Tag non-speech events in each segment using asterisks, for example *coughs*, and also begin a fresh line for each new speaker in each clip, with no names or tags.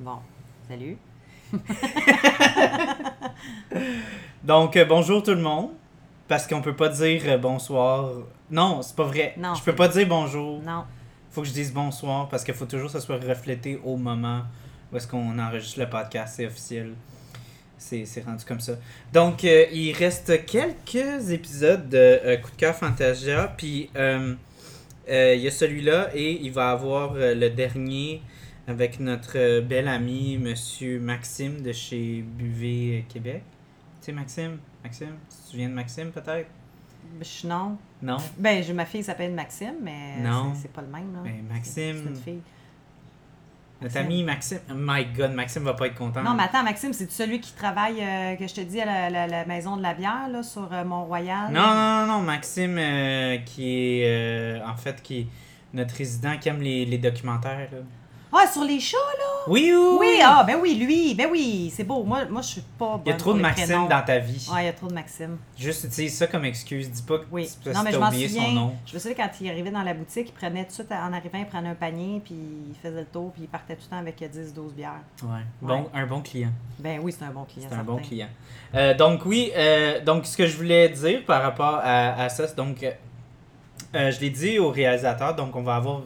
Bon, salut. *laughs*
Donc, euh, bonjour tout le monde. Parce qu'on peut pas dire euh, bonsoir. Non, c'est pas vrai.
Non,
je peux
c'est-
pas dire bonjour.
Non.
Faut que je dise bonsoir parce qu'il faut toujours que ça soit reflété au moment où est-ce qu'on enregistre le podcast. C'est officiel. C'est rendu comme ça. Donc, euh, il reste quelques épisodes de euh, Coup de cœur Fantasia. Puis, euh, il y a celui-là et il va avoir le dernier avec notre bel ami, Monsieur Maxime de chez Buvet euh, Québec. Tu sais, Maxime? Maxime? Tu te souviens de Maxime peut-être?
Je- non.
Non
Ben, ma fille s'appelle Maxime, mais c'est- pas le même. Là.
Ben, Maxime.
C'est une fille.
Notre
Maxime.
ami Maxime. My god, Maxime va pas être content.
Non, mais attends, Maxime, c'est celui qui travaille, euh, que je te dis, à la, la- la maison de la bière, là, sur euh, Mont-Royal?
Non, non, non, non, Maxime, euh, qui est en fait qui est notre résident qui aime les, les documentaires. là.
Ah, sur les chats, là?
Oui, oui,
Oui, ah, ben oui, lui, ben oui, c'est beau. Moi, moi je suis pas
Il y a
bonne
trop de Maxime dans ta vie.
Ouais, il y a trop de Maxime.
Juste utilise ça comme excuse. Dis pas que
Oui.
parce
Non, mais je
oublié son nom.
Je me souviens quand il arrivait dans la boutique, il prenait tout de suite, en arrivant, il prenait un panier, puis il faisait le tour, puis il partait tout le temps avec 10-12 bières.
Ouais.
Ouais.
Bon, un bon client.
Ben oui, c'est un bon client.
C'est un bon client. Euh, donc oui, euh, donc ce que je voulais dire par rapport à, à ça, c'est donc euh, euh, je l'ai dit au réalisateur, donc on va avoir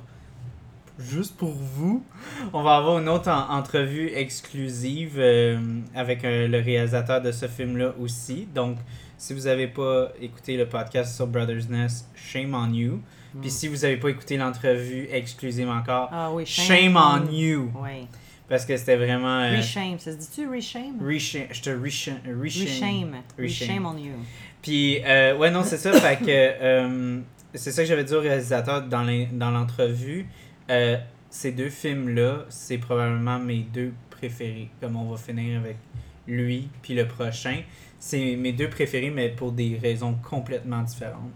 juste pour vous, on va avoir une autre en- entrevue exclusive euh, avec euh, le réalisateur de ce film-là aussi. Donc si vous n'avez pas écouté le podcast sur Brothers Nest, shame on you.
Mm.
Puis si vous n'avez pas écouté l'entrevue exclusive encore,
Ah oui,
shame, on you.
Oui.
Parce que c'était vraiment... euh,
Reshame, ça se dit-tu reshame?
Reshame. Je te reshame. Reshame.
Reshame. On you.
Puis, euh, ouais, non, c'est ça. fait que, c'est ça que j'avais dit au réalisateur dans l'entrevue. Euh, ces deux films-là, c'est probablement mes deux préférés. Comme on va finir avec lui, puis le prochain. C'est mes deux préférés, mais pour des raisons complètement différentes.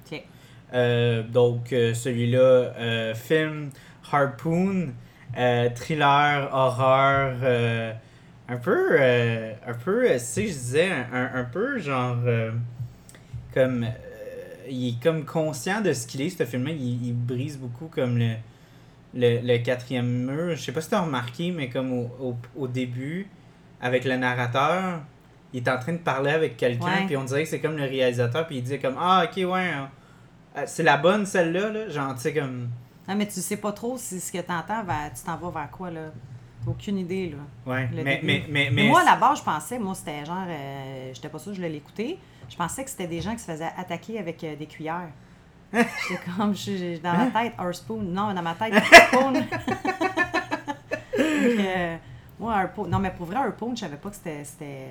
Euh, donc, euh, celui-là, euh, film Harpoon, thriller, horreur, un peu, un peu, sais, je disais, un, un- peu genre, comme, il est comme conscient de ce qu'il est, ce film-là, il, il brise beaucoup comme le, le, le quatrième mur. Je sais pas si tu as remarqué, mais comme au, au, au début, avec le narrateur, il est en train de parler avec quelqu'un, puis on dirait que c'est comme le réalisateur, puis il dit comme, ah, ok, ouais, hein. Euh, c'est la bonne celle-là, là, genre, tu sais, comme,
Non, mais tu sais pas trop si ce que t'entends, va- tu t'en vas vers quoi, là? T'as aucune idée, là.
ouais, mais, mais, mais,
Mais
mais,
moi, à la base, je pensais, moi, c'était genre, euh, j'étais pas sûre que je l'ai écouté. Je pensais que c'était des gens qui se faisaient attaquer avec euh, des cuillères. *laughs* J'étais comme, je- dans ma tête, Hearthstone. Non, dans ma tête. *laughs* Donc, euh, moi, Hearthstone. Non, mais pour vrai, Hearthstone, je savais pas que c'était. euh,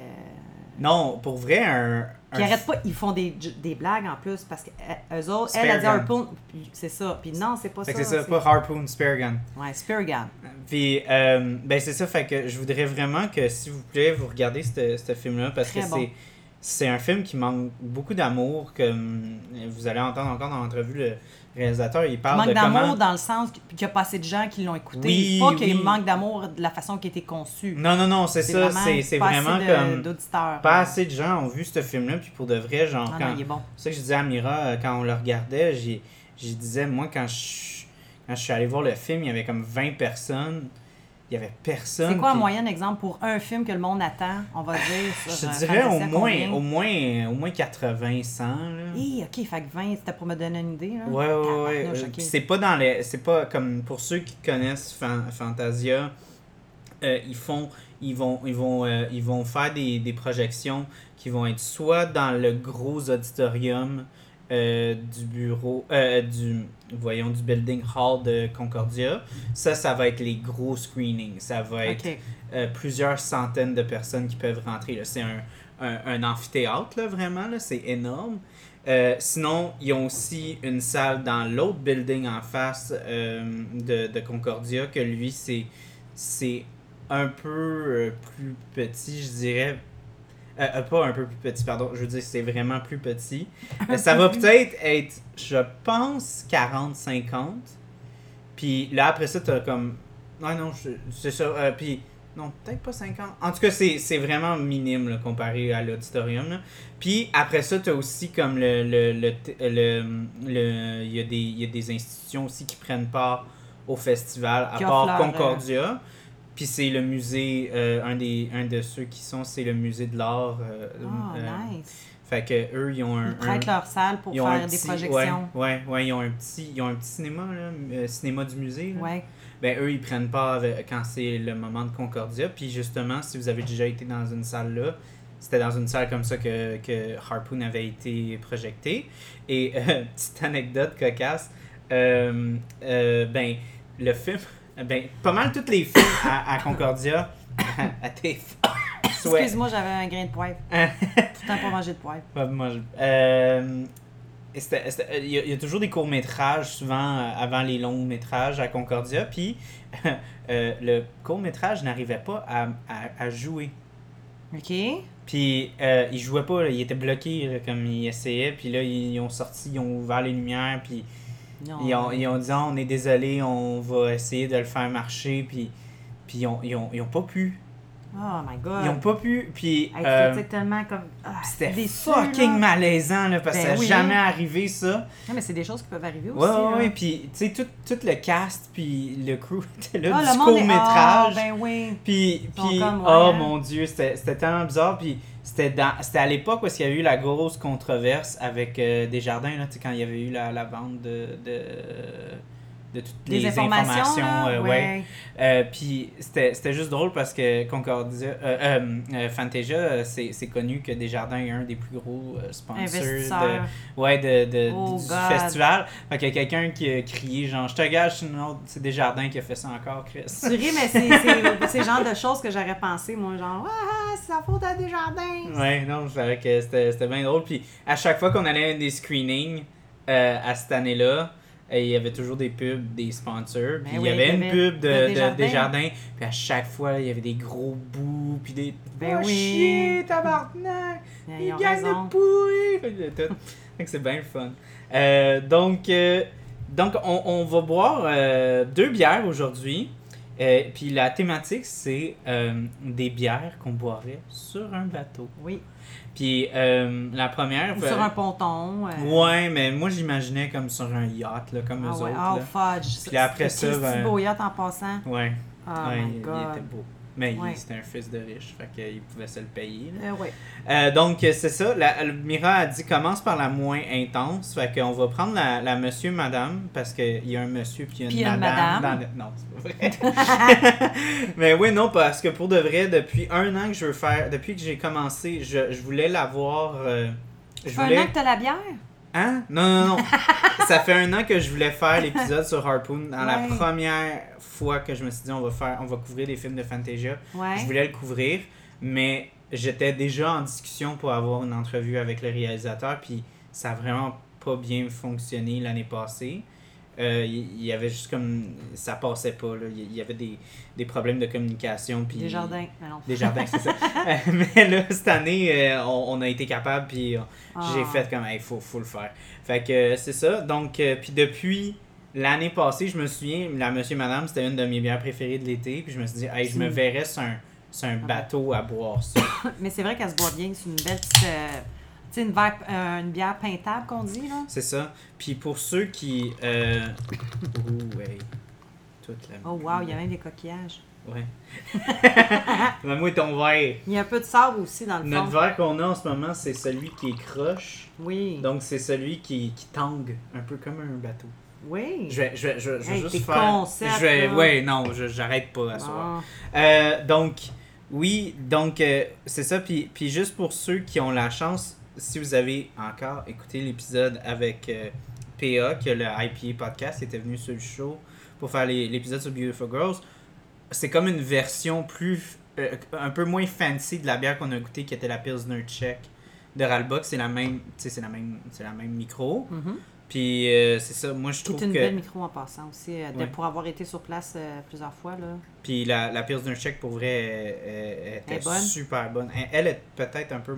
non, pour vrai, un...
Puis
un-
arrête pas, ils font des, des blagues en plus parce que euh, eux autres,
Spare
elle a dit
gun.
Puis c'est ça. Puis non, c'est pas
Fait
ça.
c'est ça, pas Harpoon, Gun.
Ouais, Spear Gun.
Puis, euh, ben c'est ça, fait que je voudrais vraiment que, s'il vous plaît, vous regardez ce ce film-là, parce
Très
que
bon.
c'est c'est un film qui manque beaucoup d'amour, comme vous allez entendre encore dans l'entrevue, le réalisateur, il
Il
parle
manque
de
d'amour
comment...
dans le sens qu'il y a pas assez de gens qui l'ont écouté.
Oui,
pas qu'il manque d'amour de la façon qui a été conçue.
Non, non, non, c'est ça, c'est c'est
pas
vraiment
de-
comme... Pas assez de gens ont vu ce film-là, puis pour de vrai, genre,
Ah
quand...
non, il est bon.
C'est ça que je disais à Mira euh, quand on le regardait. J'ai, j'ai disais, moi, quand je, quand je suis allé voir le film, il y avait comme 20 personnes. Il y avait personne.
C'est quoi un
puis
moyen exemple pour un film que le monde attend, on va dire,
Je
sur euh,
dirais au moins,
combien?
au moins, au moins 80, 100. Là.
Hi, ok, fait que 20, c'était pour me donner une idée. Là.
Ouais, ouais, ouais. Euh, C'est pas dans les. C'est pas comme pour ceux qui connaissent Fan- Fantasia, euh, ils font. Ils vont, ils vont, euh, ils vont faire des, des projections qui vont être soit dans le gros auditorium euh, du bureau, euh, du, voyons, du building hall de Concordia. Ça, ça va être les gros screenings. Ça va être euh, plusieurs centaines de personnes qui peuvent rentrer. C'est un, un, un amphithéâtre, là, vraiment. Là. C'est énorme. Sinon, ils ont aussi une salle dans l'autre building en face de, de Concordia, que lui, c'est, c'est un peu plus petit, je dirais. Euh, euh, pas un peu plus petit, pardon. Je veux dire, c'est vraiment plus petit. Euh, ça va peut-être être, je pense, 40-50. Puis là, après ça, t'as comme. Non, je- c'est ça. Euh, puis Non, peut-être pas 50. En tout cas, c'est c'est vraiment minime là, comparé à l'auditorium. Puis après ça, tu as aussi comme le. le, le, le, le- il, y a des, il y a des institutions aussi qui prennent part au festival, à part Concordia. Puis c'est le musée, euh, un, des, un de ceux qui sont, c'est le musée de l'art. euh, euh,
nice.
Fait que eux, ils ont un.
Ils prêtent
un-
leur salle pour faire des
petit-
projections.
Ouais, ouais, ouais, ils ont un petit, ils ont un petit cinéma, là, cinéma du musée. là.
Ouais.
Ben, eux, ils prennent part quand c'est le moment de Concordia. Puis justement, si vous avez déjà été dans une salle là, c'était dans une salle comme ça que, que Harpoon avait été projeté. Et *laughs* petite anecdote cocasse, ben, le film, ben, pas mal tous les films à, à Concordia, *coughs* à tes souhaits.
Excuse-moi, j'avais un grain de poivre. *coughs* Tout le temps pour manger de poivre.
Moi, je- euh, Il y, a- il y a toujours des courts-métrages, souvent euh, avant les longs-métrages à Concordia. Puis *laughs* euh, le court-métrage n'arrivait pas à, à, à jouer.
OK.
Puis euh, il jouait pas, là, il était bloqué là, comme il essayait. Puis là, ils, ils ont sorti, ils ont ouvert les lumières. Puis
Non.
ils ont, ils ont dit Ah, on est désolé, on va essayer de le faire marcher. Puis, puis ils, ont, ils, ont, ils ont pas pu.
Oh my god.
Ils ont pas pu. Puis.
Hey,
euh,
c'était tellement comme. Ah,
c'était fucking
là.
malaisant là, parce que
Ben
ça n'a
oui.
jamais arrivé ça.
Non, mais c'est des choses qui peuvent arriver aussi.
Ouais, ouais, ouais. Puis, tu sais, tout, tout le cast, puis le crew *laughs* était là,
Ah,
du
est-
court-métrage.
Ben oui.
Puis, puis
comme, ouais,
oh
hein.
mon dieu, c'était c'était tellement bizarre. Puis, c'était à l'époque où il y a eu la grosse controverse avec euh, Desjardins, là, quand il y avait eu la, la vente de, de toutes les
informations.
euh, ouais. Euh, puis c'était juste drôle parce que Concordia, euh, Fantasia, c'est connu que Desjardins est un des plus gros sponsors de, ouais, de, de,
Oh,
du
God.
festival. Fait qu'il y a quelqu'un qui a crié genre, je te gage, c'est Desjardins qui a fait ça encore, Chris.
Tu ris, mais c'est- le genre de choses que j'aurais pensé, moi, genre, ah, c'est la faute à Desjardins.
Ouais, non, je savais que c'était bien drôle. Puis à chaque fois qu'on allait à des screenings à cette année-là, il y avait toujours des pubs, des sponsors. Puis
Ben
il y avait
il
une pub
de
de, de
Desjardins.
Puis à chaque fois, il y avait des gros bouts. Puis des.
Ben
oh,
oui.
chier, tabarnak!
Ben,
gagnent
raison.
de pourri! Tout. C'est bien le fun. Euh, donc, euh, donc on, on va boire euh, deux bières aujourd'hui. Euh, puis la thématique, c'est des bières qu'on boirait sur un bateau.
Oui.
Puis euh, la première.
Ou
euh,
sur un ponton. euh,
Ouais, mais moi j'imaginais comme sur un yacht, là, comme
Ah
eux
ouais.
autres.
Oh,
là.
fudge.
Puis après ça,
Christy
ben-
beau yacht en passant?
Ouais,
Oh
ouais,
my
il, il
god.
était beau. Mais
Ouais.
c'était un fils de riche, fait qu'il pouvait se le payer.
Euh, ouais.
Euh, donc, euh, c'est ça. La, Mira a dit commence par la moins intense. Fait qu'on va prendre la, la monsieur, madame, parce qu'il y a un monsieur puis une
Puis il y a une
madame.
madame.
dans le- Non, c'est pas vrai. *laughs* Mais oui, non, parce que pour de vrai, depuis un an que je veux faire, depuis que j'ai commencé, je, je voulais l'avoir. euh, je voulais.
un an que t'as la bière?
Hein? Non, non, non. *laughs* ça fait un an que je voulais faire l'épisode sur Harpoon. Dans la première fois que je me suis dit on va faire, on va couvrir des films de Fantasia,
Ouais.
je voulais le couvrir, mais j'étais déjà en discussion pour avoir une entrevue avec le réalisateur, puis ça a vraiment pas bien fonctionné l'année passée. Euh, Il y, avait juste comme. Ça passait pas, là. Il y- avait des, des problèmes de communication. Puis...
Des jardins. Ah non.
Des jardins, c'est ça. *laughs* Euh, mais là, cette année, euh, on, on a été capable, puis j'ai
Ah.
fait comme, il faut, faut le faire. Fait que c'est ça. Donc, puis depuis l'année passée, je me souviens, la Monsieur Madame, c'était une de mes bières préférées de l'été. Puis je me suis dit, hey, je me
Mm.
verrais sur un, sur un bateau à boire ça. *coughs*
Mais c'est vrai qu'elle se boit bien. C'est une belle petite. Sais, une, verre- euh, une bière peintable qu'on dit, là?
c'est ça. Puis pour ceux qui. Euh... Hey. Toute la
Oh, wow, il y a même des coquillages.
Ouais. *laughs* Donne-moi ton verre.
Il y a un peu de sable aussi dans le
Notre
fond.
verre qu'on a en ce moment, c'est celui qui est croche.
Oui.
Donc c'est celui qui, qui tangue, un peu comme un bateau.
oui.
Je vais, je vais, je vais, je vais
Hey,
juste faire.
concepts,
je vais,
là.
ouais, non, je- j'arrête pas à soir.
Ah.
Euh, donc, oui, donc euh, c'est ça. Puis, puis juste pour ceux qui ont la chance, si vous avez encore écouté l'épisode avec euh, PA, que le IPA podcast était venu sur le show pour faire l'épisode sur Beautiful Girls, c'est comme une version plus. euh, un peu moins fancy de la bière qu'on a goûtée qui était la Pilsner Czech de Ralbock. C'est la même. C'est la même, c'est la même micro.
Mhm.
Puis euh, c'est ça, moi je trouve
une belle micro en passant aussi, euh, de-
Ouais.
pour avoir été sur place euh, plusieurs fois. Là.
Puis la, la Pilsner Czech, pour vrai, elle, elle- elle était
bonne.
super bonne. Elle, est peut-être un peu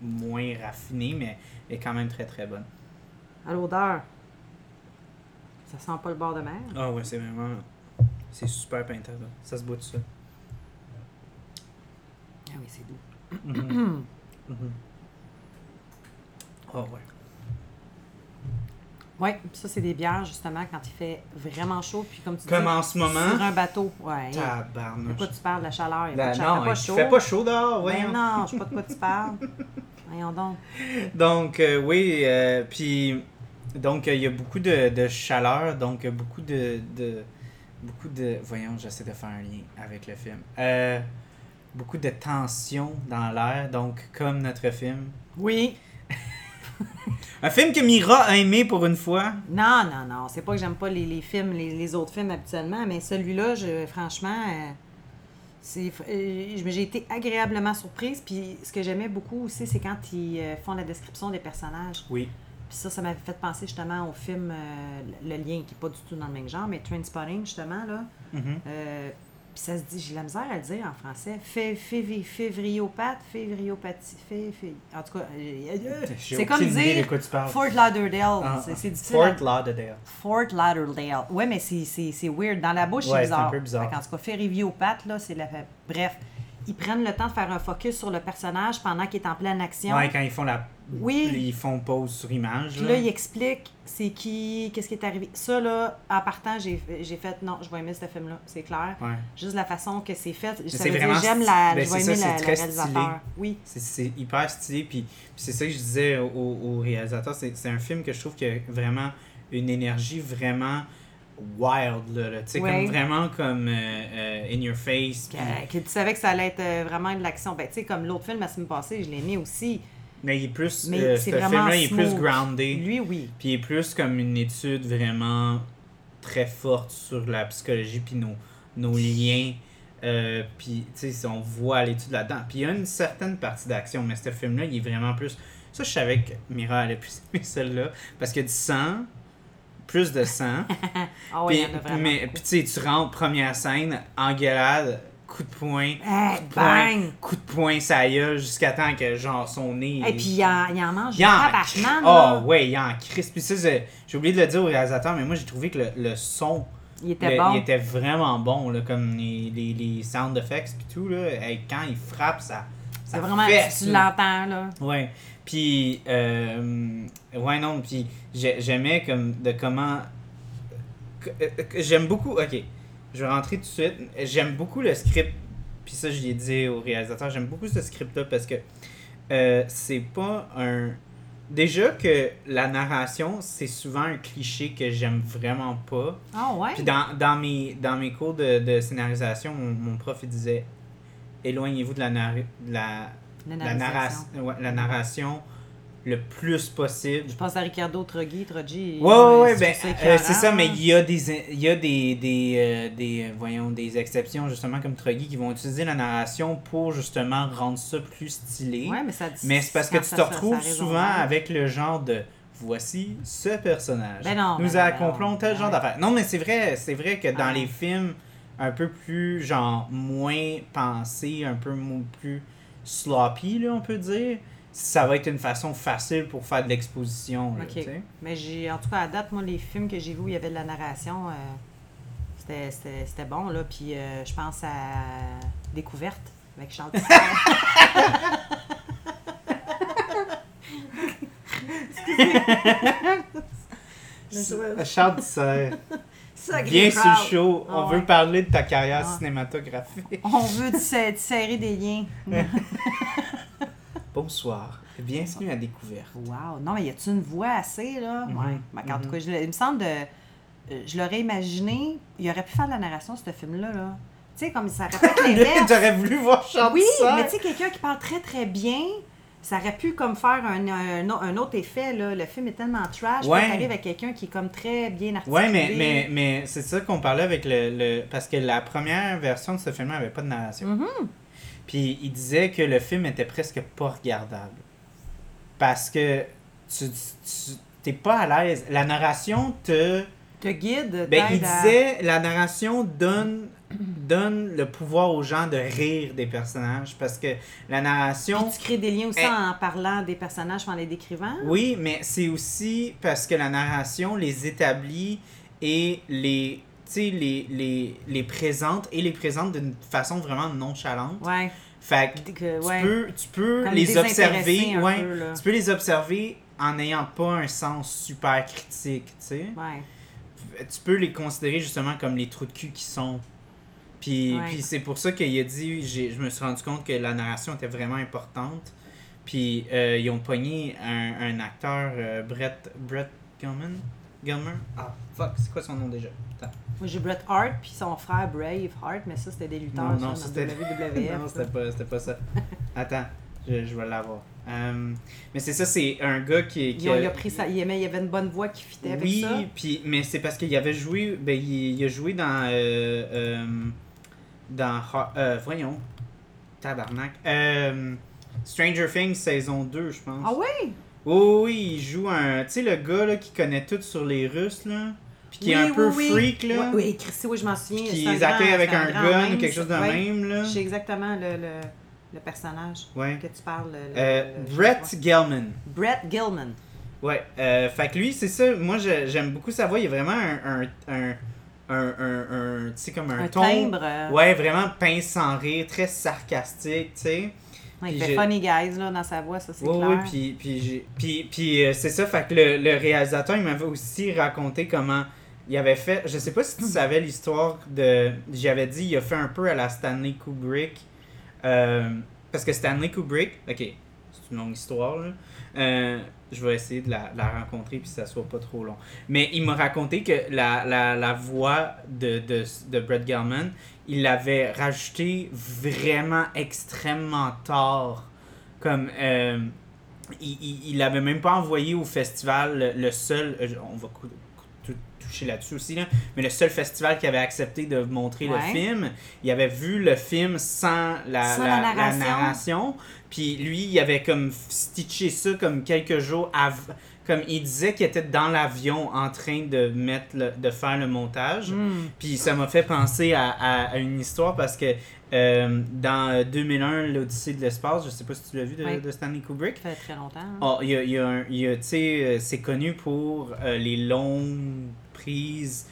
moins raffinée, mais elle est quand même très très bonne.
À l'odeur, ça sent pas le bord de mer.
Ah ouais, c'est vraiment. C'est super peintable. Ça se boit tout ça.
Ah oui, c'est doux.
Mhm. Mhm. Oh, ouais.
Oui, ça, c'est des bières, justement, quand il fait vraiment chaud. Puis comme tu
Comme
dis,
en ce moment.
sur un bateau. Ouais. De
Tabarnouche.
quoi tu parles, la chaleur? Il
La-
fait pas
non, il
chaud.
fait pas chaud dehors,
Ben
voyons.
non, je sais pas de quoi tu parles. *laughs* Voyons donc.
Donc, euh, oui, euh, puis, donc, euh, il y a beaucoup de, de chaleur, donc, beaucoup de, de, beaucoup de, voyons, j'essaie de faire un lien avec le film. Beaucoup de tension dans l'air, donc, comme notre film.
Oui. *laughs* *laughs*
Un film que Mira a aimé pour une fois?
Non, non, non. C'est pas que j'aime pas les, les films, les, les autres films habituellement, mais celui-là, je, franchement, euh, c'est, euh, j'ai été agréablement surprise. Puis ce que j'aimais beaucoup aussi, c'est quand ils euh, font la description des personnages.
Oui.
Puis ça, ça m'avait fait penser justement au film, le lien qui n'est pas du tout dans le même genre, mais Trainspotting, justement, là.
Mhm.
Puis ça se dit, j'ai la misère à le dire en français. Fé, févri- févriopathe, févriopathie, fé, fé- En tout cas, euh, euh, c'est comme dire. Fort Lauderdale.
Ah,
c'est, difficile.
Fort Lauderdale.
Fort Lauderdale. Ouais, mais c'est, weird. Dans la bouche,
Ouais,
c'est
c'est
bizarre.
un peu bizarre.
Qu'en tout cas, févriopathe, là, c'est la. Bref, ils prennent le temps de faire un focus sur le personnage pendant qu'il est en pleine action.
Ouais, quand ils font la.
Oui.
Ils font pause sur image.
Puis là, il explique c'est qui, qu'est-ce qui est arrivé. Ça, là, en partant, j'ai, j'ai fait non, je vais aimer ce film-là, c'est clair.
Ouais.
Juste la façon que c'est fait.
C'est vraiment
j'aime la.
ben,
je vais
c'est
aimer
ça,
la, réalisateur.
stylé.
Oui.
C'est- hyper stylé. Puis, puis c'est ça que je disais au, au réalisateur. C'est c'est un film que je trouve qu'il y a vraiment une énergie vraiment wild. Là, là. Tu sais, comme vraiment comme euh, euh, in your face.
Que, que tu savais que ça allait être euh, vraiment de l'action. Ben, tu sais, comme l'autre film la semaine passée, je l'ai aimé aussi.
mais il est plus.
Mais
euh,
c'est
ce
vraiment
film-là, il est plus groundé.
Lui, oui.
Puis il est plus comme une étude vraiment très forte sur la psychologie puis nos, nos liens. Euh, puis, tu sais, on voit l'étude là-dedans. Puis il y a une certaine partie d'action, mais ce film-là, il est vraiment plus. Ça, je savais que Mira allait *laughs* plus aimer celle-là. Parce que du sang, plus de sang. *laughs*
Ah oui, il y
puis,
en a vraiment.
mais, puis tu sais, tu rentres, première scène, engueulade, coup de poing,
Hey,
coup de poing,
bang!
coup de poing, ça y est, jusqu'à temps que, genre, son nez.
Et puis, il en, il en mange
Il en
tabarnak,
Oh, ouais, il en crisp. Puis ça, j'ai oublié de le dire au réalisateur, mais moi, j'ai trouvé que le, le son,
Il était
le-
bon.
il était vraiment bon, là, comme les, les, les sound effects puis tout, là. Quand il frappe, ça. ça
C'est vraiment,
fesse,
tu l'entends, là.
Ouais. Puis, euh, ouais, non, puis j'ai- j'aimais comme de comment. euh, J'aime beaucoup. Ok, je vais rentrer tout de suite. J'aime beaucoup le script. Puis ça, je l'ai dit au réalisateur. J'aime beaucoup ce script-là parce que euh, c'est pas un. Déjà que la narration, c'est souvent un cliché que j'aime vraiment pas.
Ah ouais?
Puis dans, dans, mes, dans mes cours de, de scénarisation, mon, mon prof il disait éloignez-vous de la, de la,
La
ouais, la narration le plus possible.
Je pense à Ricardo Troggi. Troggi
Ouais, ouais, ouais,
c'est
ben,
ça
euh, c'est ça, mais il y a des, il y a des, des, euh, des, euh, voyons, des exceptions, justement, comme Troggy, qui vont utiliser la narration pour, justement, rendre ça plus stylé.
Ouais, mais ça
mais c'est parce que tu te retrouves souvent avec le genre de voici ce personnage.
Ben non,
Nous
ben ben
accomplons tel genre
Ouais.
d'affaires. Non, mais c'est vrai, c'est vrai que dans
Ouais.
les films un peu plus, genre, moins pensés, un peu plus sloppy, là, on peut dire, ça va être une façon facile pour faire de l'exposition. là,
Ok.
tu sais.
Mais j'ai, en tout cas, à date, moi, les films que j'ai vus où il y avait de la narration, euh, c'était, c'était, c'était bon, là. Puis euh, je pense à Découverte avec Charles Tisser. *laughs* *laughs*
Charles Tisser.
Sacré
Viens sur le show, on
Ah
veut
ouais.
parler de ta carrière
Ah.
cinématographique.
On veut tisser- serrer des liens. *laughs*
Bonsoir, bienvenue à Découverte.
Wow! Non, mais y a-tu une voix assez, là?
Mhm.
Ouais. Ben, en tout
Mhm.
cas, je il me semble de. euh, Je l'aurais imaginé, il aurait pu faire de la narration, ce film-là. Là. Tu sais, comme ça être l'inverse.
T'aurais voulu voir Charles
Oui, mais tu sais, quelqu'un qui parle très très bien, ça aurait pu comme faire un, un, un autre effet. Là. Le film est tellement trash.
Ouais.
Arrive avec quelqu'un qui est comme très bien articulé.
Ouais, mais, mais, mais c'est ça qu'on parlait avec le, le. Parce que la première version de ce film n'avait pas de narration.
Mhm.
Puis il disait que le film était presque pas regardable. Parce que tu tu- t'es pas à l'aise. La narration te.
Te guide.
Ben, il
à-
disait la narration donne, donne le pouvoir aux gens de rire des personnages. Parce que la narration.
Puis tu crées des liens aussi en parlant des personnages, en les décrivant?
Oui, mais c'est aussi parce que la narration les établit et les sais, les, les, les présente et les présente d'une façon vraiment nonchalante.
Ouais.
Fait que
Que-
tu peux, tu peux
Comme
les observer, ouais,
peu,
tu peux les observer en n'ayant pas un sens super critique, tu sais.
Ouais.
Tu peux les considérer justement comme les trous de cul qui sont. Puis,
Ouais.
c'est pour ça qu'il a dit, je me suis rendu compte que la narration était vraiment importante. Puis euh, ils ont pogné un, un acteur, euh, Brett, Brett Gilman? Gilmer? Ah, fuck, c'est quoi son nom déjà? Attends.
Moi, j'ai Bret Hart, puis son frère Brave Hart, mais ça, c'était des lutteurs
Non, non, c'était- *laughs* non, pas, c'était pas ça. *laughs* Attends, je, je vais l'avoir. Euh, mais c'est ça, c'est un gars qui, qui
Il, a, il a pris ça, il aimait, il y avait une bonne voix qui fitait avec
oui,
ça.
puis mais c'est parce qu'il avait joué, ben il, il a joué dans euh, euh, dans euh, voyons, tabarnak, euh, Stranger Things saison 2, je pense.
Ah oui?
Oh, oui, il joue un, tu sais le gars là qui connaît tout sur les Russes là, puis qui est
Oui,
un peu
oui, oui.
freak là,
Ouais, oui, Christy, oui, je m'en souviens.
qui les accueille avec un, gun ou quelque chose de même là.
J'ai exactement le, le, le personnage
Ouais.
que tu parles. le-
Euh,
le-
Brett
je sais
Gelman.
Brett Gilman.
Ouais, euh, fait que lui, c'est ça, moi je- j'aime beaucoup sa voix, il y a vraiment un, un, un, un, un, un- tu sais, comme un,
Un
ton.
timbre. euh,
Ouais, vraiment pince sans rire, très sarcastique, tu sais.
ouais, il fait funny guys là, dans sa voix, ça c'est
Oui,
clair.
oui, puis, puis, puis euh, c'est ça, fait que le, le réalisateur, il m'avait aussi raconté comment il avait fait, je sais pas si tu savais l'histoire de, j'avais dit, il a fait un peu à la Stanley Kubrick, euh, parce que Stanley Kubrick, ok, c'est une longue histoire, là, Euh, je vais essayer de la, la rencontrer puis que ça soit pas trop long. Mais il m'a raconté que la, la, la voix de, de, de Gelman, il l'avait rajouté vraiment extrêmement tard. Comme euh, il, il, il l'avait même pas envoyé au festival, le, le seul, euh, on va cou- cou- tou- toucher là-dessus aussi, là, mais le seul festival qui avait accepté de montrer le film, il avait vu le film sans la,
Sans
la-
la
la
narration.
Puis lui, il avait comme stitché ça comme quelques jours avant. Comme il disait qu'il était dans l'avion en train de mettre le- de faire le montage.
Hmm.
Puis ça m'a fait penser à, à- à une histoire parce que euh, dans 2001, l'Odyssée de l'espace, je sais pas si tu l'as vu de,
Oui.
de Stanley Kubrick.
Ça fait très longtemps. hein.
Ah, il y a, y a un- y a, euh, c'est connu pour euh, les longues prises,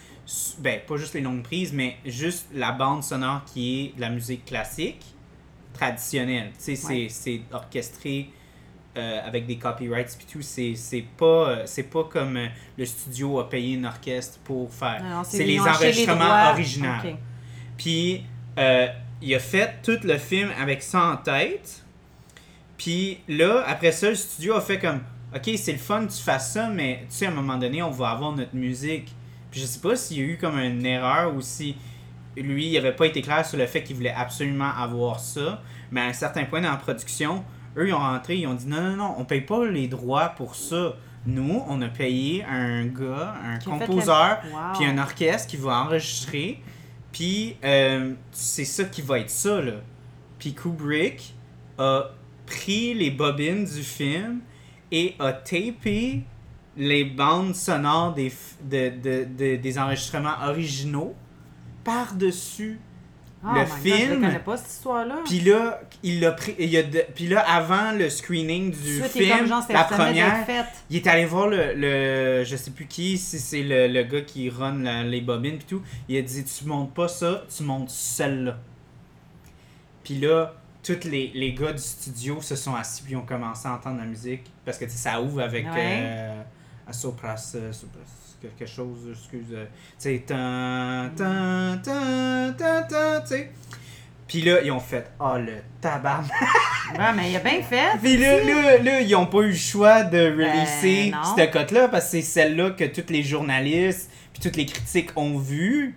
ben pas juste les longues prises, mais juste la bande sonore qui est de la musique classique, traditionnelle. Tu sais, c'est-
Ouais.
c'est orchestré euh, avec des copyrights puis tout. C'est pas, euh, c'est pas comme euh, le studio a payé une orchestre pour faire. C'est les enregistrements originaux. Puis, euh, il a fait tout le film avec ça en tête. Puis là, après ça, le studio a fait comme Ok, c'est le fun que tu fasses ça, mais tu sais, à un moment donné, on va avoir notre musique. Puis je sais pas s'il y a eu comme une erreur ou si lui, il avait pas été clair sur le fait qu'il voulait absolument avoir ça. Mais à un certain point dans la production, eux, ils ont rentré, ils ont dit non, non, non, on paye pas les droits pour ça. Nous, on a payé un gars, un
Qui
composeur,
Wow.
puis un orchestre qui va enregistrer. Puis euh, c'est ça qui va être ça, là. Puis Kubrick a pris les bobines du film et a tapé les bandes sonores des, de, de- de- des enregistrements originaux par-dessus
Oh
le
my God,
film.
je pas cette histoire-là.
puis là, il l'a pris. il a de- puis là, avant le screening du
Suite,
film,
genre,
la première, il est allé voir le, le je sais plus qui, si c'est le, le gars qui run la- les bobines puis tout. Il a dit tu montes pas ça, tu montes celle-là. Puis là, tous les, les gars du studio se sont assis puis ont commencé à entendre la musique parce que ça ouvre avec
Ouais.
euh, à Sopras, euh, quelque chose, excuse, euh, tu sais, tan, tan, tan, tan, tan, tu sais. Puis là, ils ont fait oh le tabarnak. *laughs*
Ouais, mais il a bien fait.
Puis là, là, là, ils ont pas eu le choix de releaser
Ben, non.
cette cote-là parce que c'est celle-là que tous les journalistes puis toutes les critiques ont vue.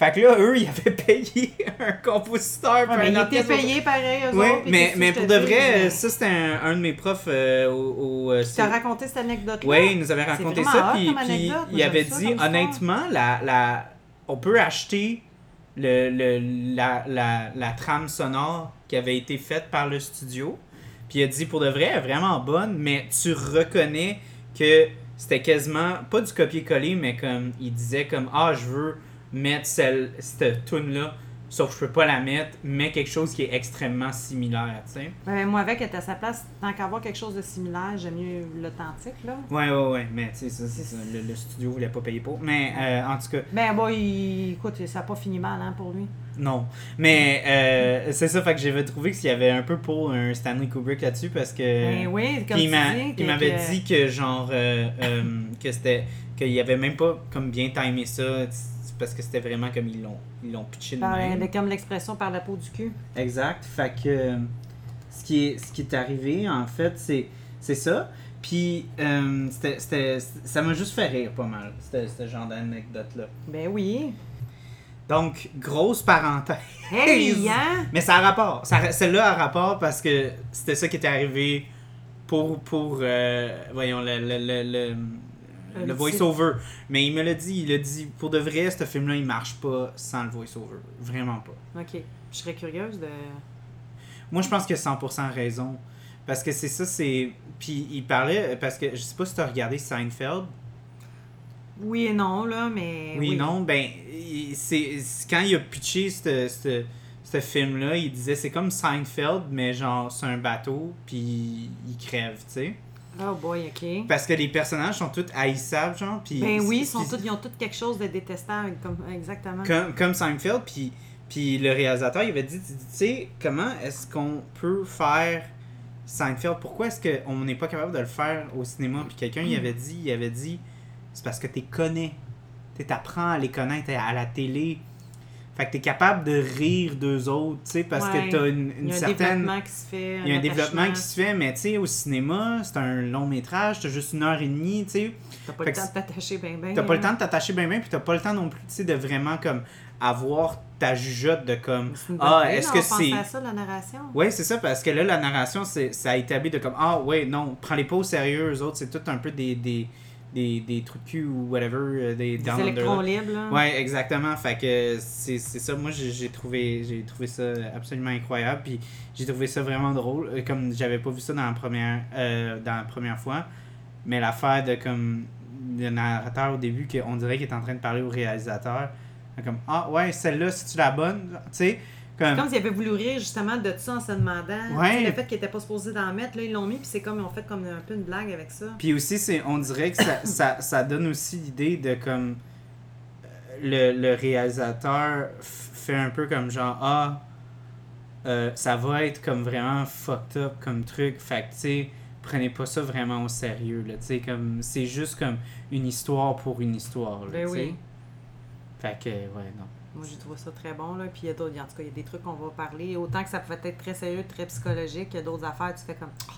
Fait que là, eux, ils avaient *laughs* payé un compositeur
Ouais, mais
un
il était
orchestre.
payé pareil, eux
Oui,
autres,
mais, mais pour de vrai, ça c'était un, un de mes profs euh, au. au, euh,
Tu t'as raconté cette anecdote-là?
oui, il nous avait raconté ça, puis, il avait
ça
dit, honnêtement, la, la, on peut acheter le, le, la, la, la trame sonore qui avait été faite par le studio. Puis il a dit, pour de vrai, elle est vraiment bonne, mais tu reconnais que c'était quasiment, pas du copier-coller, mais comme il disait comme, ah, je veux mettre celle, cette tune là sauf que je peux pas la mettre, mais quelque chose qui est extrêmement similaire, tu sais.
Ben, moi, avec, être à sa place, tant qu'à avoir quelque chose de similaire, j'aime mieux l'authentique, là.
Ouais, ouais, ouais, mais tu sais, ça, c'est ça. Le, le studio voulait pas payer pour. Mais euh, en tout cas,
Ben, bon, il... écoute, ça n'a pas fini mal, hein, pour lui.
non. Mais euh, c'est ça, fait que j'avais trouvé qu'il y avait un peu pour un Stanley Kubrick là-dessus parce que.
Ben oui, comme
il m'avait
que-
dit que genre euh, euh, que c'était qu'il avait même pas comme bien timé ça parce que c'était vraiment comme ils l'ont ils l'ont pitché de
par-
même.
comme l'expression par la peau du cul.
Exact. Fait que euh, ce qui est ce qui est arrivé en fait c'est c'est ça. Puis euh, c'était c'était ça m'a juste fait rire pas mal. C'était ce genre d'anecdote là.
Ben oui.
Donc grosse parenthèse.
Hey, *laughs* hein?
Mais ça a rapport. Ça, celle-là a rapport parce que c'était ça qui était arrivé pour, pour euh, voyons, le, le, le, le,
Euh,
le voice-over. Mais il me l'a dit, il a dit, pour de vrai, ce film-là, il marche pas sans le voice-over. Vraiment pas.
Ok. Je serais curieuse de.
Moi, je pense qu'il a 100% raison. Parce que c'est ça, c'est... Puis il parlait, parce que je sais pas si tu as regardé Seinfeld.
Oui et non, là, mais.
Oui, non, ben, c'est quand il a pitché ce ce- ce film-là, il disait c'est comme Seinfeld, mais genre, c'est un bateau, puis il crève, tu sais.
Oh boy, ok.
Parce que les personnages sont tous haïssables, genre. Puis,
Ben oui, ils,
c'est-
sont
puis-
tous, ils ont tous quelque chose de détestable, comme, exactement.
Comme, comme Seinfeld, puis, puis le réalisateur, il avait dit, tu sais, comment est-ce qu'on peut faire Seinfeld? Pourquoi est-ce qu'on n'est pas capable de le faire au cinéma? Puis quelqu'un, il avait dit, il avait dit, c'est parce que tu connais. Tu apprends à les connaître à la télé. Fait que tu es capable de rire d'eux autres, tu sais, parce
Ouais.
que tu as une,
Il y a un
certaine...
développement qui se fait.
Il y a un développement qui se fait, mais tu sais, au cinéma, c'est un long métrage, t'as juste une heure et demie, tu sais.
T'as pas
Fait
le temps de t'attacher bien, bien.
T'as pas le temps de t'attacher bien bien, puis t'as pas le temps non plus, tu sais, de vraiment comme avoir ta jugeote de comme
bonne
ah est-ce que c'est
à ça, la narration.
ouais c'est ça parce que là la narration c'est ça a établi de comme ah ouais non prends les pas au sérieux eux autres c'est tout un peu des des des, des trucs de cul ou whatever euh, des
Des électrons
là.
libres, là.
Ouais, exactement. Fait que c'est ça. Moi, j'ai j'ai trouvé, j'ai trouvé ça absolument incroyable. Puis j'ai trouvé ça vraiment drôle. Euh, Comme j'avais pas vu ça dans la première, euh, dans la première fois. Mais l'affaire de comme le narrateur au début, qu'on dirait qu'il est en train de parler au réalisateur. Comme Ah ouais, celle-là, c'est-tu la bonne? Tu sais, comme.
Comme s'ils avaient voulu rire justement de ça en se demandant.
Ouais.
Le fait qu'ils n'étaient pas supposés d'en mettre, là, ils l'ont mis, puis c'est comme ils ont fait comme un peu une blague avec ça.
Puis aussi, c'est, on dirait que ça, *coughs* ça, ça donne aussi l'idée de comme euh, le, le réalisateur fait un peu comme genre ah euh, ça va être comme vraiment fucked up comme truc. Fait que tu sais, prenez pas ça vraiment au sérieux. Là, tu sais, comme c'est juste comme une histoire pour une histoire. Là,
Ben oui.
Fait que ouais non.
Moi, j'ai trouvé ça très bon, là. Puis il y a d'autres, en tout cas, il y a des trucs qu'on va parler. Autant que ça pouvait être très sérieux, très psychologique, il y a d'autres affaires, tu fais comme. Ah!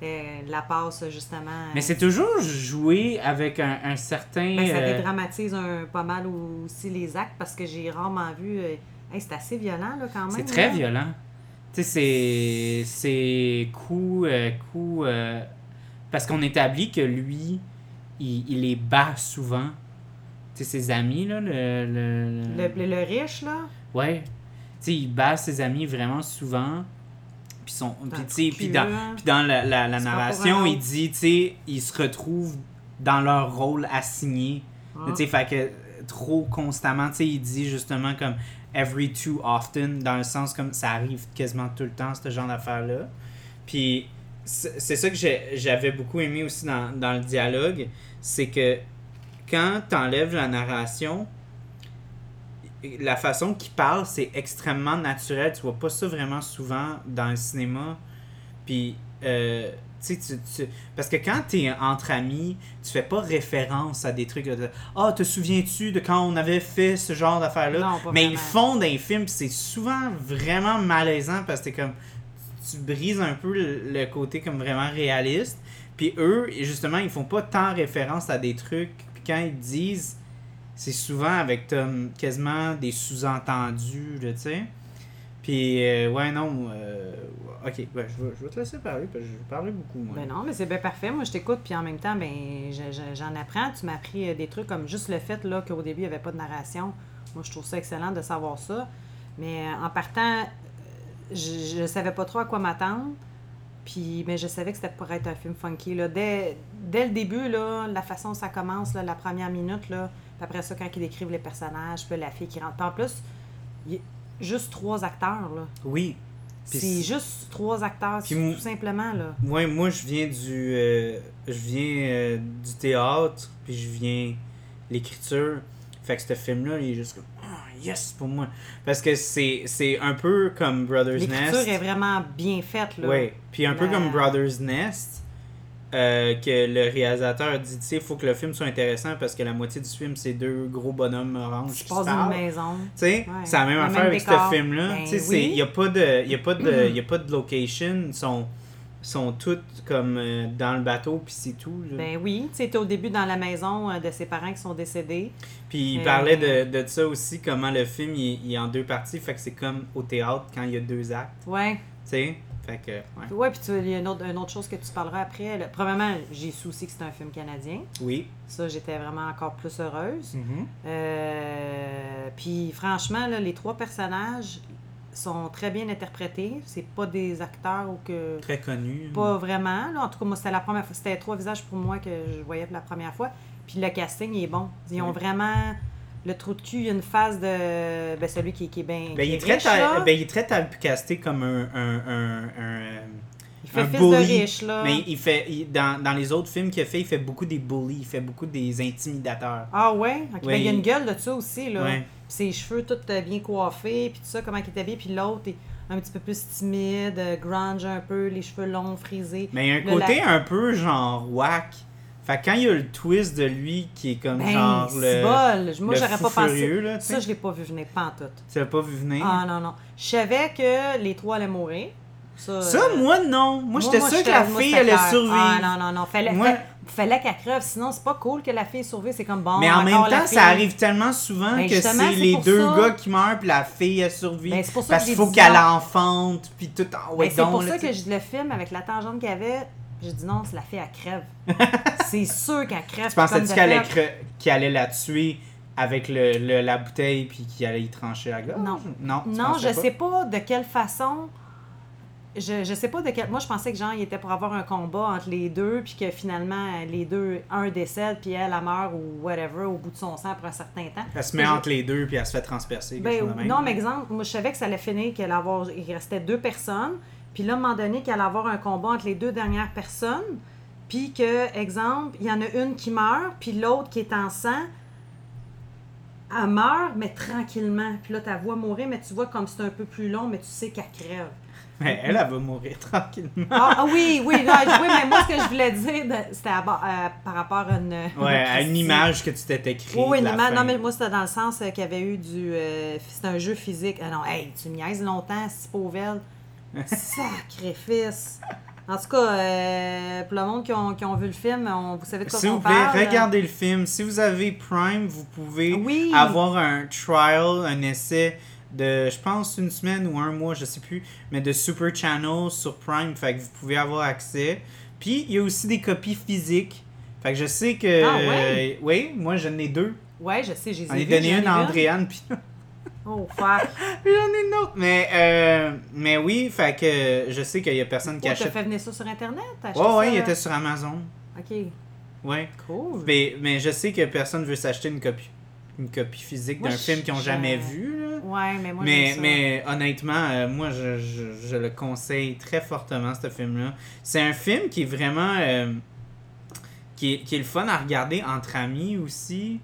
T'es- La passe, justement.
Mais c'est toujours joué avec un, un certain.
Ben, ça
euh,
dédramatise un, pas mal aussi les actes parce que j'ai rarement vu. euh, hey, c'est assez violent, là, quand même.
C'est très
là.
violent. Tu sais, c'est. C'est coup. euh, coup euh, parce qu'on établit que lui, il, il les bat souvent. Tu sais, ses amis, là. Le, le,
Le, riche, là?
Ouais. Tu sais, il bat ses amis vraiment souvent. Puis, son, puis, puis dans, puis dans la, la, narration, il dit, tu sais, ils se retrouvent dans leur rôle assigné.
Ah.
Tu sais, fait que trop constamment, tu sais, il dit justement comme every too often, dans le sens comme ça arrive quasiment tout le temps, ce genre d'affaires-là. Puis c'est ça que j'avais beaucoup aimé aussi dans, dans le dialogue, c'est que quand t'enlèves la narration, la façon qu'il parle, c'est extrêmement naturel. Tu vois pas ça vraiment souvent dans le cinéma. Puis, euh, tu sais, tu- tu- parce que quand t'es entre amis, tu fais pas référence à des trucs de Ah, te souviens-tu de quand on avait fait ce genre d'affaires-là?
Non, pas
Mais ils
vraiment.
font dans les films, c'est souvent vraiment malaisant parce que comme. Tu brises un peu le, le côté comme vraiment réaliste. Puis eux, justement, ils font pas tant référence à des trucs. Quand ils disent, c'est souvent avec quasiment des sous-entendus, tu. Puis, euh, ouais, non. euh, ok, ben, je, vais, te laisser parler parce je vais parler beaucoup, moi.
Ben non, mais c'est bien parfait. Moi, je t'écoute, puis en même temps, ben, je- je- j'en apprends. Tu m'as appris euh, des trucs comme juste le fait là, qu'au début, il n'y avait pas de narration. Moi, je trouve ça excellent de savoir ça. Mais en partant, je ne savais pas trop à quoi m'attendre. Puis, mais je savais que c'était pour être un film funky. Là. Dès, dès le début, là, la façon dont ça commence, là, la première minute, là, puis après ça, quand ils décrivent les personnages, puis la fille qui rentre. Puis en plus, il- juste trois acteurs, là.
Oui.
C'est juste trois acteurs, tout simplement, là.
Moi, moi je viens du euh, je viens euh, du théâtre, puis je viens de l'écriture. Fait que ce film-là, il est juste comme yes pour moi. Parce que c'est un peu comme Brothers
L'écriture
Nest.
est vraiment bien faite, là.
Oui, puis un peu comme Brothers Nest, euh, que le réalisateur dit, tu sais, il faut que le film soit intéressant parce que la moitié du film, c'est deux gros bonhommes oranges
Tu
qui se parlent.
maison.
Tu sais,
Ouais.
c'est la même
Le
affaire
même
avec ce film-là.
Ben
tu sais, il n'y a *clears throat* pas de location. Ils sont, sont toutes comme euh, dans le bateau, puis c'est tout. là.
Ben oui, tu sais, t'es au début dans la maison euh, de ses parents qui sont décédés.
Puis il
Euh,
parlait de, de ça aussi, comment le film il, il est en deux parties, fait que c'est comme au théâtre quand il y a deux actes.
Ouais.
Tu sais, fait que, ouais.
Puis Ouais, puis tu- il y a une autre, une autre chose que tu parleras après. là. Premièrement, j'ai aussi que c'était un film canadien.
Oui.
Ça, j'étais vraiment encore plus heureuse.
Mm-hmm.
Puis franchement, là, les trois personnages sont très bien interprétés. C'est pas des acteurs ou que.
Très connu.
Pas vraiment. Là. En tout cas, moi, c'était la première fois. C'était trois visages pour moi que je voyais pour la première fois. Puis le casting il est bon. Ils ont
Oui.
vraiment. Le trou de cul, il y a une phase de. Ben, celui qui, qui est bien.
Ben, il, est très ta- ben, il est très typecasté comme un. un, un, un,
il fait
un
fils
bully.
de riche, là.
Mais il fait. il- dans, dans les autres films qu'il a fait, il fait beaucoup des bullies, il fait beaucoup des intimidateurs.
Ah ouais? Ben, il y a une gueule de ça aussi, là.
Ouais.
Ses cheveux tout euh, bien coiffés, puis tout ça, comment il était bien. Puis l'autre est un petit peu plus timide, euh, grunge un peu, les cheveux longs, frisés.
Mais il y a un
Le
côté
la-
un peu genre whack. Fait que quand il y a le twist de lui qui est comme
Ben,
genre
c'est
le.
bol. Moi, j'aurais
fou
pas
furieux,
pensé.
là,
ça, je l'ai pas vu venir, pas en tout.
Tu l'as pas vu venir?
Ah non, non. Je savais que les trois allaient mourir. Ça,
Ça,
euh,
moi, non. Moi, j'étais sûr que la
moi,
fille allait survivre.
Ah non, non, non. Fallait,
Moi-
fa- fallait qu'elle crève. Sinon, c'est pas cool que la fille survive. C'est comme bon.
Mais en même temps,
fille.
ça arrive tellement souvent
Ben,
que c'est
c'est
les deux
ça.
gars qui meurent puis la fille elle survit.
Ben, c'est pour ça
parce qu'il faut qu'elle enfante puis tout
Ben,
ouais,
c'est
donc,
pour
là,
ça que je le filme avec la tangente qu'il y avait. J'ai dit non, c'est la fille, elle crève. *laughs* c'est sûr qu'elle crève.
Tu pensais-tu qu'elle allait, la tuer avec le, le- la bouteille puis qu'il allait y trancher la gorge?
Non.
Non,
Non, je
pas?
sais pas de quelle façon. Je, je sais pas de quelle. Moi, je pensais que genre, il était pour avoir un combat entre les deux, puis que finalement, les deux, un décède, puis elle, elle meurt ou whatever, au bout de son sang pour un certain temps.
Elle se met entre les deux puis elle se fait transpercer.
Ben,
même.
non, mais exemple, moi, je savais que ça allait finir, qu'il avoir, il restait deux personnes. Puis là, à un moment donné, qu'il allait avoir un combat entre les deux dernières personnes. Puis que, exemple, il y en a une qui meurt, puis l'autre qui est en sang, elle meurt, mais tranquillement. Puis là, ta voix mourir, mais tu vois comme c'est un peu plus long, mais tu sais qu'elle crève.
Mais elle, elle va mourir *laughs* tranquillement.
Ah, ah oui, oui, non, oui, mais moi, ce que je voulais dire, c'était euh, par rapport à une.
Ouais, à une image que tu t'étais créée.
Oui, une image. Non, mais moi, c'était dans le sens euh, qu'il y avait eu du. euh, c'était un jeu physique. Ah non, hey, tu me niaises longtemps, si pauvre *laughs* Sacrifice. En tout cas, euh, pour le monde qui ont, qui ont vu le film, on, vous savez de quoi
S'il
on
vous plaît,
parle.
regardez le film. Si vous avez Prime, vous pouvez
Oui.
avoir un trial, un essai de, je pense, une semaine ou un mois, je sais plus, mais de Super Channel sur Prime. Fait que vous pouvez avoir accès. Puis, il y a aussi des copies physiques. Fait que je sais que.
Ah ouais?
euh, oui, moi j'en ai deux.
Ouais, je sais, j'ai
J'en ai donné une à Andréane, puis *laughs*
Oh, fuck. *laughs*
j'en ai une autre. Mais, euh, mais oui, fait que je sais qu'il y a personne qui
Oh,
achète.
fait venir ça sur Internet?
Ouais, ouais, il était sur Amazon.
Ok,
Ouais.
cool.
Mais, mais je sais que personne veut s'acheter une copie, une copie physique d'un film qu'ils n'ont jamais vu.
Ouais, mais moi,
mais,
j'aime ça.
mais honnêtement, euh, moi, je, je, je le conseille très fortement, ce film-là. C'est un film qui est vraiment. euh, qui, est, qui est le fun à regarder entre amis aussi.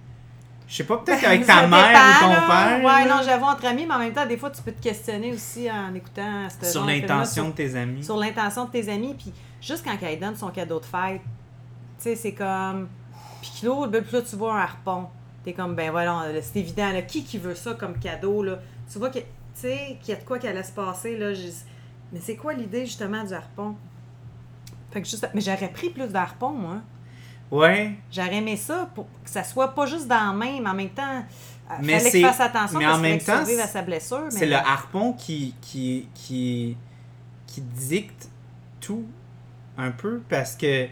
Je sais pas, peut-être avec *laughs* ta mère
dépend,
ou ton
là.
père.
Ouais,
là,
non, j'avoue entre amis, mais en même temps, des fois, tu peux te questionner aussi en écoutant ce
sur l'intention de tes amis.
sur l'intention de tes amis. Puis juste quand elle donne son cadeau de fête, tu sais, c'est comme. Puis l'autre, là, tu vois un harpon. T'es comme, ben voilà, là, c'est évident, là, qui qui veut ça comme cadeau, là? Tu vois que, tu sais, qu'il y a de quoi qu'elle laisse passer, là. Mais c'est quoi l'idée, justement, du harpon? Fait que juste... Mais j'aurais pris plus d'harpons, moi.
Ouais,
J'aurais aimé ça pour que ça soit pas juste dans la main, mais en même temps, euh,
Mais
fallait qu'il fasse attention
mais
parce
en même temps,
à sa blessure.
c'est le harpon qui, qui, qui, qui dicte tout un peu parce que.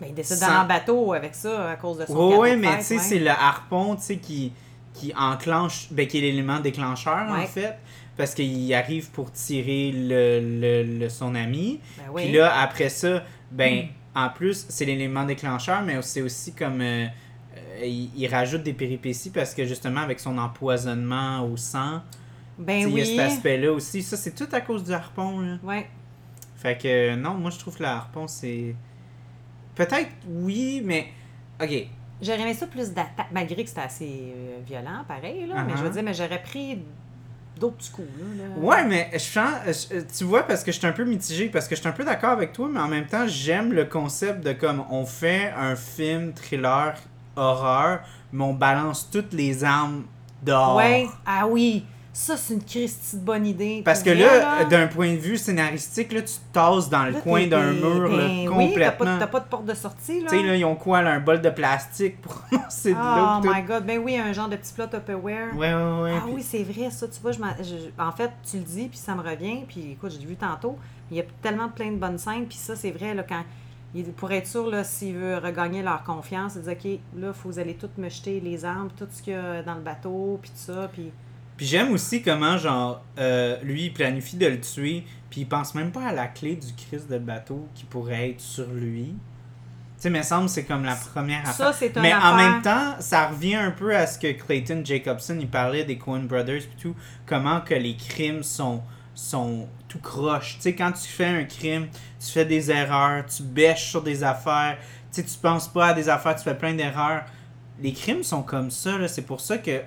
Mais il décide d'aller en bateau avec ça à cause de son
Oui, oui, mais tu sais, c'est le harpon, tu sais, qui, qui enclenche, ben, qui est l'élément déclencheur, en fait, parce qu'il arrive pour tirer le, le, le- son ami.
Ben oui.
Puis là, après ça, ben, en plus, c'est l'élément déclencheur, mais c'est aussi comme. euh, il, il rajoute des péripéties parce que justement, avec son empoisonnement au sang,
Ben
Il y a cet aspect-là aussi. Ça, c'est tout à cause du harpon, là.
Ouais.
Fait que, non, moi, je trouve que le harpon, c'est... Peut-être, oui, mais... OK,
J'aurais aimé ça plus d'attaque, malgré que c'était assez euh, violent, pareil, là. Mais
Uh-huh.
je veux dire, mais j'aurais pris d'autres coups, là. là.
Ouais, mais je sens, je- tu vois, parce que je suis un peu mitigé, parce que je suis un peu d'accord avec toi, mais en même temps, j'aime le concept de comme on fait un film thriller horreur, mais on balance toutes les armes dehors.
Ouais. Ah oui. Ça, c'est une Christie de bonne idée.
Parce que là, d'un point de vue scénaristique, là, tu te tasses dans le
là,
coin d'un mur là,
ben Oui, t'as pas,
complètement.
t'as pas de porte de sortie, là.
tu sais, là, ils ont quoi, là, un bol de plastique pour *laughs* lancer de
Oh
l'eau. tout?
my god, ben oui, un genre de petit plat Tupperware.
Ouais, ouais, ouais.
Ah
puis-
oui, c'est vrai, ça, tu vois, je m'en- je- en fait, tu le dis, puis ça me revient, puis écoute, j'ai vu tantôt, il y a tellement plein de bonnes scènes, puis ça, c'est vrai, là, quand, pour être sûr, là, s'il veut regagner leur confiance, il dit, OK, là, faut vous allez toutes me jeter les armes, tout ce qu'il y a dans le bateau, puis tout ça, puis...
Puis j'aime aussi comment, genre, euh, lui, il planifie de le tuer, puis il pense même pas à la clé du Christ de bateau qui pourrait être sur lui. Tu sais, mais semble c'est comme la première
Ça,
affaire.
c'est un
Mais en même temps, ça revient un peu à ce que Clayton Jacobson, il parlait des Coen Brothers puis tout, comment que les crimes sont sont tout croche. Tu sais, quand tu fais un crime, tu fais des erreurs, tu bêches sur des affaires, tu sais, tu penses pas à des affaires, tu fais plein d'erreurs. Les crimes sont comme ça, là. C'est pour ça que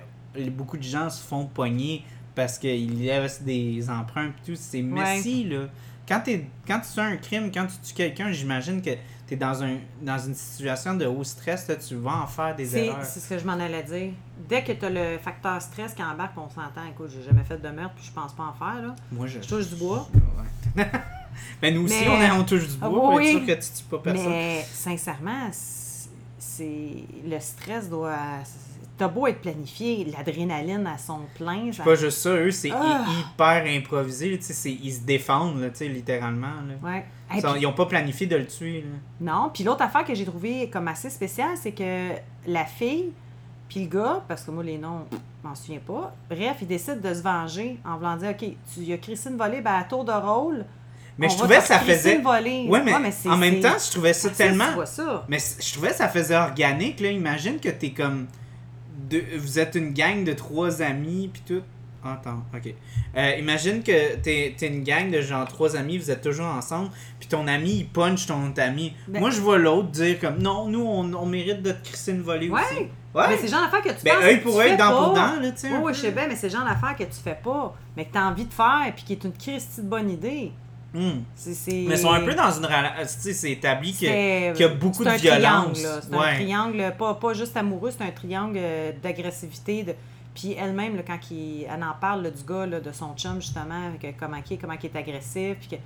beaucoup de gens se font pogner parce qu'ils laissent des empreintes et tout. C'est messy, là. Quand, t'es- quand tu fais un crime, quand tu tues quelqu'un, j'imagine que tu es dans, un, dans une situation de haut stress, là, tu vas en faire des erreurs.
c'est ce que je m'en allais dire. Dès que tu as le facteur stress qui embarque, on s'entend, écoute, j'ai jamais fait de meurtre, puis je pense pas en faire, là.
Moi, je...
Je touche du bois.
Ouais. Mais *laughs* nous aussi,
Mais-
on, est, on touche du bois
Ah, oui,
être sûr que tu tues pas personne.
Mais sincèrement, c'est le stress doit. T'as beau être planifié, l'adrénaline à son plein. ça-
Pas juste ça, eux, c'est
Ah.
hyper improvisé. là, tu sais, c'est- Ils se défendent, là, littéralement. là.
Ouais.
Ils
Et
sont-
puis-
Ils ont pas planifié de le tuer. Là.
non, puis l'autre affaire que j'ai trouvé comme assez spéciale, c'est que la fille, puis le gars, parce que moi les noms, je m'en souviens pas, bref, ils décident de se venger en voulant dire OK, tu y a Christine volée, ben à tour de rôle.
Mais
on
je
va
trouvais que ça faisait.
voler.
Ouais, mais,
c'est-
en même
c'est-
temps, je trouvais ça tellement.
Ça.
Mais je trouvais que ça faisait organique, là. Imagine que t'es comme. Deux- Vous êtes une gang de trois amis, puis tout. Attends, ok. Euh, imagine que t'es es une gang de genre trois amis, vous êtes toujours ensemble, puis ton ami, il punch ton ami.
Ben-
Moi, je vois l'autre dire comme non, nous, on, on mérite de te crisser une volée
Ouais.
aussi.
Mais
Ouais.
c'est le genre d'affaire que tu
Ben, œil pour œil, dent pour dent, là, tu sais.
Oui, je sais bien, mais c'est genre d'affaire que tu fais pas, mais que tu as envie de faire, puis qui est une Christie de bonne idée.
Hmm.
C'est, c'est...
Mais ils sont un peu dans une sais, c'est établi.
C'est-
qu'il y a beaucoup
c'est
de
un
violence.
C'est
Ouais.
un triangle, pas, pas juste amoureux, c'est un triangle euh, d'agressivité. De... Puis elle-même, quand il- elle en parle là, du gars, là, de son chum, justement, que, comment il est, comment il est agressif. Puis que...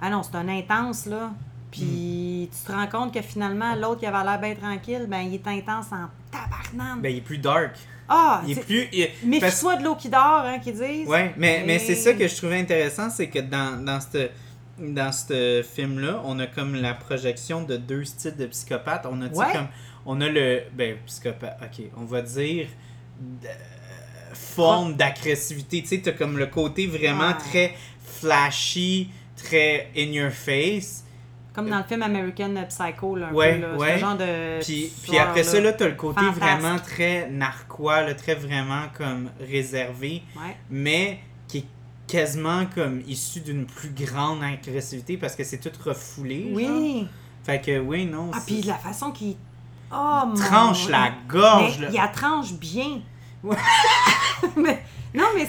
Ah non, c'est un intense, là. Puis
Hmm.
tu te rends compte que finalement, l'autre qui avait l'air bien tranquille, ben il est intense en tabarnane.
Ben, il est plus dark.
ah,
Il est plus. il- parce-
méfie-toi de l'eau qui dort, hein, qu'ils disent.
Ouais, mais, mais c'est
Et-
ça que je trouvais intéressant, c'est que dans, dans ce dans ce film-là, on a comme la projection de deux styles de psychopathes. On a,
Ouais.
comme, on a le, ben, psychopathe, ok, on va dire, euh, forme d'agressivité. Tu sais, t'as comme le côté vraiment
Ouais.
très flashy, très in your face.
Comme dans le film American Psycho, là, un
Ouais,
peu, là.
ouais.
Ce genre de.
Puis, puis après
histoire,
ça, là, t'as le côté
Fantasque.
vraiment très narquois, là, très vraiment comme réservé.
Ouais.
mais qui est quasiment comme issu d'une plus grande agressivité parce que c'est tout refoulé. genre.
Oui.
Fait que oui, non.
Ah, puis la façon qu'il. Oh, mon-
tranche la gorge.
Mais
là.
il la tranche bien.
Ouais. *laughs*
mais, non, mais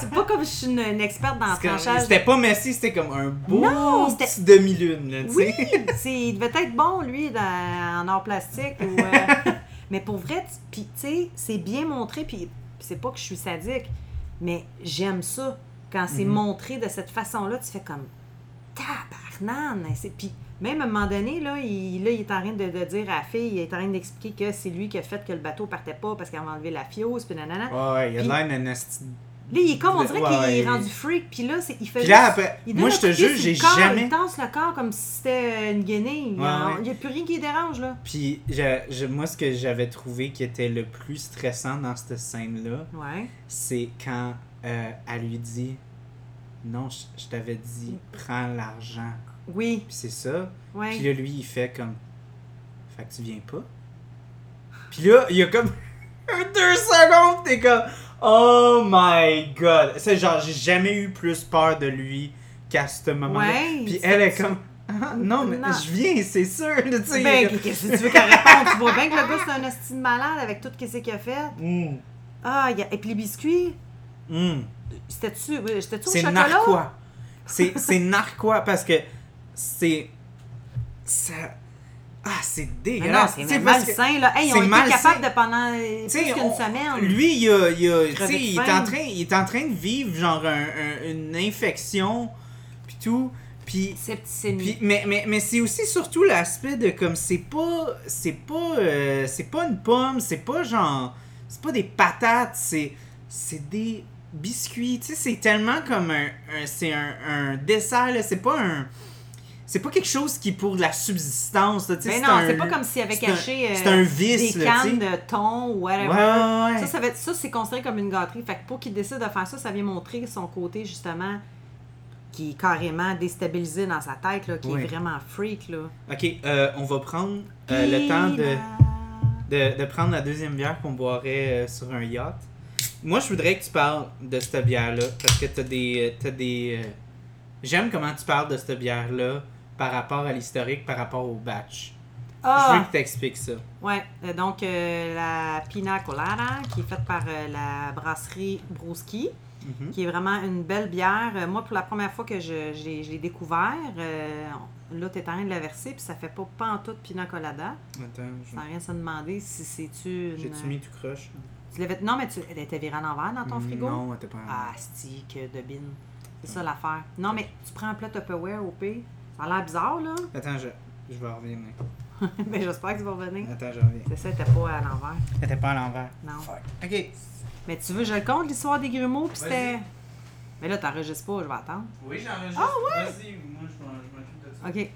c'est pas comme je suis une, une experte dans le tranchage.
C'était pas Messi, c'était comme un beau
Non,
petit demi-lune,
Oui, *laughs* il devait être bon, lui, dans- en art plastique. Ou, euh, *laughs* mais pour vrai, tu- sais, c'est bien montré, puis c'est pas que je suis sadique, mais j'aime ça. Quand c'est
Mhm.
montré de cette façon-là, tu fais comme tabarnane. Puis même à un moment donné, là, il, là, il est en train de, de dire à la fille, il est en train d'expliquer que c'est lui qui a fait que le bateau partait pas parce qu'il avait enlevé la fiose, puis nanana.
Ouais, ouais, il a
Puis-
l'air
Là, il est comme, on dirait
Ouais,
qu'il est rendu freak, puis là, il fait
Puis là,
juste-
après,
il
moi, je te jure, j'ai jamais.
Il tense le corps comme si c'était une guenille. Il n'y a,
Ouais, ouais.
il y a plus rien qui dérange, là.
Puis je- je- moi, ce que j'avais trouvé qui était le plus stressant dans cette scène-là, c'est quand euh, elle lui dit Non, je, je t'avais dit, prends l'argent.
Oui,
Puis c'est ça.
ouais.
Puis là, lui, il fait comme Fait que tu viens pas. Puis là, il y a comme *laughs* deux secondes, t'es comme Oh my god! C'est genre, j'ai jamais eu plus peur de lui qu'à ce moment-là.
Ouais,
Puis elle est comme. Ah, non, mais
Non.
je viens, c'est sûr. tu sais.
Ben, qu'est-ce que tu veux qu'elle réponde? Tu vois bien que le gars, c'est un estime malade avec tout ce qu'il a fait.
Mm,
Ah, il y a... et puis les biscuits,
mm.
c'était-tu au
C'est
chocolat?
narquois. C'est c'est narquois parce que c'est. Ça. Ah, c'est
Ah
dégueulasse.
c'est malsain, là. Hey, ils ont
c'est
été
malsain.
capables de pendant euh, plus qu'une semaine.
Lui, il, a, il, a- il, est en train, il est en train de vivre genre un- un- une infection, puis tout. Puis, puis, mais mais, mais c'est aussi surtout l'aspect de comme c'est pas c'est pas euh, c'est pas une pomme, c'est pas genre c'est pas des patates, c'est c'est des biscuits, tu sais, c'est tellement comme un, un- c'est un, un dessert c'est pas un c'est pas quelque chose qui est pour de la subsistance, là, tu sais,
Mais
c'est
non, c'est pas comme s'il avait
un-
caché euh,
c'est un vice,
des
là,
cannes de thon ou whatever.
Ouais, ouais, ouais.
Ça, ça, va être- ça, c'est considéré comme une gâterie. Fait que pour qu'il décide de faire ça, ça vient montrer son côté, justement, qui est carrément déstabilisé dans sa tête, là, qui est vraiment freak, là.
Ok, euh, on va prendre euh, le temps de, de, de prendre la deuxième bière qu'on boirait euh, sur un yacht. Moi, je voudrais que tu parles de cette bière-là parce que t'as des. T'as des euh, J'aime comment tu parles de cette bière-là par rapport à l'historique, par rapport au batch. Je veux
Ah!
que tu expliques ça.
Ouais, euh, donc euh, la Pina Colada, qui est faite par euh, la brasserie Broski,
Mhm.
qui est vraiment une belle bière. Euh, moi, pour la première fois que je, je l'ai- découvert, euh, là, tu es en train de la verser, puis ça fait pas pantoute Pina Colada.
Attends, je-
Sans rien se demander si c'est-tu une...
j'ai-tu mis tout croche?
Tu l'avais- Non, mais tu... elle était virée à l'envers dans ton frigo?
Non, t'es pas.
Ah, stick de bin. C'est ça l'affaire. Non, mais tu prends un plat Tupperware au pire. Ça a l'air bizarre, là. *laughs*
Attends, je, je vais revenir.
mais j'espère que tu vas revenir.
Attends, je reviens.
C'est ça, elle était pas à l'envers.
T'étais pas à l'envers.
Non.
Fuck. Ok.
Mais tu veux, je le compte, l'histoire des grumeaux, puis c'était... Mais là, t'enregistres pas, je vais attendre.
Oui, j'enregistre.
Ah,
Vas-y, moi, je m'en- je m'occupe de ça.
OK.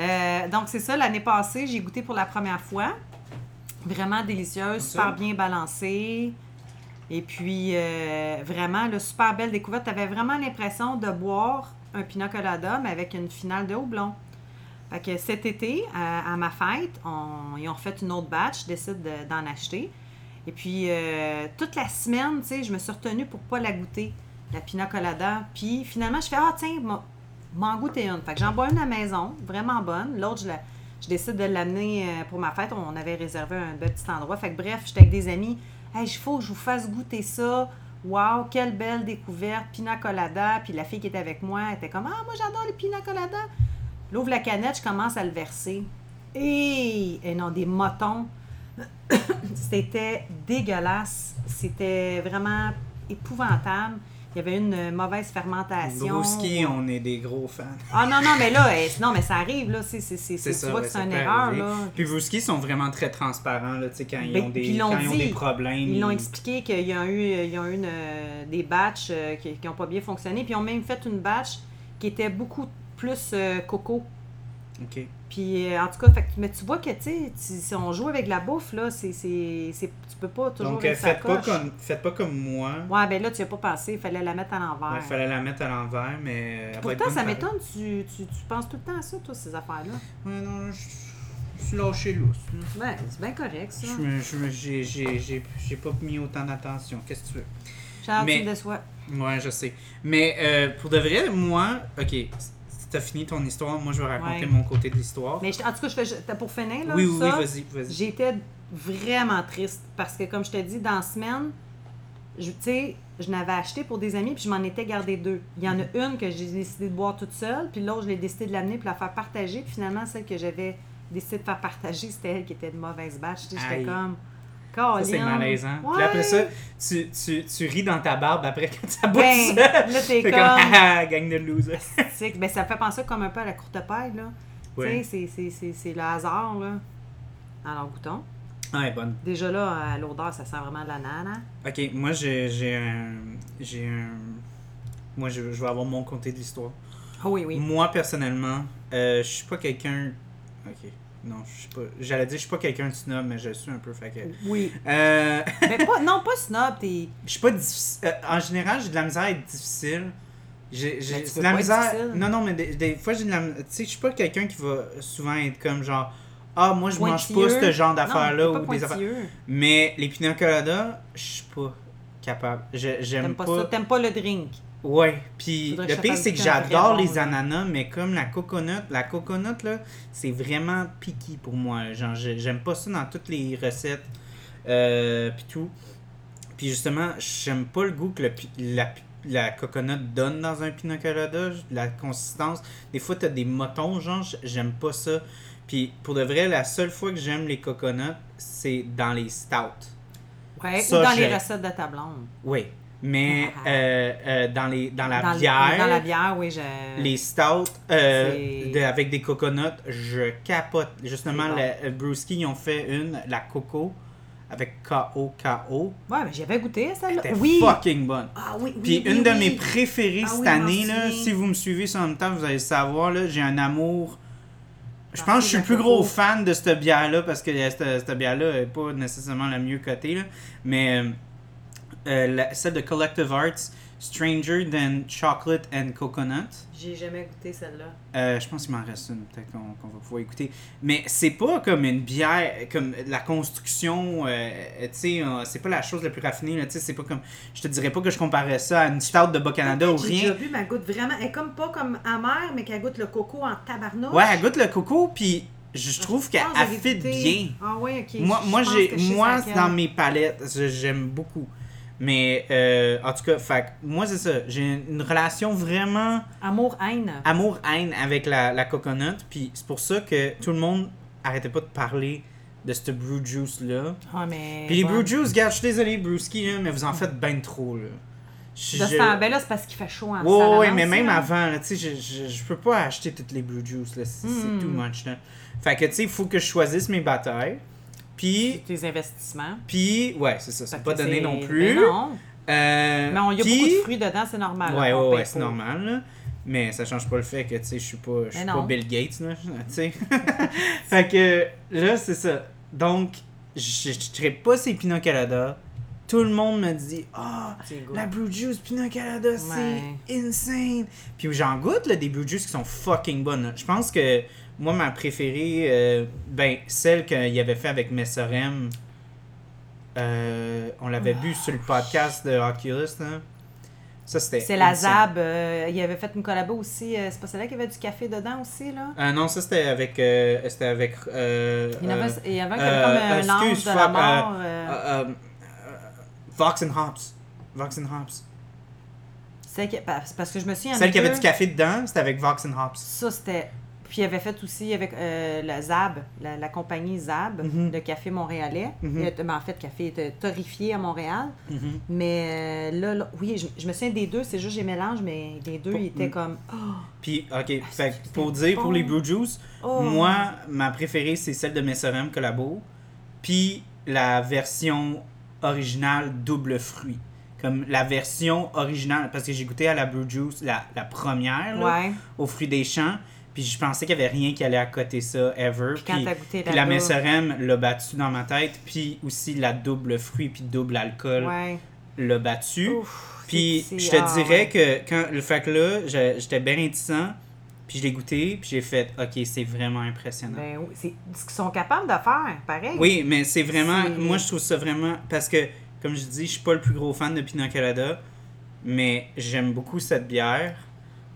Euh, donc, c'est ça, l'année passée, j'ai goûté pour la première fois. Vraiment délicieuse, super bien balancée. Et puis, euh, vraiment, là, super belle découverte. Tu avais vraiment l'impression de boire un pina colada, mais avec une finale de houblon. Fait que cet été, à, à ma fête, on, ils ont fait une autre batch, je décide de- d'en acheter. Et puis, euh, toute la semaine, tu sais, je me suis retenue pour pas la goûter, la pina colada. Puis, finalement, je fais, ah, tiens, m'en goûter une. Fait que j'en bois une à la maison, vraiment bonne. L'autre, je, la- je décide de l'amener euh, pour ma fête. On avait réservé un bel petit endroit. Fait bref, j'étais avec des amis. Hey, il faut que je vous fasse goûter ça. Wow, quelle belle découverte. Pina colada. Puis la fille qui était avec moi était comme, ah, moi j'adore les pina colada. J'ouvre la canette, je commence à le verser. Et, et non, des motons. *coughs* C'était dégueulasse. C'était vraiment épouvantable. Il y avait une mauvaise fermentation.
Brouski, on est des gros fans.
Ah non, non, mais là, eh, non, mais ça arrive, là. C'est, c'est, c'est,
C'est
tu
ça,
vois
ouais,
que c'est une erreur, là.
Puis Brouski sont vraiment très transparents là, tu sais, quand, ils
Ben,
ont des, quand ils ont des problèmes.
Ils l'ont expliqué qu'il y a eu, ils ont eu une, euh, des batchs euh, qui n'ont pas bien fonctionné. Puis ils ont même fait une batch qui était beaucoup plus euh, coco.
Ok.
Puis euh, en tout cas, fait mais tu vois que, tu sais, si on joue avec la bouffe, là, c'est, c'est, peux pas toujours
Donc, euh, faites, pas comme, faites pas comme moi.
Ouais, ben là, tu n'y as pas pensé. Il fallait la mettre à l'envers.
Il fallait la mettre à l'envers, mais. être
Pourtant, ça m'étonne. Tu, tu, tu penses tout le temps à ça, toi, ces affaires-là.
Ouais, non, je, suis lâché lousse.
Ben, c'est bien correct, ça.
Je j'ai- pas mis autant d'attention. Qu'est-ce que tu veux?
Charles,
Mais-
tu me déçois.
Ouais, je sais. Mais euh, pour de vrai, moi, ok, t'as fini ton histoire, moi je vais raconter
Ouais.
mon côté de l'histoire.
Mais je- en tout cas, je fais, pour finir, là,
Oui, oui, oui, vas-y, vas-y.
J'étais vraiment triste parce que, comme je te dis, dans la semaine, je- tu sais, je n'avais acheté pour des amis puis je m'en étais gardé deux. Il y en a une que j'ai décidé de boire toute seule, puis l'autre, je l'ai décidé de l'amener puis la faire partager. Puis finalement, celle que j'avais décidé de faire partager, c'était elle qui était de mauvaise batch. Tu sais, J'étais comme.
Ça, c'est malaisant.
Ouais.
Puis après ça, tu, tu, tu ris dans ta barbe après quand tu bois
Ben,
ça.
là, t'es comme.
comme, haha, *laughs* gang de losers.
Ben, ça me fait penser comme un peu à la courte paille, là.
Ouais.
Tu sais, c'est le hasard, là. Alors, goûtons.
Ouais, bonne.
Déjà là, à l'odeur, ça sent vraiment de la nana.
Ok, moi j'ai j'ai un. J'ai un. Moi je, je vais avoir mon côté de l'histoire.
Ah oui, oui.
Moi personnellement, euh, je suis pas quelqu'un. Ok. Non, je suis pas. J'allais dire je suis pas quelqu'un de snob, mais je suis un peu fait que.
Oui.
Euh, *laughs*
Mais pas, non, pas snob, t'es.
je suis pas difficile. euh, en général, j'ai de la misère à être difficile. J'ai j'ai de la misère. Non, non, mais des, des fois, j'ai de la. Tu sais, je suis pas quelqu'un qui va souvent être comme genre. Ah, moi, je mange pas ce genre d'affaires-là ou des affaires. Mais les pina je suis pas. capable. J'aime
pas,
pas.
ça? T'aimes pas le drink?
Ouais, puis le pire c'est que j'adore les ananas, mais comme la coconut, la coconut là, c'est vraiment piqué pour moi. Genre, j'ai- j'aime pas ça dans toutes les recettes, euh, puis tout. Puis justement, j'aime pas le goût que le la, coconut donne dans un pina colada, la consistance. Des fois, t'as des motons, genre, j'aime pas ça. Puis pour de vrai, la seule fois que j'aime les coconuts, c'est dans les stouts.
Ouais,
Ça,
ou dans les recettes de ta blonde.
Oui, mais
Ah.
euh, euh, dans, les, dans la
dans, le-
bière.
Dans la bière, oui, je...
Les stouts euh, de- avec des coconuts, je capote. Justement,
bon.
le- Brewski, ils ont fait une, la coco, avec K-O-K-O.
Ouais, mais j'avais goûté celle-là.
Elle était
Oui!
fucking bonne.
Ah oui, oui,
Puis
oui,
une de mes préférées
Ah
cette année, là, si vous me suivez sur le temps, vous allez savoir, là, j'ai un amour. Je pense que je suis le plus gros fan de cette bière-là parce que euh, cette, cette bière-là n'est pas nécessairement la mieux cotée. là. Mais euh, euh, la- celle de Collective Arts, Stranger Than Chocolate and Coconut.
J'ai jamais goûté celle-là.
Euh, je pense qu'il m'en reste une, peut-être qu'on qu'on va pouvoir écouter. Mais c'est pas comme une bière, comme la construction, euh, tu sais, euh, c'est pas la chose la plus raffinée, tu sais, c'est pas comme, je te dirais pas que je comparais ça à une stout de Bas-Canada ou
J'ai déjà
rien.
bu, mais elle goûte vraiment. Elle est comme pas comme amère, mais qu'elle goûte le coco en tabarnouche.
Ouais, elle goûte le coco, puis je je trouve qu'elle fit bien.
Ah ouais, ok.
Moi, moi, moi dans mes palettes, j'aime beaucoup. Mais, euh, en tout cas, fait, moi, c'est ça. J'ai une relation vraiment
Amour-haine.
amour-haine avec la, la coconut. Puis c'est pour ça que tout le monde arrêtait pas de parler de ce brew juice là.
Ah, mais.
Puis les brew juice, regarde, je suis désolé, brewski, là, mais vous en faites ben trop là. Je-
De ce
je-
ben là, c'est parce qu'il fait chaud en
ouais,
salle
mais même avant, tu sais, je, je, je peux pas acheter toutes les Blue Juice, là, c'est c'est
Mm.
too much, là. Fait que, tu sais, il faut que je choisisse mes batailles. Puis,
Tes investissements.
puis, ouais, c'est ça, c'est pas donné non plus.
Ben non.
Euh,
Mais on- il y a
puis-
beaucoup de fruits dedans, c'est normal.
Ouais,
on
ouais, ouais, c'est normal, là. Mais ça change pas le fait que, tu sais, je suis pas,
Mais
pas
non.
Bill Gates, là, tu sais. *laughs* fait que, là, c'est ça. Donc, je traite pas ces Pinot Colada. Tout le monde me dit, ah,
good.
la Blue Juice Pinot
Ouais.
c'est insane. Puis j'en goûte là, des Blue Juice qui sont fucking bonnes. Je pense que moi, ma préférée, euh, ben, celle qu'il avait fait avec Messorem, euh, on l'avait bu sur le podcast de Oculus. Là. Ça, c'était.
C'est la. Zab. euh, il avait fait une collabo aussi. euh, c'est pas celle-là qui avait du café dedans aussi, là?
Euh, non, ça, c'était avec. c'était avec.
Il y en avait, il y avait un qui avait comme un ange
excuse,
de la
fuck,
mort.
Vox and Hops. Vox and Hops.
celle qui- parce que je me en
Celle qui avait du café dedans, c'était avec Vox and Hops.
Ça, c'était. Puis il avait fait aussi avec euh, la Zab, la, la compagnie Zab, le café montréalais. Il ben, en fait, le café était torréfié à Montréal.
Mhm.
Mais euh, là, là, oui, je, je me souviens des deux, c'est juste j'ai mélange, mais les deux, ils étaient
mm.
comme. Oh,
Puis, ok, fait
c'est
pour dire, pour les Blue Juice,
oh.
moi, ma préférée, c'est celle de Messorem Collabo. Puis, la version originale double fruit. Comme la version originale, parce que j'ai goûté à la Blue Juice, la, la première, là,
Ouais.
au fruit des champs. Puis, je pensais qu'il n'y avait rien qui allait à côté ça, ever.
Puis quand t'as goûté
puis la Messorem l'a battu dans ma tête. Puis aussi la double fruit, puis double alcool
Ouais.
l'a battu.
Ouf,
Puis je te
ah,
dirais
ouais.
que quand le fait que là, j'étais bien réticent, puis je l'ai goûté, puis j'ai fait OK, c'est vraiment impressionnant.
Ben oui, c'est ce qu'ils sont capables de faire, pareil.
oui, mais c'est vraiment moi je trouve ça vraiment parce que comme je dis, je suis pas le plus gros fan de Pinot Colada, mais j'aime beaucoup cette bière.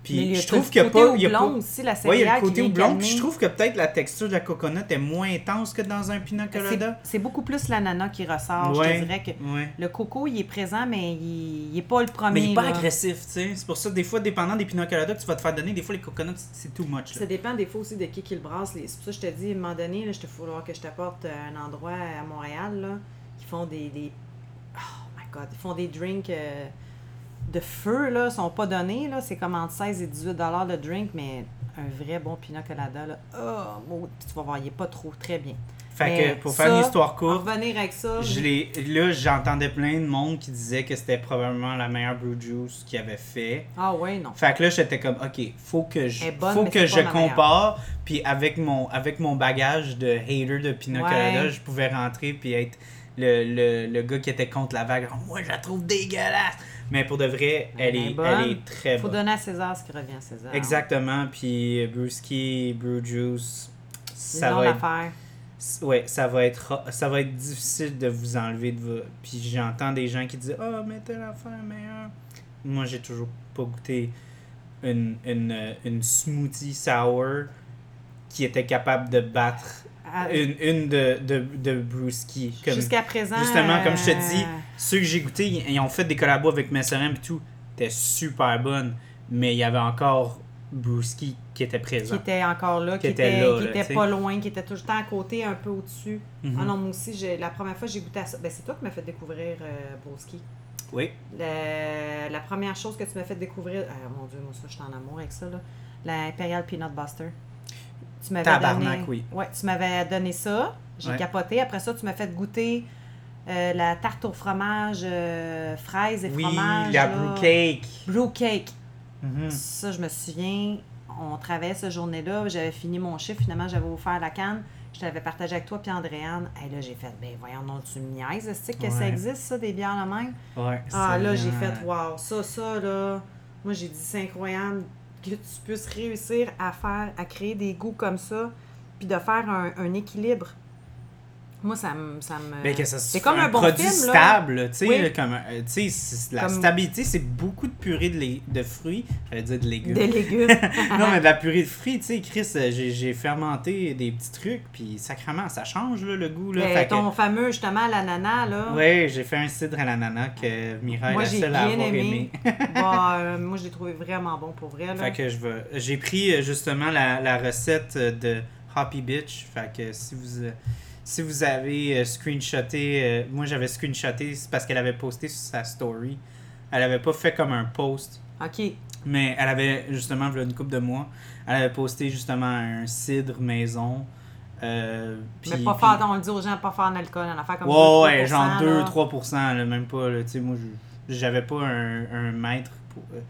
Puis
y a
je trouve qu'il a pas il y a pas
houblon aussi, la
Ouais, il y a le côté houblon, puis je trouve que peut-être la texture de la coconut est moins intense que dans un Pinot Colada.
C'est- beaucoup plus l'ananas qui ressort. Je te dirais que
ouais.
le coco, il est présent, mais il, il est pas le premier.
Mais il est pas
là.
agressif, tu sais. C'est pour ça, des fois, dépendant des Pinot Colada que tu vas te faire donner, des fois, les coconuts, c'est too much. là.
Ça dépend des fois aussi de qui qui le brasse. les- C'est pour ça que je te dis, à un moment donné, là, je te falloir que je t'apporte un endroit à Montréal là, qui font des, des- Oh my god, ils font des drinks euh, de feu, là, sont pas donnés. Là. C'est comme entre 16 et 18 dollars le drink, mais un vrai bon Pinot Colada, là. Oh, puis tu vas voir, il est pas trop très bien.
Fait
Mais
que, pour faire une histoire courte,
revenir avec ça,
je l'ai- là, j'entendais plein de monde qui disait que c'était probablement la meilleure brew juice qu'il avait fait.
Ah ouais, non.
Fait que là, j'étais comme, OK, faut que je,
bonne,
faut que je compare. Puis avec mon, avec mon bagage de hater de Pinot
Ouais.
Colada, je pouvais rentrer puis être le, le, le gars qui était contre la vague. Oh, moi, je la trouve dégueulasse. Mais pour de vrai, elle,
Elle
est,
bonne.
elle est très
Faut
bonne.
donner à César ce qui revient à César.
Exactement. Puis Brewski, Brew Juice, ça va, être, ouais, ça va être ça va être difficile de vous enlever de vos... Puis j'entends des gens qui disent Ah, mais telle affaire meilleure. Moi, j'ai toujours pas goûté une, une, une smoothie sour qui était capable de battre Une, une de, de, de Brewski.
Jusqu'à présent.
Justement, comme je te
euh,
dis, ceux que j'ai goûté, ils, ont fait des collabos avec Messerem et tout. C'était super bonne. Mais il y avait encore Brewski qui était
Qui
présent.
était encore là, qui,
Qui était
était,
là,
qui
là,
était pas loin, qui était tout le temps à côté, un peu au-dessus.
Mhm.
Ah non, moi aussi, la première fois que j'ai goûté à ça, ben, c'est toi qui m'as fait découvrir euh, Broski.
Oui.
Le- la première chose que tu m'as fait découvrir, ah, mon Dieu, moi ça, je suis en amour avec ça, là. la Imperial Peanut Buster. Tu m'avais
Tabarnak,
donné,
oui.
Ouais, tu m'avais donné ça, j'ai
Ouais.
capoté. Après ça, tu m'as fait goûter euh, la tarte au fromage, euh, fraises et
Oui,
fromage.
la
là.
brew cake.
Brew cake.
Mhm.
Ça, je me souviens, on travaillait cette journée-là, j'avais fini mon chiffre, finalement, j'avais offert la canne, je l'avais partagé avec toi puis Andréane. Et là, j'ai fait, ben voyons, non, tu me niaises, est-ce que ça existe, ça, des bières de même?
Ouais,
Ah, là, j'ai fait, wow, ça, ça, là, moi, j'ai dit, c'est incroyable que tu puisses réussir à faire, à créer des goûts comme ça, puis de faire un, un équilibre. Moi, ça me. Ça me
Ben,
c'est comme un, bon
produit
film,
stable, tu sais,
Oui.
comme, euh, la
Comme-
stabilité, c'est beaucoup de purée de, lé- de fruits, j'allais dire de légumes.
Des légumes. *laughs*
non, mais de la purée de fruits, tu sais, Chris, euh, j'ai fermenté des petits trucs, puis sacrément, ça change, là, le goût, là.
Ben,
fait que-
ton fameux, justement, l'ananas, là.
Ouais, j'ai fait un cidre à l'ananas que Mira est la seule à avoir
aimé.
aimé. *laughs*
Bah, euh, moi, je l'ai trouvé vraiment bon pour vrai. Là.
fait que je vais... J'ai pris justement la, la recette de Hoppy Bitch. Fait que si vous, si vous avez euh, screenshoté... euh, moi, j'avais screenshoté, c'est parce qu'elle avait posté sur sa story. Elle avait pas fait comme un post,
OK.
mais elle avait justement, a une couple de mois, elle avait posté justement un cidre maison. euh,
Mais pas faire, on le dit aux gens, pas faire en alcool, en affaire comme
Ouais, ouais,
2-3%,
genre
là.
2-3%, là, même pas. Là, tu sais, moi, j'avais pas un, un mètre. Pour, euh,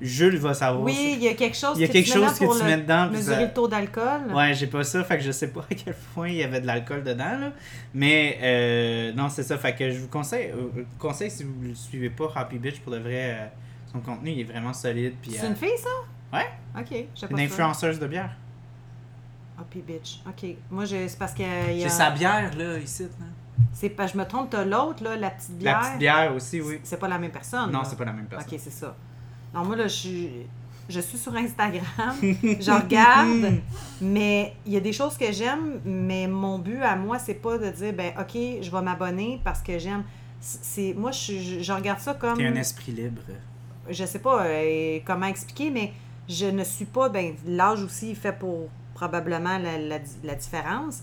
Jules va savoir.
Oui, il y a quelque chose
il y a
que
quelque
tu
chose que
pour
tu
le-
mets dedans.
mesurer
ça-
le taux d'alcool.
Ouais, j'ai pas ça, fait que je sais pas *laughs* à quel point il y avait de l'alcool dedans, là. Mais, euh, non, c'est ça, fait que je vous conseille, euh, conseille si vous le suivez pas, Happy Bitch, pour de vrai, euh, son contenu, il est vraiment solide. Puis,
C'est
euh,
une fille, ça?
Ouais.
OK, je
une
ça.
influenceuse de bière.
Happy bitch. OK. Moi, je- c'est parce que... il y a-
C'est sa bière, là, ici, là.
C'est pas, je me trompe, t'as l'autre, là, la petite bière.
La petite bière? aussi, oui.
C'est pas la même personne.
Non, c'est pas la même personne.
OK, c'est ça. Non, moi, là, je suis, je suis sur Instagram. *laughs* je regarde, mais il y a des choses que j'aime, mais mon but à moi, c'est pas de dire, ben, OK, je vais m'abonner parce que j'aime. C'est, moi, je, regarde ça comme.
T'es un esprit libre.
Je sais pas euh, comment expliquer, mais je ne suis pas. Ben, l'âge aussi fait pour probablement la, la, la différence.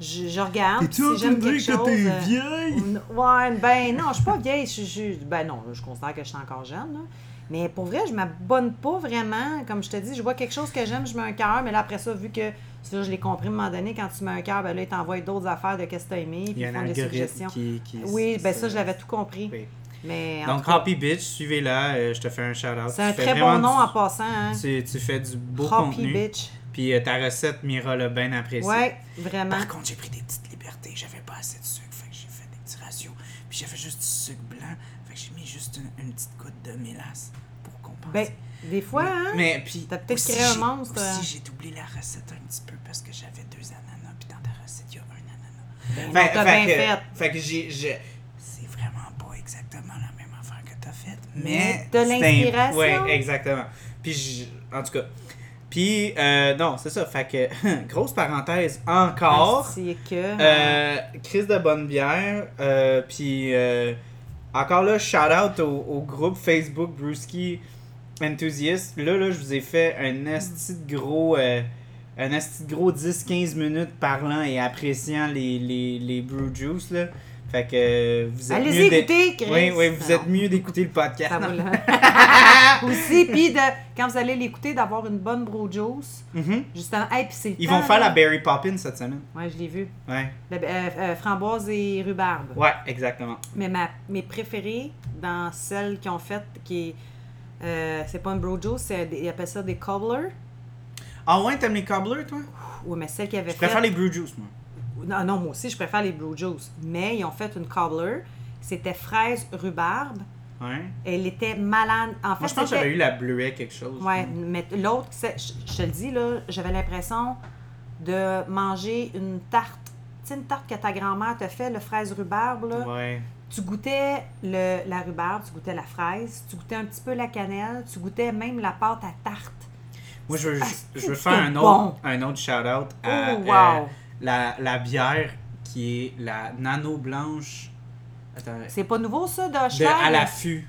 Je, je regarde. puis si j'aime quelque chose. euh,
vieille?
Ouais, ben non, je suis pas vieille. Je, je- ben non, je considère que je suis encore jeune. là. Mais pour vrai, je m'abonne pas vraiment. Comme je te dis, je vois quelque chose que j'aime, je mets un cœur. Mais là, après ça, vu que ça, je l'ai compris à un moment donné, quand tu mets un cœur, ben là, il t'envoie d'autres affaires de qu'est-ce que tu as aimé. Puis
Il y a
ils font des suggestions.
qui, qui.
Oui, ben ça, je l'avais tout compris.
Oui.
Mais
Donc,
cas,
Happy Bitch, suivez-la. euh, je te fais un shout-out.
c'est un très bon nom
du-
en passant. Hein?
Tu, tu fais du beau
Hoppy
contenu.
Bitch.
Puis euh, ta recette, Mira l'a bien appréciée.
Ouais, vraiment.
Par contre, j'ai pris des petites libertés. J'avais pas assez de sucre. Fait que j'ai fait des petits ratios. Puis j'avais juste du sucre blanc. Fait que j'ai mis juste une, une petite goutte de mélasse
Ben, des fois, hein?
Mais puis.
T'as peut-être créé un
j'ai-
monstre, hein.
Aussi, j'ai doublé la recette un petit peu parce que j'avais deux ananas. Puis dans ta recette, il y a un ananas.
Ben,
Fait-
bien
que-
fait.
Fait que j'ai. C'est vraiment pas exactement la même affaire que t'as faite.
Mais
un-
l'inspiration?
Ouais, exactement. Puis, en tout cas. Puis, euh, non, c'est ça. Fait que, *laughs* grosse parenthèse encore.
C'est que.
Euh, Chris de bonne bière. euh, puis, euh, encore là, shout out au, au groupe Facebook Brewski Enthusiast. Là, là, je vous ai fait un esti de gros. euh, un de gros 10-15 minutes parlant et appréciant les, les, les brew juice, là. Fait que euh, vous êtes
Allez-y
mieux
écouter, Chris.
Oui, oui, vous
Non.
êtes mieux d'écouter le podcast. *laughs*
Aussi, puis de, quand vous allez l'écouter, d'avoir une bonne bro juice.
Mhm.
Justement, hey, puis c'est le
Ils
temps,
vont faire
là.
la Berry Poppin cette semaine.
Ouais, je l'ai vu.
Ouais.
La- euh, euh, framboise et rhubarbe.
Ouais, exactement.
Mais ma, mes préférées dans celles qui ont fait, qui est. euh, c'est pas un bro juice, c'est ils appellent ça des cobblers.
Ah ouais, t'aimes les cobblers, toi?
Oui, mais celle qui avait
Je
fait.
préfère les brew juice, moi.
Non, non, moi aussi, je préfère les Blue Juice. Mais ils ont fait une cobbler. C'était fraise rhubarbe.
Ouais.
Elle était malade. En fait,
Moi, je pense que j'avais eu la bleuet quelque chose.
Ouais, mais l'autre, je, je te le dis, là, j'avais l'impression de manger une tarte tu sais, une tarte que ta grand-mère te fait, le fraise rhubarbe, là?
Ouais.
Tu goûtais le, la rhubarbe, tu goûtais la fraise, tu goûtais un petit peu la cannelle, tu goûtais même la pâte à tarte.
Moi, je veux,
Ah,
je veux faire un
bon.
autre, un autre shout-out à
Oh, wow.
euh, la, la bière qui est la Nano Blanche.
C'est pas nouveau, ça, de
De à l'affût.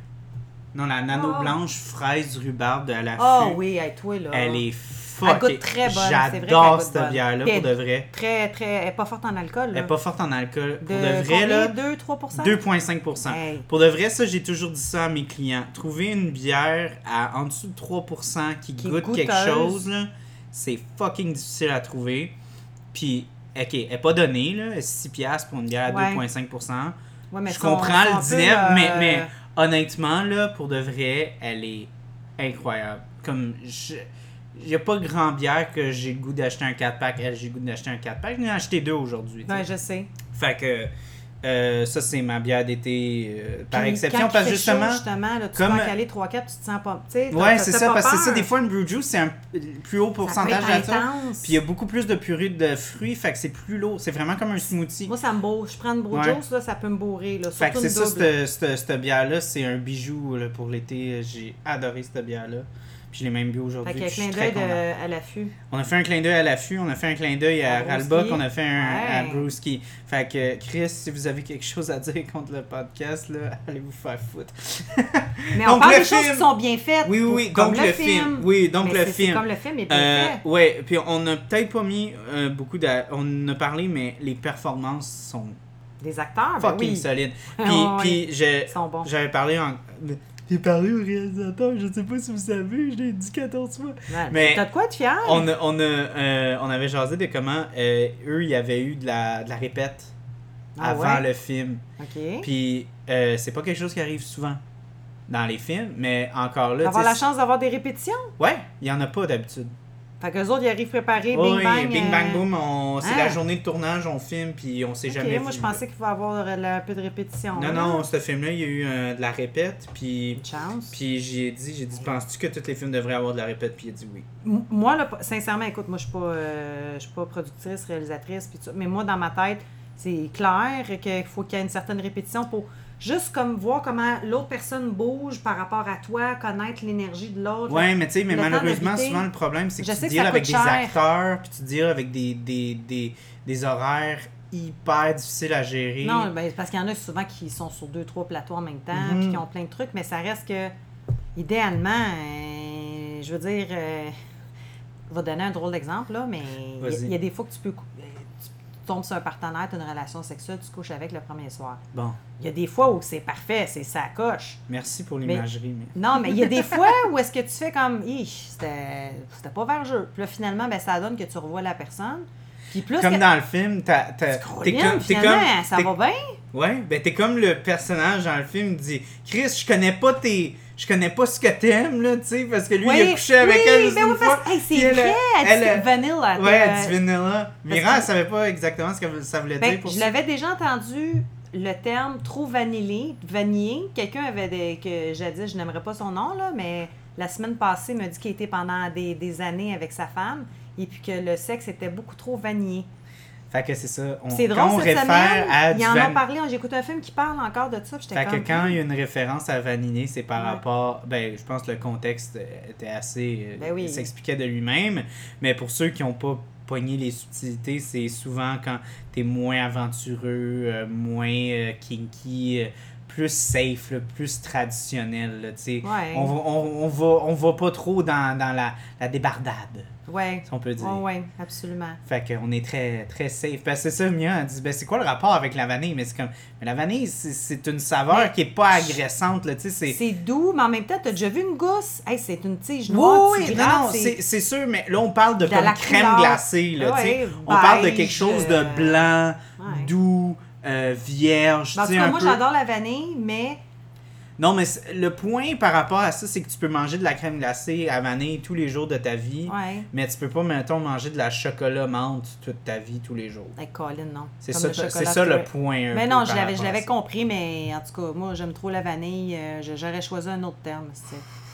Non, la Nano
Oh.
Blanche fraise rhubarbe de à l'affût.
Oh oui, hey, toi, là.
Elle est
Elle goûte très bonne,
J'adore cette bière-là, pour de vrai.
Très, très... Elle est pas forte en alcool,
Elle
là.
est pas forte en alcool. Pour
de,
vrai, là,
2-3%?
2,5%.
Hey.
Pour de vrai, ça, j'ai toujours dit ça à mes clients. Trouver une bière à en dessous de 3% qui,
Qui
goûte quelque chose, là, c'est fucking difficile à trouver. Puis, ok, elle est pas donnée, là, 6$ piastres pour une bière à
Ouais.
2,5%.
Ouais, mais
Je
son-
comprends
son
le dilemme,
euh,
mais, mais honnêtement, là, pour de vrai, elle est incroyable. Comme, je... Il n'y a pas grand bière que j'ai le goût d'acheter un 4-pack. Elle, j'ai le goût d'acheter un 4-pack. J'en ai acheté deux aujourd'hui.
Ouais, je sais.
Fait que euh, ça, c'est ma bière d'été euh, par exception. Parce que
chaud,
justement.
là, tu
comme-
peux en caler 3-4, tu te sens pas.
Ouais, c'est ça.
pas
Parce que c'est ça, des fois, une brew juice, c'est un plus haut pourcentage
intense.
Puis il y a beaucoup plus de purée de fruits. Fait que c'est plus lourd. C'est vraiment comme un smoothie.
Moi, ça me bourre. Je prends une brew
Ouais.
juice, là, ça peut me bourrer. Là,
Fait que c'est ça, cette, cette, cette bière-là, c'est un bijou là, pour l'été. J'ai adoré cette bière-là. Puis je l'ai même bu aujourd'hui.
Fait qu'il y a
puis je suis
clin d'œil de- à l'affût.
On a fait un clin d'œil à l'affût, on a fait un clin d'œil à,
À.
Ralbach, on a fait un à
Ouais.
Brewski. Fait que Chris, si vous avez quelque chose à dire contre le podcast, là, *laughs* allez vous faire foutre. *laughs*
Mais
Donc,
on parle
le
des choses qui sont bien faites.
Oui, oui,
pour-
oui,
comme
donc le film. Oui, donc
Mais
le film.
comme le film est bien
Euh,
fait.
ouais, puis on a peut-être pas mis euh, beaucoup de. On a parlé, mais les performances sont
Des acteurs, ben
fucking
oui.
solides. *laughs* Puis, j'avais parlé en. J'ai parlé au réalisateur, je sais pas si vous savez, je l'ai dit 14 fois.
Ouais,
mais-
T'as de quoi être fier?
On, a- on, a, euh, on avait jasé de comment euh, eux, il y avait eu de la, de la répète
Ah
avant
ouais?
le film.
OK.
Puis euh, c'est pas quelque chose qui arrive souvent dans les films, mais encore là.
Avoir la chance d'avoir des répétitions?
Ouais, il y en a pas d'habitude.
Fait qu'eux autres, ils arrivent préparés,
Oui,
bing bang.
bing
euh,
bang boom, on- c'est
hein?
la journée de tournage, on filme, puis on
Ok,
jamais
moi,
vu.
je pensais qu'il faut avoir euh, un peu de répétition.
Non,
là.
non, ce film-là, il y a eu euh, de la répète, puis.
Une chance.
Puis j'ai dit, j'ai dit, penses-tu que tous les films devraient avoir de la répète? Puis il a dit oui.
M- Moi, là, sincèrement, écoute, moi, je suis pas, euh, je suis pas productrice, réalisatrice, puis tout ça, mais moi, dans ma tête, c'est clair qu'il faut qu'il y ait une certaine répétition pour juste comme voir comment l'autre personne bouge par rapport à toi, connaître l'énergie de l'autre.
Ouais, mais tu sais, mais malheureusement, souvent le problème, c'est que
Je
tu deals avec des acteurs, puis tu deals avec des, des, des, des horaires hyper difficiles à gérer.
Non, ben, parce qu'il y en a souvent qui sont sur deux, trois plateaux en même temps,
Mhm.
puis qui ont plein de trucs, mais ça reste que, idéalement, euh, je veux dire, euh, je vais donner un drôle d'exemple, là, mais il y a- y, des fois que tu peux, cou- tu tombes sur un partenaire, tu as une relation sexuelle, tu couches avec le premier soir.
Bon,
Il y a des fois où c'est parfait, c'est ça coche.
merci pour l'imagerie. Mais...
Non, mais il y a des *laughs* fois où est-ce que tu fais comme, c'était pas vers jeu. Puis là, finalement, ben, ça donne que tu revois la personne. Puis plus
Comme
que-
dans le film, t'es comme, t'es
finalement,
comme,
ça va bien?
ouais, ben t'es comme le personnage dans le film qui dit, Chris, je connais pas tes, je connais pas ce que t'aimes là, tu sais, parce que lui il a couché avec
oui,
elle juste
ben
une
oui, parce- hey, c'est
elle,
vrai, elle,
elle,
dit vanilla.
Ouais, elle dit vanilla. Mira,
que-
elle savait pas exactement ce que ça voulait
ben,
dire pour
je l'avais déjà entendu le terme trop vanillé, vanillé. Quelqu'un avait des, que jadis, je n'aimerais pas son nom là, mais la semaine passée m'a dit qu'il était pendant des, des années avec sa femme et puis que le sexe était beaucoup trop vanillé.
Fait que c'est ça. On,
C'est
quand
drôle
on
cette
réfère
semaine.
à
Ils en ont
van-
parlé. J'écoute un film qui parle encore de ça.
Fait que quand il y a une référence à vanillé, c'est par
Ouais.
rapport. Ben, je pense que le contexte était assez. euh,
Ben oui.
Il s'expliquait de lui-même. Mais pour ceux qui n'ont pas pogné les subtilités, c'est souvent quand t'es moins aventureux, euh, moins euh, kinky, euh, plus safe, là, plus traditionnel. là, tu sais.
Ouais.
On, va, on, on va, on va pas trop dans, dans la, la débardade,
Ouais.
si on peut dire.
Ouais, ouais, absolument.
Fait qu'on est très, très safe. Parce que c'est ça, Mia, elle dit, ben, c'est quoi le rapport avec la vanille? Mais c'est comme, mais la vanille, c'est, c'est une saveur
Mais-
qui est pas agressante, là, tu sais, c'est...
C'est doux, mais en même temps, t'as déjà vu une gousse? Hey, c'est une tige noire.
Oui, oui, non, c'est, c'est sûr, mais là, on parle de,
De
comme
la
crème
couleur.
glacée, là, tu sais.
Ouais,
On parle de quelque chose de
euh,
blanc,
ouais.
doux, euh, vierge,
En tout cas, moi,
peu...
j'adore la vanille, mais
Non, mais le point par rapport à ça, c'est que tu peux manger de la crème glacée à vanille tous les jours de ta vie,
ouais.
mais tu peux pas, mettons, manger de la chocolat menthe toute ta vie, tous les jours.
Avec Colin, non.
C'est ça,
le
c'est
chocolat
ça le
Square.
point.
Mais non, je l'avais, je l'avais compris, mais en tout cas, moi, j'aime trop la vanille. euh, J'aurais choisi un autre terme.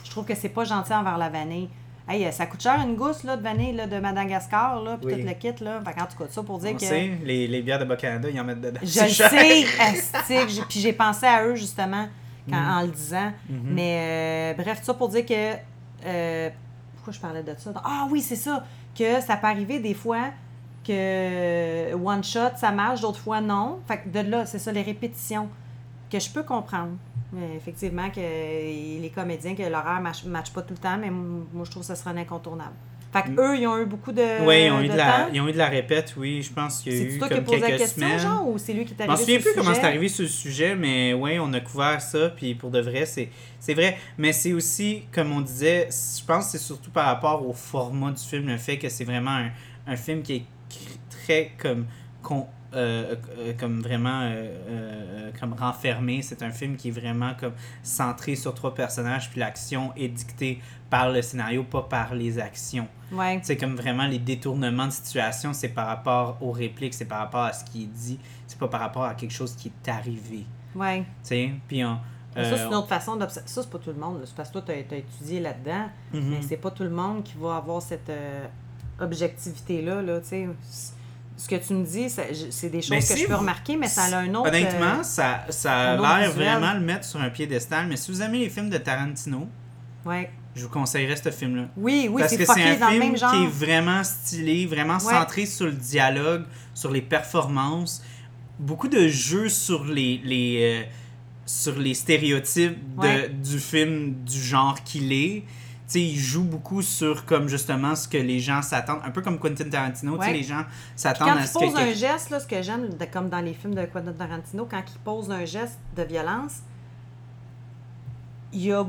Je trouve que c'est pas gentil envers la vanille. Hey, euh, ça coûte cher une gousse là, de vanille là, de Madagascar, là, puis
Oui.
tout le kit. Là. Fait qu'en tout cas, ça pour dire
On
que.
sait, les, les bières de Bas-Canada, ils en mettent dedans.
Je le
cher.
sais, astique. Puis j'ai pensé à eux justement quand,
Mhm.
en le disant.
Mhm.
Mais euh, bref, ça pour dire que. euh, pourquoi je parlais de ça? Ah oui, c'est ça. Que ça peut arriver des fois que one shot, ça marche, d'autres fois non. Fait que de là, c'est ça, les répétitions que je peux comprendre. Mais effectivement, que les comédiens, que l'horaire ne matche, matche pas tout le temps, mais moi, je trouve que ça serait un incontournable. Fait que
Mm.
eux, ils ont eu beaucoup de.
Oui, ils ont, eu de la,
temps.
ils ont eu de la répète, oui. Je pense qu'il y a
C'est
eu
toi qui as
comme
posé la
quelques
question,
semaines.
genre, ou c'est lui qui est
Je
arrivé
m'en souviens
sur
plus comment c'est arrivé sur le sujet, mais oui, on a couvert ça, puis pour de vrai, c'est c'est vrai. Mais c'est aussi, comme on disait, je pense que c'est surtout par rapport au format du film, le fait que c'est vraiment un, un film qui est très comme con- euh, euh, comme vraiment euh, euh, comme renfermé. C'est un film qui est vraiment comme centré sur trois personnages, puis l'action est dictée par le scénario, pas par les actions.
Ouais.
C'est comme vraiment les détournements de situation, c'est par rapport aux répliques, c'est par rapport à ce qui est dit, c'est pas par rapport à quelque chose qui est arrivé.
Ouais.
Tu sais, puis on.
Mais Ça, c'est
euh,
une autre façon d'observer. Ça, c'est pas tout le monde. là. C'est parce que toi, tu as, étudié là-dedans.
mhm.
Mais c'est pas tout le monde qui va avoir cette euh, objectivité-là. Là, tu sais. C- Ce que tu me dis, c'est des choses
Mais
que
si
je peux
vous-
remarquer, mais ça a un autre.
Honnêtement,
euh,
ça, ça a l'air vraiment le mettre sur un piédestal, mais si vous aimez les films de Tarantino,
ouais.
je vous conseillerais ce film-là.
Oui, oui,
Parce
c'est
que c'est un
dans le
film
même genre.
qui est vraiment stylé, vraiment
Ouais.
centré sur le dialogue, sur les performances, beaucoup de jeux sur les, les, euh, sur les stéréotypes de-
Ouais.
du film du genre qu'il est. Tu sais, il joue beaucoup sur comme justement ce que les gens s'attendent, un peu comme Quentin Tarantino, tu sais,
Ouais.
les gens s'attendent
quand
à
il
ce
pose
que
un geste, là, ce que j'aime, comme dans les films de Quentin Tarantino, quand il pose un geste de violence, il y a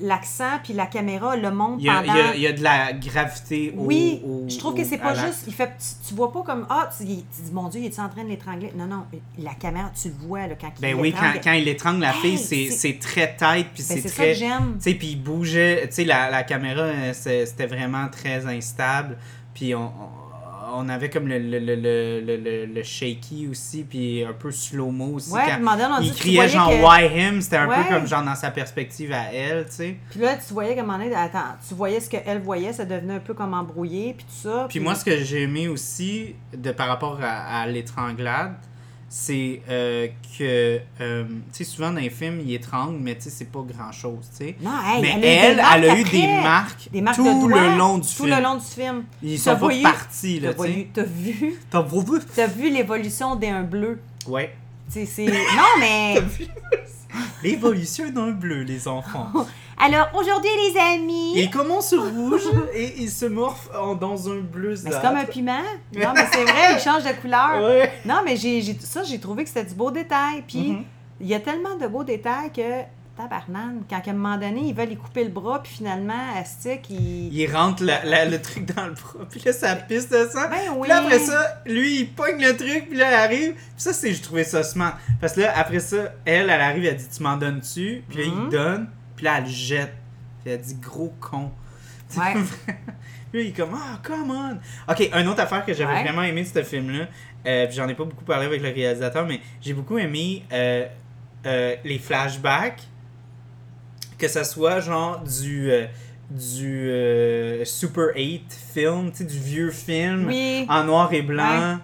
l'accent puis la caméra le montre
il y, a,
pendant.
il y a- il y a de la gravité au
Oui,
au-
je trouve que c'est pas juste. Il fait, tu, tu vois pas comme ah, tu, dis mon Dieu, il est en train de l'étrangler? Non, non, la caméra, tu le vois là, quand il
Ben oui, quand, quand il étrangle la
Hey,
fille, c'est
c'est-
très tight, puis
Ben,
c'est
c'est ça
très...
que j'aime.
Tu sais, puis il bougeait, tu sais, la, la caméra, euh, c'était vraiment très instable. Puis on, on- on avait comme le, le, le, le, shaky aussi, puis un peu slow-mo aussi.
Ouais,
quand
Mandel, on
il criait genre
que-
Why him? C'était un
Ouais.
peu comme genre dans sa perspective à elle, tu sais.
Puis là, tu voyais moment donné, attends, tu voyais ce qu'elle voyait, ça devenait un peu comme embrouillé, puis tout ça.
Puis moi, ce que j'ai aimé aussi de, par rapport à, à l'étranglade, c'est euh, que, euh, tu sais, souvent dans les films, il étrangle, mais tu sais, c'est pas grand-chose, tu sais.
Non, hey,
mais
elle, a eu des
elle, a eu des marques,
Des marques
tout
de doigts,
le long du
tout
film.
le long du film.
Ils sont pas partis, là, tu sais.
t'as vu,
T'as vu?
t'as vu l'évolution d'un bleu?
Ouais.
Tu sais, c'est... Non, mais... *laughs*
L'évolution d'un bleu, les enfants. *laughs*
Alors, aujourd'hui, les amis...
Il commence rouge et il se morphe en- dans un bleu
c'est comme un piment. Non, mais c'est vrai, il change de couleur. *laughs*
Ouais.
Non, mais j'ai, ça, j'ai trouvé que c'était du beau détail. Puis,
Mhm.
il y a tellement de beaux détails que, tabarnane, quand à un moment donné, ils veulent y couper le bras, puis finalement, Astic, il...
Il rentre la- la- le truc dans le bras, puis là, ça pisse de sang.
Ben oui.
Puis là, après ça, lui, il pogne le truc, puis là, elle arrive. Puis ça, c'est, je trouvais ça smart. Parce que là, après ça, elle, elle arrive, elle dit Tu m'en donnes-tu Puis là, il donne, puis là, elle le jette. Puis elle dit Gros con. *laughs*
Ouais.
Là, il est comme Ah, come on. Ok, une autre affaire que j'avais
Ouais.
vraiment aimé de ce film-là, euh, j'en ai pas beaucoup parlé avec le réalisateur, mais j'ai beaucoup aimé euh, euh, les flashbacks. Que ça soit genre du. euh, du euh, Super 8 film, tu sais, du vieux film
Oui,
en noir et blanc.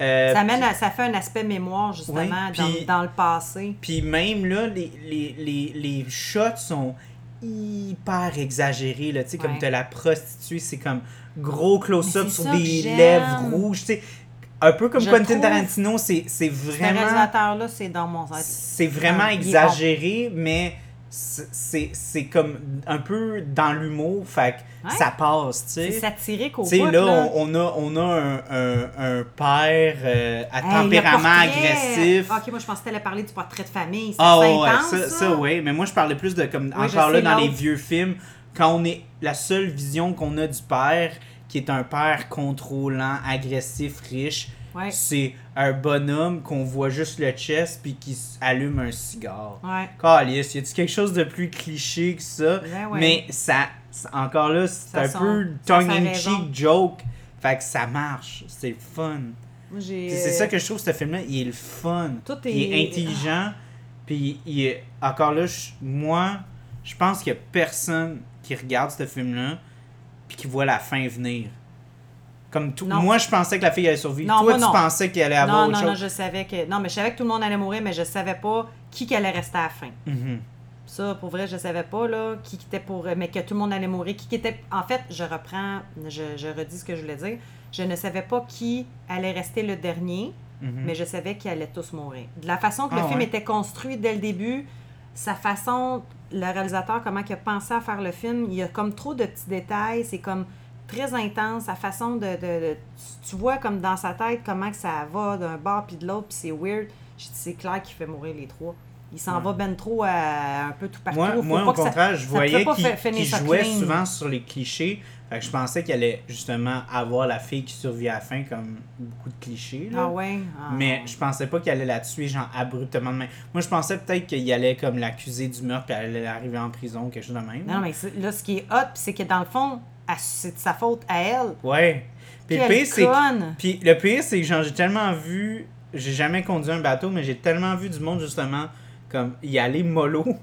Euh,
ça, amène à- ça fait un aspect mémoire, justement,
Oui,
dans,
puis-
dans le passé.
Puis même là, les, les, les, les shots sont hyper exagérés. Là. Tu sais, Comme
Ouais.
t'as la prostituée, c'est comme gros close-up sur des lèvres rouges. tu sais. Un peu comme
Je
Quentin Tarantino, c'est c'est
Ce
vraiment,
réalisateur-là, c'est dans mon
c'est vraiment
il
exagéré, mais c'est- comme un peu dans l'humour. Fait que
Ouais.
ça passe, tu sais.
C'est satirique au
Tu là,
là.
On, a, on a un, un, un père euh, à
Hey,
tempérament agressif.
Ok, moi je pensais que t'allais parler du portrait de famille. C'est
Ah
c'est
ouais,
intense,
ça, ça, ouais. Mais moi, je parlais plus de comme
Oui,
encore là dans les vieux films, quand on est la seule vision qu'on a du père, qui est un père contrôlant, agressif, riche,
Ouais.
c'est un bonhomme qu'on voit juste le chest puis qui allume un cigare.
Ouais.
Calice, y a-tu quelque chose de plus cliché que ça?
Ben ouais.
Mais ça, encore là, c'est un peu tongue-in-cheek joke. Fait que ça marche, c'est fun. C'est ça que je trouve, ce film-là, il est le fun.
Tout
Il est intelligent. Puis il est... Encore là, je- moi, je pense qu'il y a personne qui regarde ce film-là puis qu'il voit la fin venir. Comme tout,
Non.
moi, je pensais que la fille allait survivre.
Non,
Toi,
moi,
tu
non.
pensais qu'elle allait avoir
Non,
autre
non, non,
chose.
je savais que. Non, mais je savais que tout le monde allait mourir, mais je savais pas qui allait rester à la fin.
Mhm.
Ça, pour vrai, je savais pas, là, qui était pour. Mais que tout le monde allait mourir. Qui était. En fait, je reprends, je, je redis ce que je voulais dire. Je ne savais pas qui allait rester le dernier,
Mhm.
mais je savais qu'ils allaient tous mourir. De la façon que
Ah
le film
ouais.
était construit dès le début, sa façon, le réalisateur, comment il a pensé à faire le film, il y a comme trop de petits détails, c'est comme très intense, sa façon de... de- de- tu, vois comme dans sa tête comment que ça va d'un bord puis de l'autre, puis c'est weird. J'ai dit, c'est clair qu'il fait mourir les trois. Il s'en
Ouais.
va ben trop à, un peu tout partout.
Moi,
Faut
moi
pas
au
ça-
contraire, je voyais qu'il
ça
jouait
clean.
souvent sur les clichés. Fait que je pensais qu'elle allait justement avoir la fille qui survit à la fin, comme beaucoup de clichés. là.
Ah ouais? Ah.
Mais je pensais pas qu'elle allait la tuer, genre, abruptement de même. Moi, je pensais peut-être qu'il allait, comme, l'accuser du meurtre, puis elle allait arriver en prison, ou quelque chose de même.
Non, mais là, ce qui est hot, c'est que dans le fond, c'est de sa faute à elle.
Ouais. Puis le pire, c'est! Puis le pire, c'est que genre, j'ai tellement vu. J'ai jamais conduit un bateau, mais j'ai tellement vu du monde, justement, comme y aller mollo. *laughs*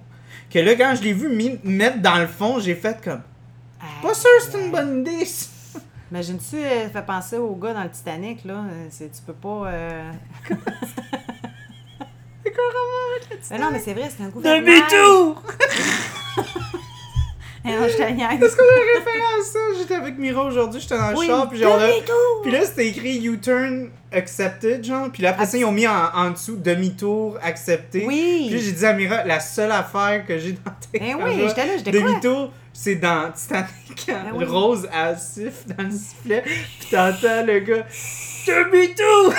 Que là, quand je l'ai vu mis- mettre dans le fond, j'ai fait comme. Pas sûr que c'est une bonne idée.
Imagine-tu, elle fait penser au gars dans le Titanic, là. euh, C'est, tu peux pas. euh, *laughs*
C'est quoi vraiment le
Mais non, mais c'est vrai, c'est un gouvernement.
Demi-tour! *laughs*
Non, je te.
Est-ce qu'on a référé à ça? J'étais avec Mira aujourd'hui, j'étais dans le
Oui,
char, puis genre là.
demi-tour!
Puis là, c'était écrit U-turn accepted, genre. Puis là, après ça, ils ont mis en, en dessous demi-tour accepté.
Oui!
Puis j'ai dit à Mira, la seule affaire que j'ai dans tes
Eh oui, j'étais là, j'étais?
Demi-tour, c'est dans Titanic,
Eh oui.
Rose siffle dans le sifflet, puis t'entends le gars Demi-tour!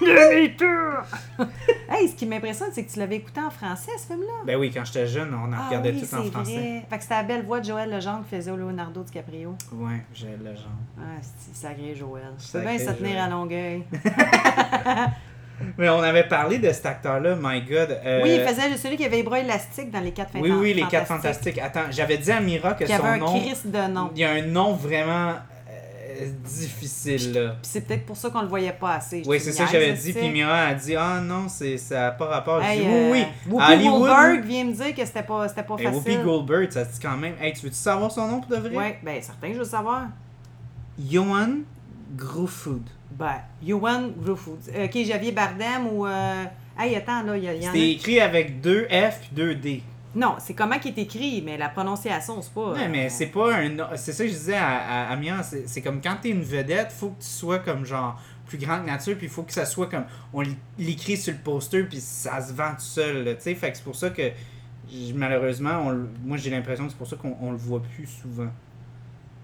Demi-tour! *laughs* *laughs* hey, ce qui m'impressionne, c'est que tu l'avais écouté en français, ce film-là.
Ben oui, quand j'étais jeune, on en
Ah
regardait
oui,
tout en français.
Fait que c'était la belle voix de Joël Legendre qui faisait au Leonardo DiCaprio.
Ouais, j'ai le genre.
Ah, c'est sacré Joël. Je peux bien se tenir
Joël.
à Longueuil. *laughs*
Mais on avait parlé de cet acteur-là, my god. euh,
Oui, il faisait celui qui avait les bras élastiques dans les quatre
Oui, oui, les quatre fantastiques. Attends, j'avais dit à Mira que
avait
son
un
nom.
Christ de nom.
Il y a un nom vraiment euh, difficile,
c'est peut-être pour ça qu'on le voyait pas assez.
Oui, c'est ça que j'avais dit. Puis Mira a dit Ah non, ça n'a pas rapport.
Hey,
dit
euh,
Oui, oui.
Whoopi
Hollywood.
Goldberg vient me dire que c'était pas, pas
Et Whoopi
facile.
Goldberg, ça dit quand même. Hey, tu veux-tu savoir son nom pour de vrai?
Ouais, ben certain, je veux savoir.
Johan Gruffudd.
Ben, Johan. Euh, ok, Javier Bardem ou. Euh... Hey, attends, là, il y, a.
C'était écrit avec deux F puis deux D.
Non, c'est comment qui est écrit, mais la prononciation, c'est pas. Euh,
mais c'est pas un. C'est ça que je disais à, à, à Mia, c'est, comme quand t'es une vedette, faut que tu sois comme genre plus grand que nature, puis il faut que ça soit comme. On l'écrit sur le poster, puis ça se vend tout seul, tu sais. Fait que c'est pour ça que malheureusement, on moi j'ai l'impression que c'est pour ça qu'on on le voit plus souvent.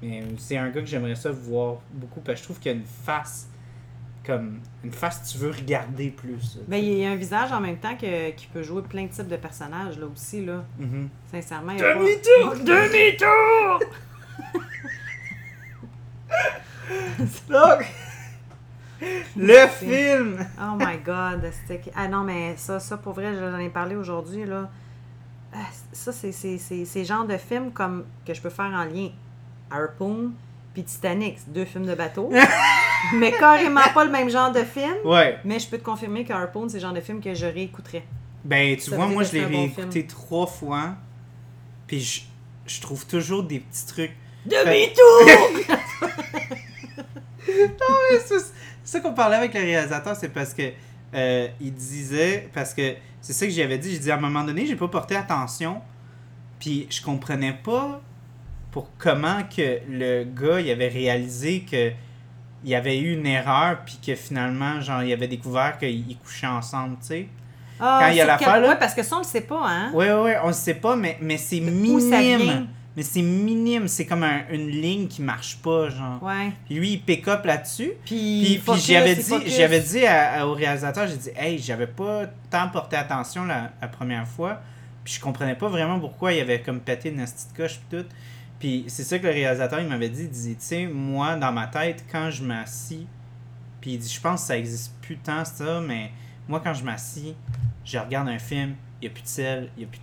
Mais c'est un gars que j'aimerais ça voir beaucoup, parce que je trouve qu'il y a une face. Comme. Une face que tu veux regarder plus.
Ben, il y a un visage en même temps que, qui peut jouer plein de types de personnages, là aussi, là.
Mhm.
Sincèrement, il y a pas-
Demi-tour! *laughs*
Demi-tour! *laughs*
Donc, le film!
Oh my god, c'était... Ah non, mais ça, ça pour vrai, j'en ai parlé aujourd'hui, là. Ah, Ça, c'est c'est- c'est- c'est le genre de film comme que je peux faire en lien. Harpoon puis Titanic, c'est deux films de bateau. *laughs* mais carrément pas le même genre de film.
Ouais.
Mais je peux te confirmer que Harpoon, c'est le genre de film que je réécouterais.
Ben, tu
Ça
vois, moi, je l'ai
bon
réécouté trois fois. Puis je, je trouve toujours des petits trucs.
Demi-tour! *laughs*
Ouais, c'est c'est ça qu'on parlait avec le réalisateur, c'est parce que euh, il disait, parce que c'est ça que j'avais dit, j'ai dit à un moment donné, j'ai pas porté attention, puis je comprenais pas pour comment que le gars il avait réalisé que il y avait eu une erreur, puis que finalement, genre, il avait découvert qu'ils ils couchaient ensemble, tu sais.
Ah,
Quand il y a l'affaire,
quel-
là-
Ouais, parce que ça, on le sait pas, hein?
Ouais, ouais, ouais, on le sait pas, mais, mais c'est minime. Mais c'est minime, c'est comme un- une ligne qui marche pas, genre.
Ouais.
Puis lui, il pick up là-dessus.
Puis,
Puis, j'avais dit, j'avais dit à- à- au réalisateur, j'ai dit, hey, j'avais pas tant porté attention la, la première fois. Puis je comprenais pas vraiment pourquoi il avait comme pété une petite coche tout. Puis c'est ça que le réalisateur il m'avait dit, il disait, tu sais, moi dans ma tête, quand je m'assis, puis il dit, je pense que ça existe plus tant ça, mais moi quand je m'assis, je regarde un film, il y a plus de sel, il y a plus,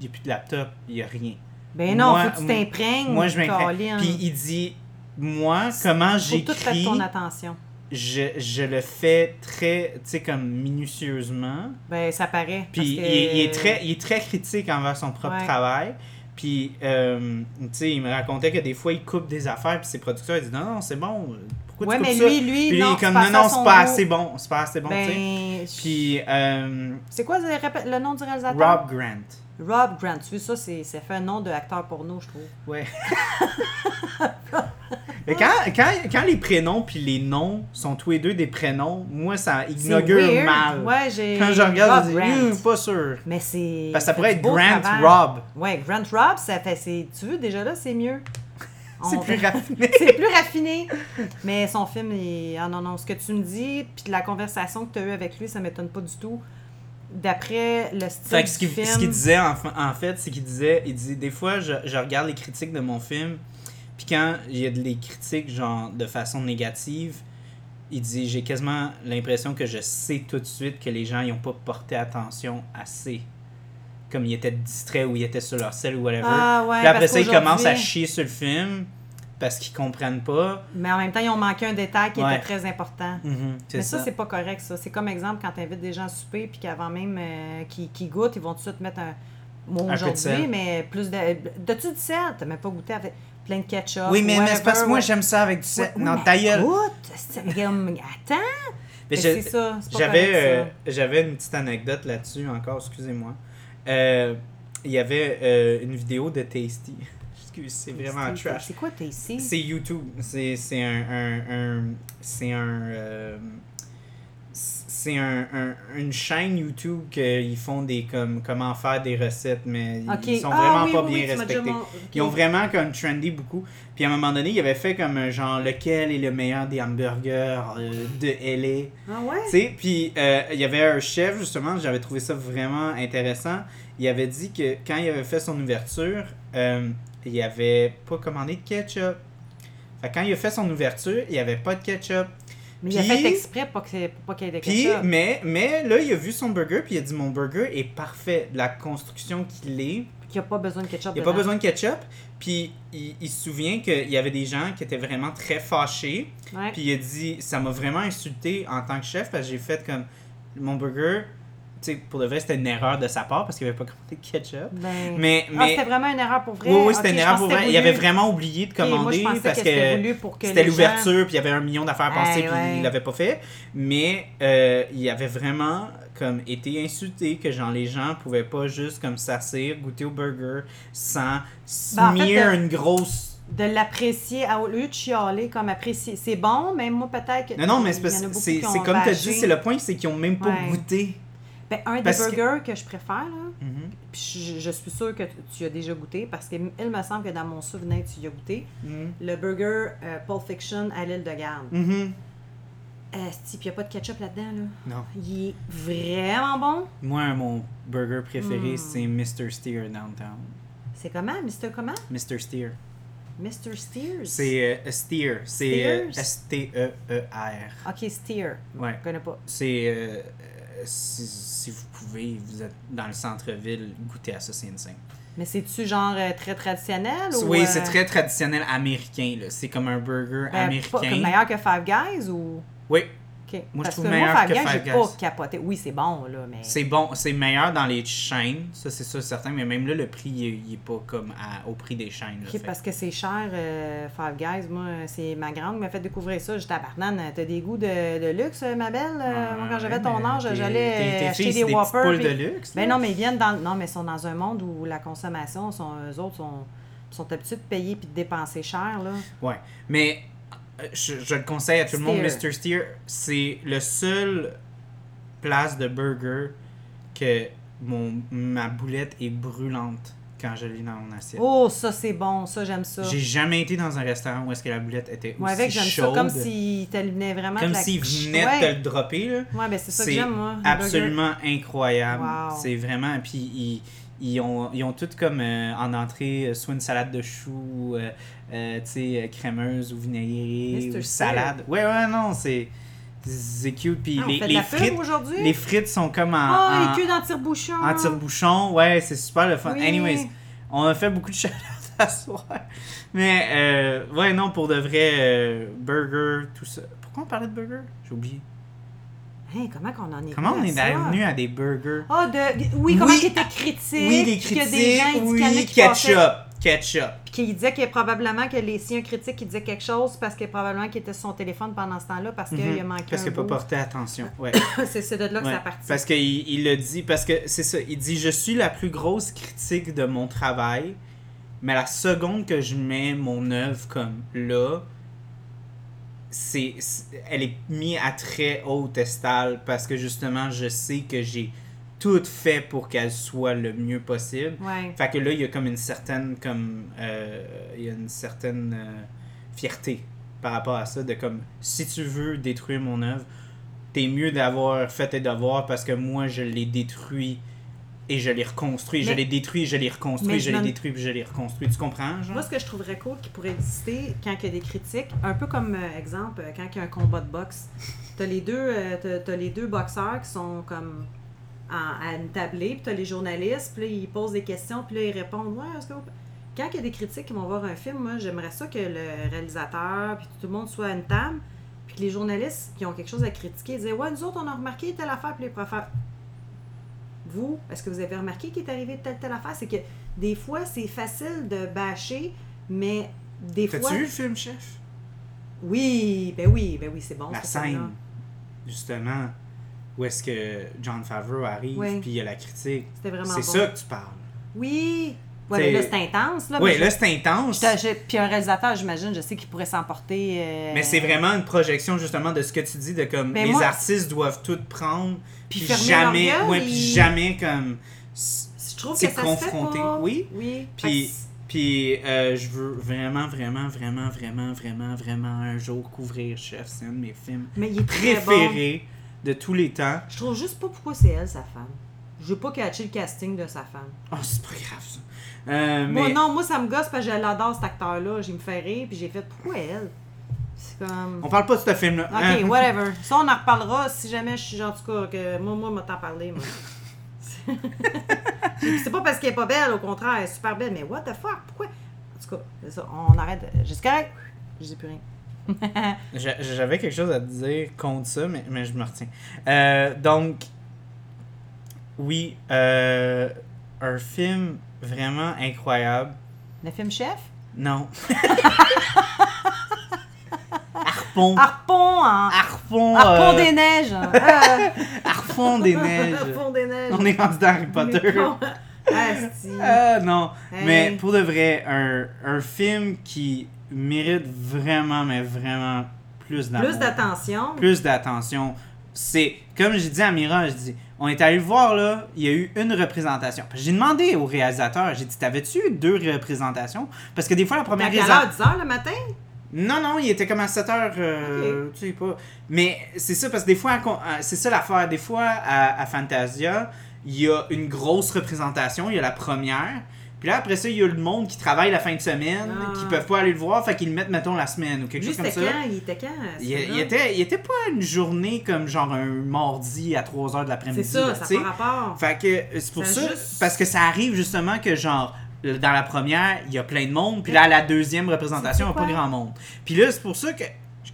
y a plus de laptop, il y a rien.
Ben non,
Moi-
faut que tu t'imprègnes.
Moi je m'imprègne. Puis il dit, moi comment
Faut tout faire
j'écris
ton attention.
je, je le fais très, tu sais, comme minutieusement.
Ben, ça paraît.
Puis il,
parce que-
il est très, il est très critique envers son propre
Ouais.
travail. Puis, euh, tu sais, il me racontait que des fois, il coupe des affaires, puis ses producteurs, ils disent non, non, c'est bon. Pourquoi
Ouais,
tu
mais
coupes
lui,
ça?
lui,
Puis
non,
il est comme non, non, c'est pas assez bon. C'est pas assez bon, tu sais.
Ben,
Puis, euh,
c'est quoi le, nom du réalisateur?
Rob Grant.
Rob Grant. Tu vois, ça, c'est, ça fait un nom d'acteur porno, je trouve.
Ouais. *laughs* *laughs* Mais quand, quand, quand les prénoms puis les noms sont tous les deux des prénoms, moi, ça inaugure mal.
Ouais.
Quand je regarde, je dis. Hum, pas sûr.
Mais c'est.
Parce que ça pourrait être Grant
travail.
Rob.
Ouais, Grant Rob, ça fait. c'est- Tu veux, déjà là, c'est mieux. *laughs*
C'est plus raffiné. *laughs*
c'est plus raffiné. Mais son film, il... ah non, non, ce que tu me dis, puis la conversation que tu as eue avec lui, ça m'étonne pas du tout. D'après le style
Fait que ce
du
qu'il
film.
ce qu'il disait, en, fa- en fait, c'est qu'il disait, il dit, des fois, je, je regarde les critiques de mon film, puis quand il y a des critiques, genre, de façon négative, il dit, j'ai quasiment l'impression que je sais tout de suite que les gens, ils ont pas porté attention assez. Comme ils étaient distraits ou ils étaient sur leur selle ou whatever.
Ah ouais,
puis après
parce
ça, ils commencent à chier sur le film parce qu'ils comprennent pas.
Mais en même temps, ils ont manqué un détail qui
Ouais.
était très important.
Mhm,
Mais ça,
ça.
c'est pas correct, ça. C'est comme exemple quand tu invites des gens à souper, puis qu'avant même euh, qu'ils goûtent, ils vont tout de suite mettre un. Bon,
sel.
aujourd'hui, mais plus de. Du sel? T'as même pas goûté avec plein de ketchup.
Oui, mais, mais c'est
whatever,
parce que moi,
ouais.
j'aime ça avec du sel.
Ouais,
non,
mais
ta gueule.
Écoute, comme, attends! *laughs*
Mais
Mais
je-
c'est ça,
J'avais euh, j'avais une petite anecdote là-dessus encore, excusez-moi. Euh, Il y avait euh, une vidéo de Tasty. *laughs* Excuse, c'est vraiment trash.
C'est quoi ici?
C'est YouTube. C'est c'est un, un, un- c'est un c'est un, un- une chaîne YouTube qu'ils font des comme comment faire des recettes mais
Ok.
ils sont
Ah,
vraiment
oui,
pas
oui,
bien
oui,
respectés.
mon-.
Ils ont vraiment comme trendy beaucoup. Puis à un moment donné, il avait fait comme genre lequel est le meilleur des hamburgers euh, de LA.
Ah ouais?
Tu sais, puis euh, il y avait un chef, justement, j'avais trouvé ça vraiment intéressant. Il avait dit que quand il avait fait son ouverture, euh, il avait pas commandé de ketchup. Fait que quand il a fait son ouverture, il n'y avait pas de ketchup.
Mais il a fait exprès pour, que, pour pas qu'il y ait de
Puis, mais, mais là, il a vu son burger, puis il a dit Mon burger est parfait. La construction qu'il est,
Qu'il n'y a pas besoin de ketchup.
il n'y a pas besoin de ketchup. Puis il, il se souvient qu'il y avait des gens qui étaient vraiment très fâchés.
Ouais.
Puis il a dit, ça m'a vraiment insulté en tant que chef parce que j'ai fait comme mon burger. Pour de vrai, c'était une erreur de sa part parce qu'il avait pas commandé de ketchup.
Ben-
Mais,
Ah, c'était vraiment une erreur pour vrai?
oui, oui, c'était une erreur pour vrai. Il avait vraiment oublié de
moi,
commander parce
que c'était
que
les gens-
l'ouverture, puis il y avait un million d'affaires à passer,
Ouais,
puis
ouais.
il l'avait pas fait. Mais euh, il avait vraiment comme été insulté que genre les gens pouvaient pas juste comme s'asseoir, goûter au burger sans
Ben, en fait,
smear une grosse
de l'apprécier au lieu de chialer comme apprécier. C'est bon, mais moi peut-être que.
Non, non, mais c'est comme tu as dit, c'est le point, c'est qu'ils ont même pas
Ouais.
goûté.
Ben, un des
parce
burgers que... je préfère, là,
Mhm.
puis je, je suis sûre que tu- as déjà goûté, parce qu'il me semble que dans mon souvenir, tu y as goûté,
Mhm.
le burger euh, Pulp Fiction à l'île de Garde. Esti, puis il n'y a pas de ketchup là-dedans, là.
Non.
Il est vraiment bon.
Moi, mon burger préféré,
Mm.
c'est Mr. Steer Downtown.
C'est comment, Mr. Comment?
Mr. Steer.
Mr. Steers?
C'est euh, Steer. C'est euh? S-T-E-E-R.
Ok, Steer.
Ouais.
Je connais pas.
C'est. euh, si, si vous pouvez, vous êtes dans le centre-ville, goûtez à ça, c'est insane.
Mais c'est-tu genre euh, très traditionnel ou.
Oui,
euh,
c'est très traditionnel américain. là. C'est comme un burger
ben,
américain.
Pas, comme meilleur que Five Guys ou?
Oui, Moi, je
Parce
trouve
que
meilleur
moi, Five
que
Guys,
Five
pas capoté. Oui, c'est bon, là, mais.
c'est bon. C'est meilleur dans les chaînes, ça c'est sûr certain, mais même là, le prix, il est, il est pas comme à- au prix des chaînes. là,
parce que c'est cher, euh, Five Guys. Moi, c'est ma grande qui m'a fait découvrir ça. J'étais à Barnane. T'as des goûts de, de luxe, ma belle? Euh, moi, quand j'avais ton
Ouais,
âge, j'allais euh, acheter
filles,
des Whoppers. puis-
de luxe.
Ben
là.
non, mais ils viennent dans. Non, mais ils sont dans un monde où la consommation, sont, eux autres sont, sont habitués de payer puis de dépenser cher, là.
Ouais. Mais euh, je, je le conseille à tout le monde. Mr. Steer. C'est le seul place de burger que mon, ma boulette est brûlante quand je l'ai dans mon assiette.
Oh, ça, c'est bon. Ça, j'aime ça.
J'ai jamais été dans un restaurant où est-ce que la boulette était aussi
avec, j'aime ça.
chaude.
Comme s'il t'allumait vraiment.
Comme
de
s'il venait
ouais.
le dropper. Là.
Ouais, ben c'est ça que j'aime, moi.
absolument incroyable.
Wow.
C'est vraiment. Puis ils, ils ont, ils ont tout comme euh, en entrée euh, soit une salade de choux, euh, euh, tu sais, euh, crémeuse ou vinaigrée ou salade. Ouais, ouais, non, c'est. C'est cute. Puis
Ah, on
les, les frites.
aujourd'hui?
Les frites sont comme en.
Ah,
en,
les queues dans tire-bouchon.
en tire-bouchon. Ouais, c'est super le fun.
Oui.
Anyways, on a fait beaucoup de shout à soir. Mais, euh, ouais, non, pour de vrai, euh, burger, tout ça. Pourquoi on parlait de burger? J'ai oublié.
Hein, comment qu'on en est
Comment on
venu
est devenu à des burgers?
Ah, de... oui, comment
Oui,
était critique.
Oui,
qu'il y a des gens,
critiques,
en
oui, ketchup. Ketchup.
Puis qu'il disait que probablement que les, si un critique qui disait quelque chose, parce que probablement qu'il était sur son téléphone pendant ce temps-là, parce qu'il
Mhm.
a manqué
Parce qu'il n'a pas porté attention. *laughs* Ouais.
c'est de là que
Ouais.
ça partit.
Parce qu'il il le dit, parce que c'est ça, il dit Je suis la plus grosse critique de mon travail, mais la seconde que je mets mon œuvre comme là, c'est c'est- elle est mise à très haute estale parce que justement, je sais que j'ai tout fait pour qu'elle soit le mieux possible.
Ouais.
Fait que là, il y a comme une certaine, comme, euh, il y a une certaine euh, fierté par rapport à ça, de comme, si tu veux détruire mon œuvre, t'es mieux d'avoir fait tes devoirs parce que moi, je l'ai détruit et je l'ai reconstruit. Je l'ai détruit, je l'ai reconstruit, je
je
l'ai
me-
détruit, puis je l'ai reconstruit. Tu comprends, genre?
Moi, ce que je trouverais cool qui pourrait exister quand il y a des critiques, un peu comme euh, exemple, quand il y a un combat de boxe, t'as les deux, t'as- t'as les deux boxeurs qui sont comme en- à une tablée, puis t'as les journalistes, puis là, ils posent des questions, puis là, ils répondent Ouais, est-ce que vous- Quand il y a des critiques qui vont voir un film, moi, j'aimerais ça que le réalisateur, puis tout le monde soit à une table, puis que les journalistes qui ont quelque chose à critiquer disent Ouais, nous autres, on a remarqué telle affaire, puis les professeurs. Vous, est-ce que vous avez remarqué qu'il est arrivé telle, telle affaire? C'est que des fois, c'est facile de bâcher, mais des fois.
T'as-tu vu le film, chef?
Oui, ben oui, ben oui, c'est bon.
La
ce film-là.
scène, justement, où est-ce que John Favreau arrive,
Oui.
puis il y a la critique. C'est
bon.
ça que tu parles.
Oui. Ouais, mais là, c'est intense. Là,
Oui, là, c'est intense.
Puis un réalisateur, j'imagine, je sais qu'il pourrait s'emporter. euh,
Mais c'est vraiment une projection justement de ce que tu dis de comme
Ben
les
moi-
artistes doivent tout prendre
Puis
puis jamais
gueule,
ouais puis
ils-
jamais comme
Je trouve que ça se fait pas.
Oui.
Oui.
Puis- puis euh, je veux vraiment vraiment vraiment vraiment vraiment vraiment un jour couvrir Chef, c'est un de mes films
c'est- Mais il est très bon.
De tous les temps.
Je trouve juste pas pourquoi c'est elle, sa femme. Je veux pas catcher le casting de sa femme.
Oh, c'est pas grave ça. Euh,
Moi, non, moi, ça me gosse parce que je l'adore, cet acteur-là. J'ai me fait rire, puis j'ai fait pourquoi elle? C'est comme.
on parle pas de ce film là.
Ok, whatever. *laughs* Ça, on en reparlera si jamais je suis genre, en tout cas, que moi, moi, m'a t'en parlé, moi. *laughs* C'est pas parce qu'elle est pas belle, au contraire, elle est super belle, mais what the fuck, pourquoi? En tout cas, c'est ça, on arrête. J'ai correct? Je dis plus rien. *laughs*
J'a- J'avais quelque chose à te dire contre ça, mais, mais je me retiens. Euh, donc, oui, euh, un film vraiment incroyable.
Le film Chef?
Non. *laughs* Harpon.
Harpon en.
Harpon.
Harpon
euh,
des neiges! *laughs*
Harpon des neiges.
Harpon des neiges!
On est rendu dans Harry Potter. Ah non.
Hey.
Mais pour de vrai, un, un film qui mérite vraiment, mais vraiment plus d'amour.
Plus d'attention.
plus d'attention. C'est, comme j'ai dit à Mira, je dis, on est allé le voir là, il y a eu une représentation. J'ai demandé au réalisateur, j'ai dit, t'avais-tu eu deux représentations? Parce que des fois, la
À
première
quelle
résa-
heure? 10 heures le matin?
Non, non, il était comme à 7 heures, euh, tu sais pas. Mais c'est ça, parce que des fois, à- à- c'est ça l'affaire. Des fois, à, à Fantasia, il y a une grosse représentation, il y a la première. Puis là, après ça, il y a le monde qui travaille la fin de semaine,
Ah.
qui peuvent pas aller le voir, fait qu'ils le mettent, mettons, la semaine ou quelque
Lui,
chose comme ça.
quand? Il était quand?
Il, était, il était pas une journée comme genre un mardi à 3h de
C'est
l'après-midi.
ça,
là,
ça pas rapport.
Fait que euh, c'est pour
Ça
ça,
juste-
parce que ça arrive justement que genre dans la première, il y a plein de monde, puis là à la deuxième représentation, il n'y a pas grand monde. Puis là, c'est pour ça que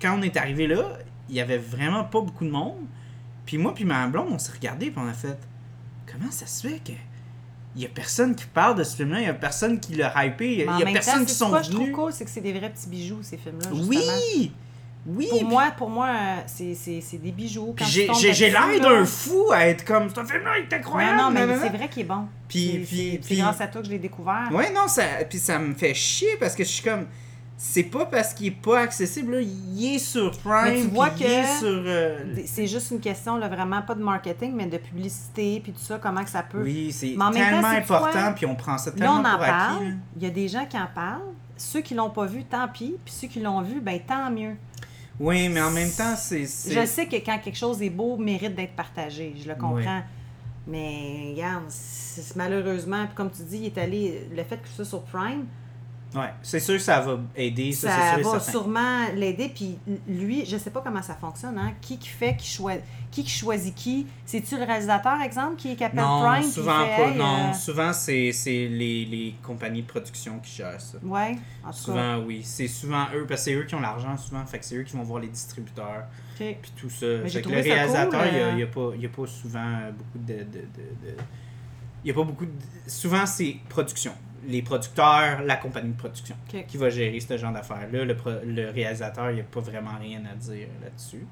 quand on est arrivé là, il y avait vraiment pas beaucoup de monde. Puis moi puis ma blonde, on s'est regardé puis on a fait comment ça se fait que il y a personne qui parle de ce film-là, il y a personne qui l'a hypé, il y a, y a personne
temps,
qui sont
quoi je trouve
venus.
cool, c'est que c'est des vrais petits bijoux, ces films-là.
Oui. Oui,
Pour
puis-
moi, pour moi, c'est des bijoux.
J'ai l'air d'un fou à être comme ce film-là il est incroyable.
Non, non, mais c'est vrai qu'il est bon.
Puis-
C'est-
puis- puis-
grâce à toi que je l'ai découvert.
Ouais, non, ça, puis ça me fait chier parce que je suis comme. C'est pas parce qu'il est pas accessible, là. Il est sur Prime.
Mais tu vois
puis il est
que-
sur. euh,
C'est juste une question, là, vraiment pas de marketing, mais de publicité, puis tout ça, comment que ça peut.
Oui, c'est
temps,
tellement important, puis on prend ça
Là,
tellement
on en
pour
parle.
là.
Il y a des gens qui en parlent. Ceux qui l'ont pas vu, tant pis. Puis ceux qui l'ont vu, ben tant mieux.
Oui, mais en même temps, c'est.
Je sais que quand quelque chose est beau, mérite d'être partagé. Je le comprends. Mais regarde, malheureusement, puis comme tu dis, il est allé. Le fait que soit sur Prime,
Ouais, c'est sûr que ça va aider, ça, sûr
va sûrement l'aider. Puis lui, je sais pas comment ça fonctionne. Hein? Qui qui fait, qui, choi- qui qui choisit qui? C'est-tu le réalisateur, exemple, qui, qui appelle
Non,
Prime?
souvent
fait,
pas.
Hey,
non,
euh,
souvent c'est les, les compagnies de production qui gèrent ça.
Ouais, en tout cas.
Souvent, oui. C'est souvent eux, parce que c'est eux qui ont l'argent souvent, fait que c'est eux qui vont voir les distributeurs,
Ok.
puis tout ça.
Mais
Fait que le réalisateur,
cool,
il y a-
euh.
a, y a pas souvent beaucoup de... de, de, de- Il y a pas beaucoup de... Souvent, c'est production. Les producteurs, la compagnie de production qui va gérer ce genre d'affaires-là. Le, le réalisateur, il n'y a pas vraiment rien à dire là-dessus.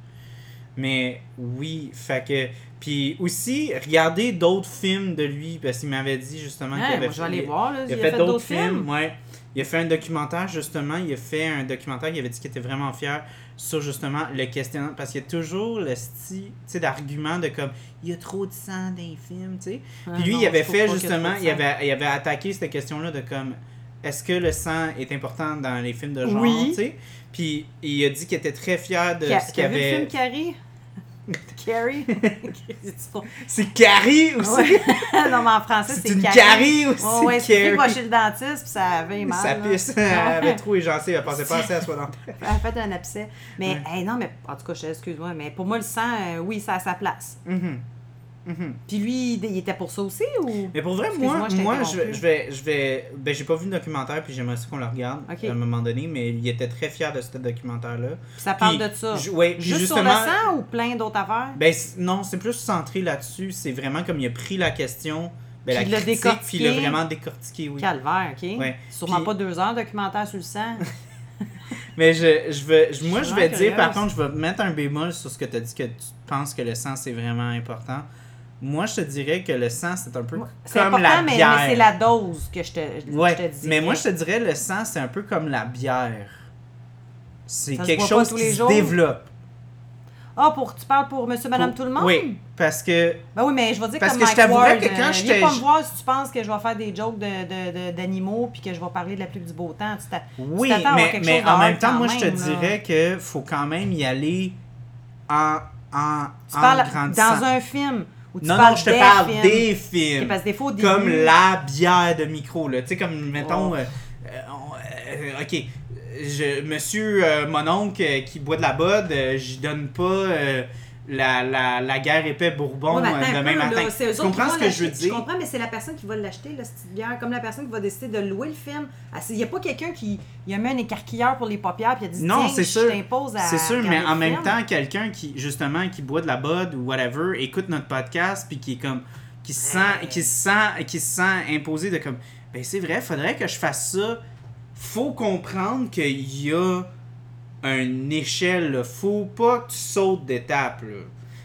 Mais oui, fait que. Puis aussi, regardez d'autres films de lui, parce qu'il m'avait dit justement qu'il avait
moi, aller voir. Là.
il a fait, d'autres films, ouais. Il a fait un documentaire, justement. Il a fait un documentaire, il avait dit qu'il était vraiment fier sur, justement, le questionnement. Parce qu'il y a toujours le style, d'argument de comme, il y a trop de sang dans les films, tu sais. Puis lui, il avait fait, justement, il avait, il avait attaqué cette question-là de comme, est-ce que le sang est important dans les films de genre,
Oui.
tu sais. Puis il a dit qu'il était très fier de ce qu'il
vu le
avait...
film Carrie? Carrie? *laughs*
C'est Carrie aussi!
Ouais. *laughs* non, mais en français,
C'est
c'est
une
Carrie.
Carrie aussi,
Ouais, ouais, c'est
Carrie.
va chez le dentiste, puis ça avait mal. Là.
pisse, *laughs* elle avait trop les gencives, elle pensait pas assez à soi dentaire.
Elle a fait un abcès. Mais,
Ouais.
hey, non, mais en tout cas, je excuse-moi, mais pour moi, le sang, euh, oui, ça a sa place.
Mhm.
Puis lui, il était pour ça aussi ou?
Mais pour vrai, moi,
je
moi je, vais, je vais, ben j'ai pas vu le documentaire puis j'aimerais ça qu'on le regarde à un moment donné, mais il était très fier de ce documentaire-là.
Ça parle
Puis,
de ça.
ouais,
Juste sur le sang ou plein d'autres affaires?
Ben non, c'est plus centré là-dessus. C'est vraiment comme il a pris la question, ben, la
Puis l'a
critique, puis il l'a vraiment décortiqué, oui.
Calvaire, OK?
Ouais.
Sûrement
Puis-
pas deux heures documentaire sur le sang. *laughs*
Mais je, je je- moi,
Je
je vais dire, par contre, je vais mettre un bémol sur ce que tu as dit que tu penses que le sang c'est vraiment important. Moi, je te dirais que le sang c'est un peu
C'est
comme
important,
la
mais,
bière.
mais c'est la dose que je te, je
Ouais,
te dis.
mais moi je te dirais le sang c'est un peu comme la bière. C'est
se
quelque
pas
chose qui se
jours?
développe.
Ah, pour, tu parles pour monsieur, madame,
Pour-
tout le monde?
Oui, parce que
Ben oui, mais je vais dire
Parce
comme
que je
Mike
t'avouerais
Ward,
que quand
euh, Viens pas me voir si tu penses que je vais faire des jokes de, de, de- d'animaux puis que je vais parler de la pluie du beau temps. Tu
oui,
à avoir
mais,
quelque
mais
chose
en
de
même temps, moi je te
même,
dirais que faut quand même y aller en en
Tu
en
parles
grandissant.
dans un film tu
non,
parles
non, je te
des
parle
films.
des films.
parce que des fois, au
comme la bière de micro là tu sais comme mettons
Oh.
euh, euh, ok je, monsieur euh, mon oncle qui boit de la bod euh, j'y donne pas euh, la, la, la guerre épais bourbon
Ouais, un
demain
peu,
matin
là,
tu comprends ce que je veux dire
Je comprends, mais c'est la personne qui va l'acheter, la petite bière, comme la personne qui va décider de louer le film. Ah, Il n'y a pas quelqu'un qui il a mis un écarquilleur pour les paupières puis il a dit
Non, c'est sûr.
t'impose à
C'est sûr, mais en même
film.
temps, quelqu'un qui, justement, qui boit de la bod ou whatever, écoute notre podcast, puis qui est comme. qui se sent, qui se sent, qui se sent imposé de comme. Ben, c'est vrai, faudrait que je fasse ça. Faut comprendre qu'il y a une échelle. Faut pas que tu sautes d'étape.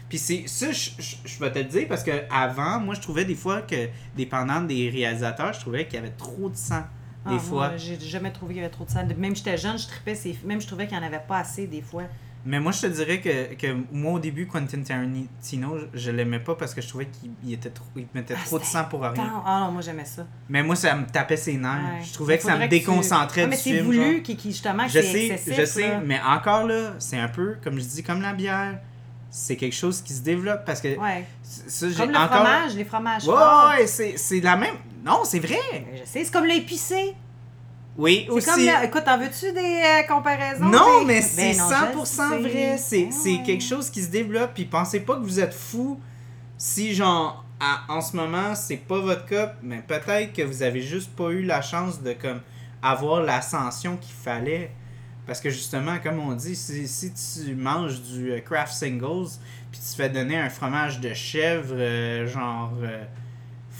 Puis c'est ça, je, je- je vais te le dire parce que avant, moi, je trouvais des fois que, dépendant des réalisateurs, je trouvais qu'il y avait trop de sang. Des
Ah,
fois.
J'ai jamais trouvé qu'il y avait trop de sang. Même j'étais jeune, je tripais Même je trouvais qu'il n'y en avait pas assez des fois.
Mais moi, je te dirais que, que moi, au début, Quentin Tarantino, je, je l'aimais pas parce que je trouvais qu'il il était trop, il mettait
Ah,
trop de sang pour rien.
Ah non, moi j'aimais ça.
Mais moi, ça me tapait ses nerfs.
Ouais.
Je trouvais que ça me
Faudrait tu-
déconcentrait
Ah, mais
du
c'est
film.
voulu qui, qui, justement
Je sais,
excessif.
je sais,
là.
mais encore là, c'est un peu, comme je dis, comme la bière. C'est quelque chose qui se développe parce que
Ouais.
ça,
Comme le
encore...
fromage, les fromages
Ouais, ouais, c'est c'est la même... Non, c'est vrai.
Je sais, c'est comme l'épicé.
Oui, aussi.
comme. Écoute, en veux-tu des euh, comparaisons?
Non,
des-
mais
Ben
c'est
non,
100%
je le
vrai. C'est
Ah ouais.
quelque chose qui se développe. Puis pensez pas que vous êtes fou si, genre, à- en ce moment, c'est pas votre cas. Mais peut-être que vous avez juste pas eu la chance de, comme, avoir l'ascension qu'il fallait. Parce que justement, comme on dit, si, si tu manges du euh, Kraft Singles, puis tu te fais donner un fromage de chèvre, euh, genre.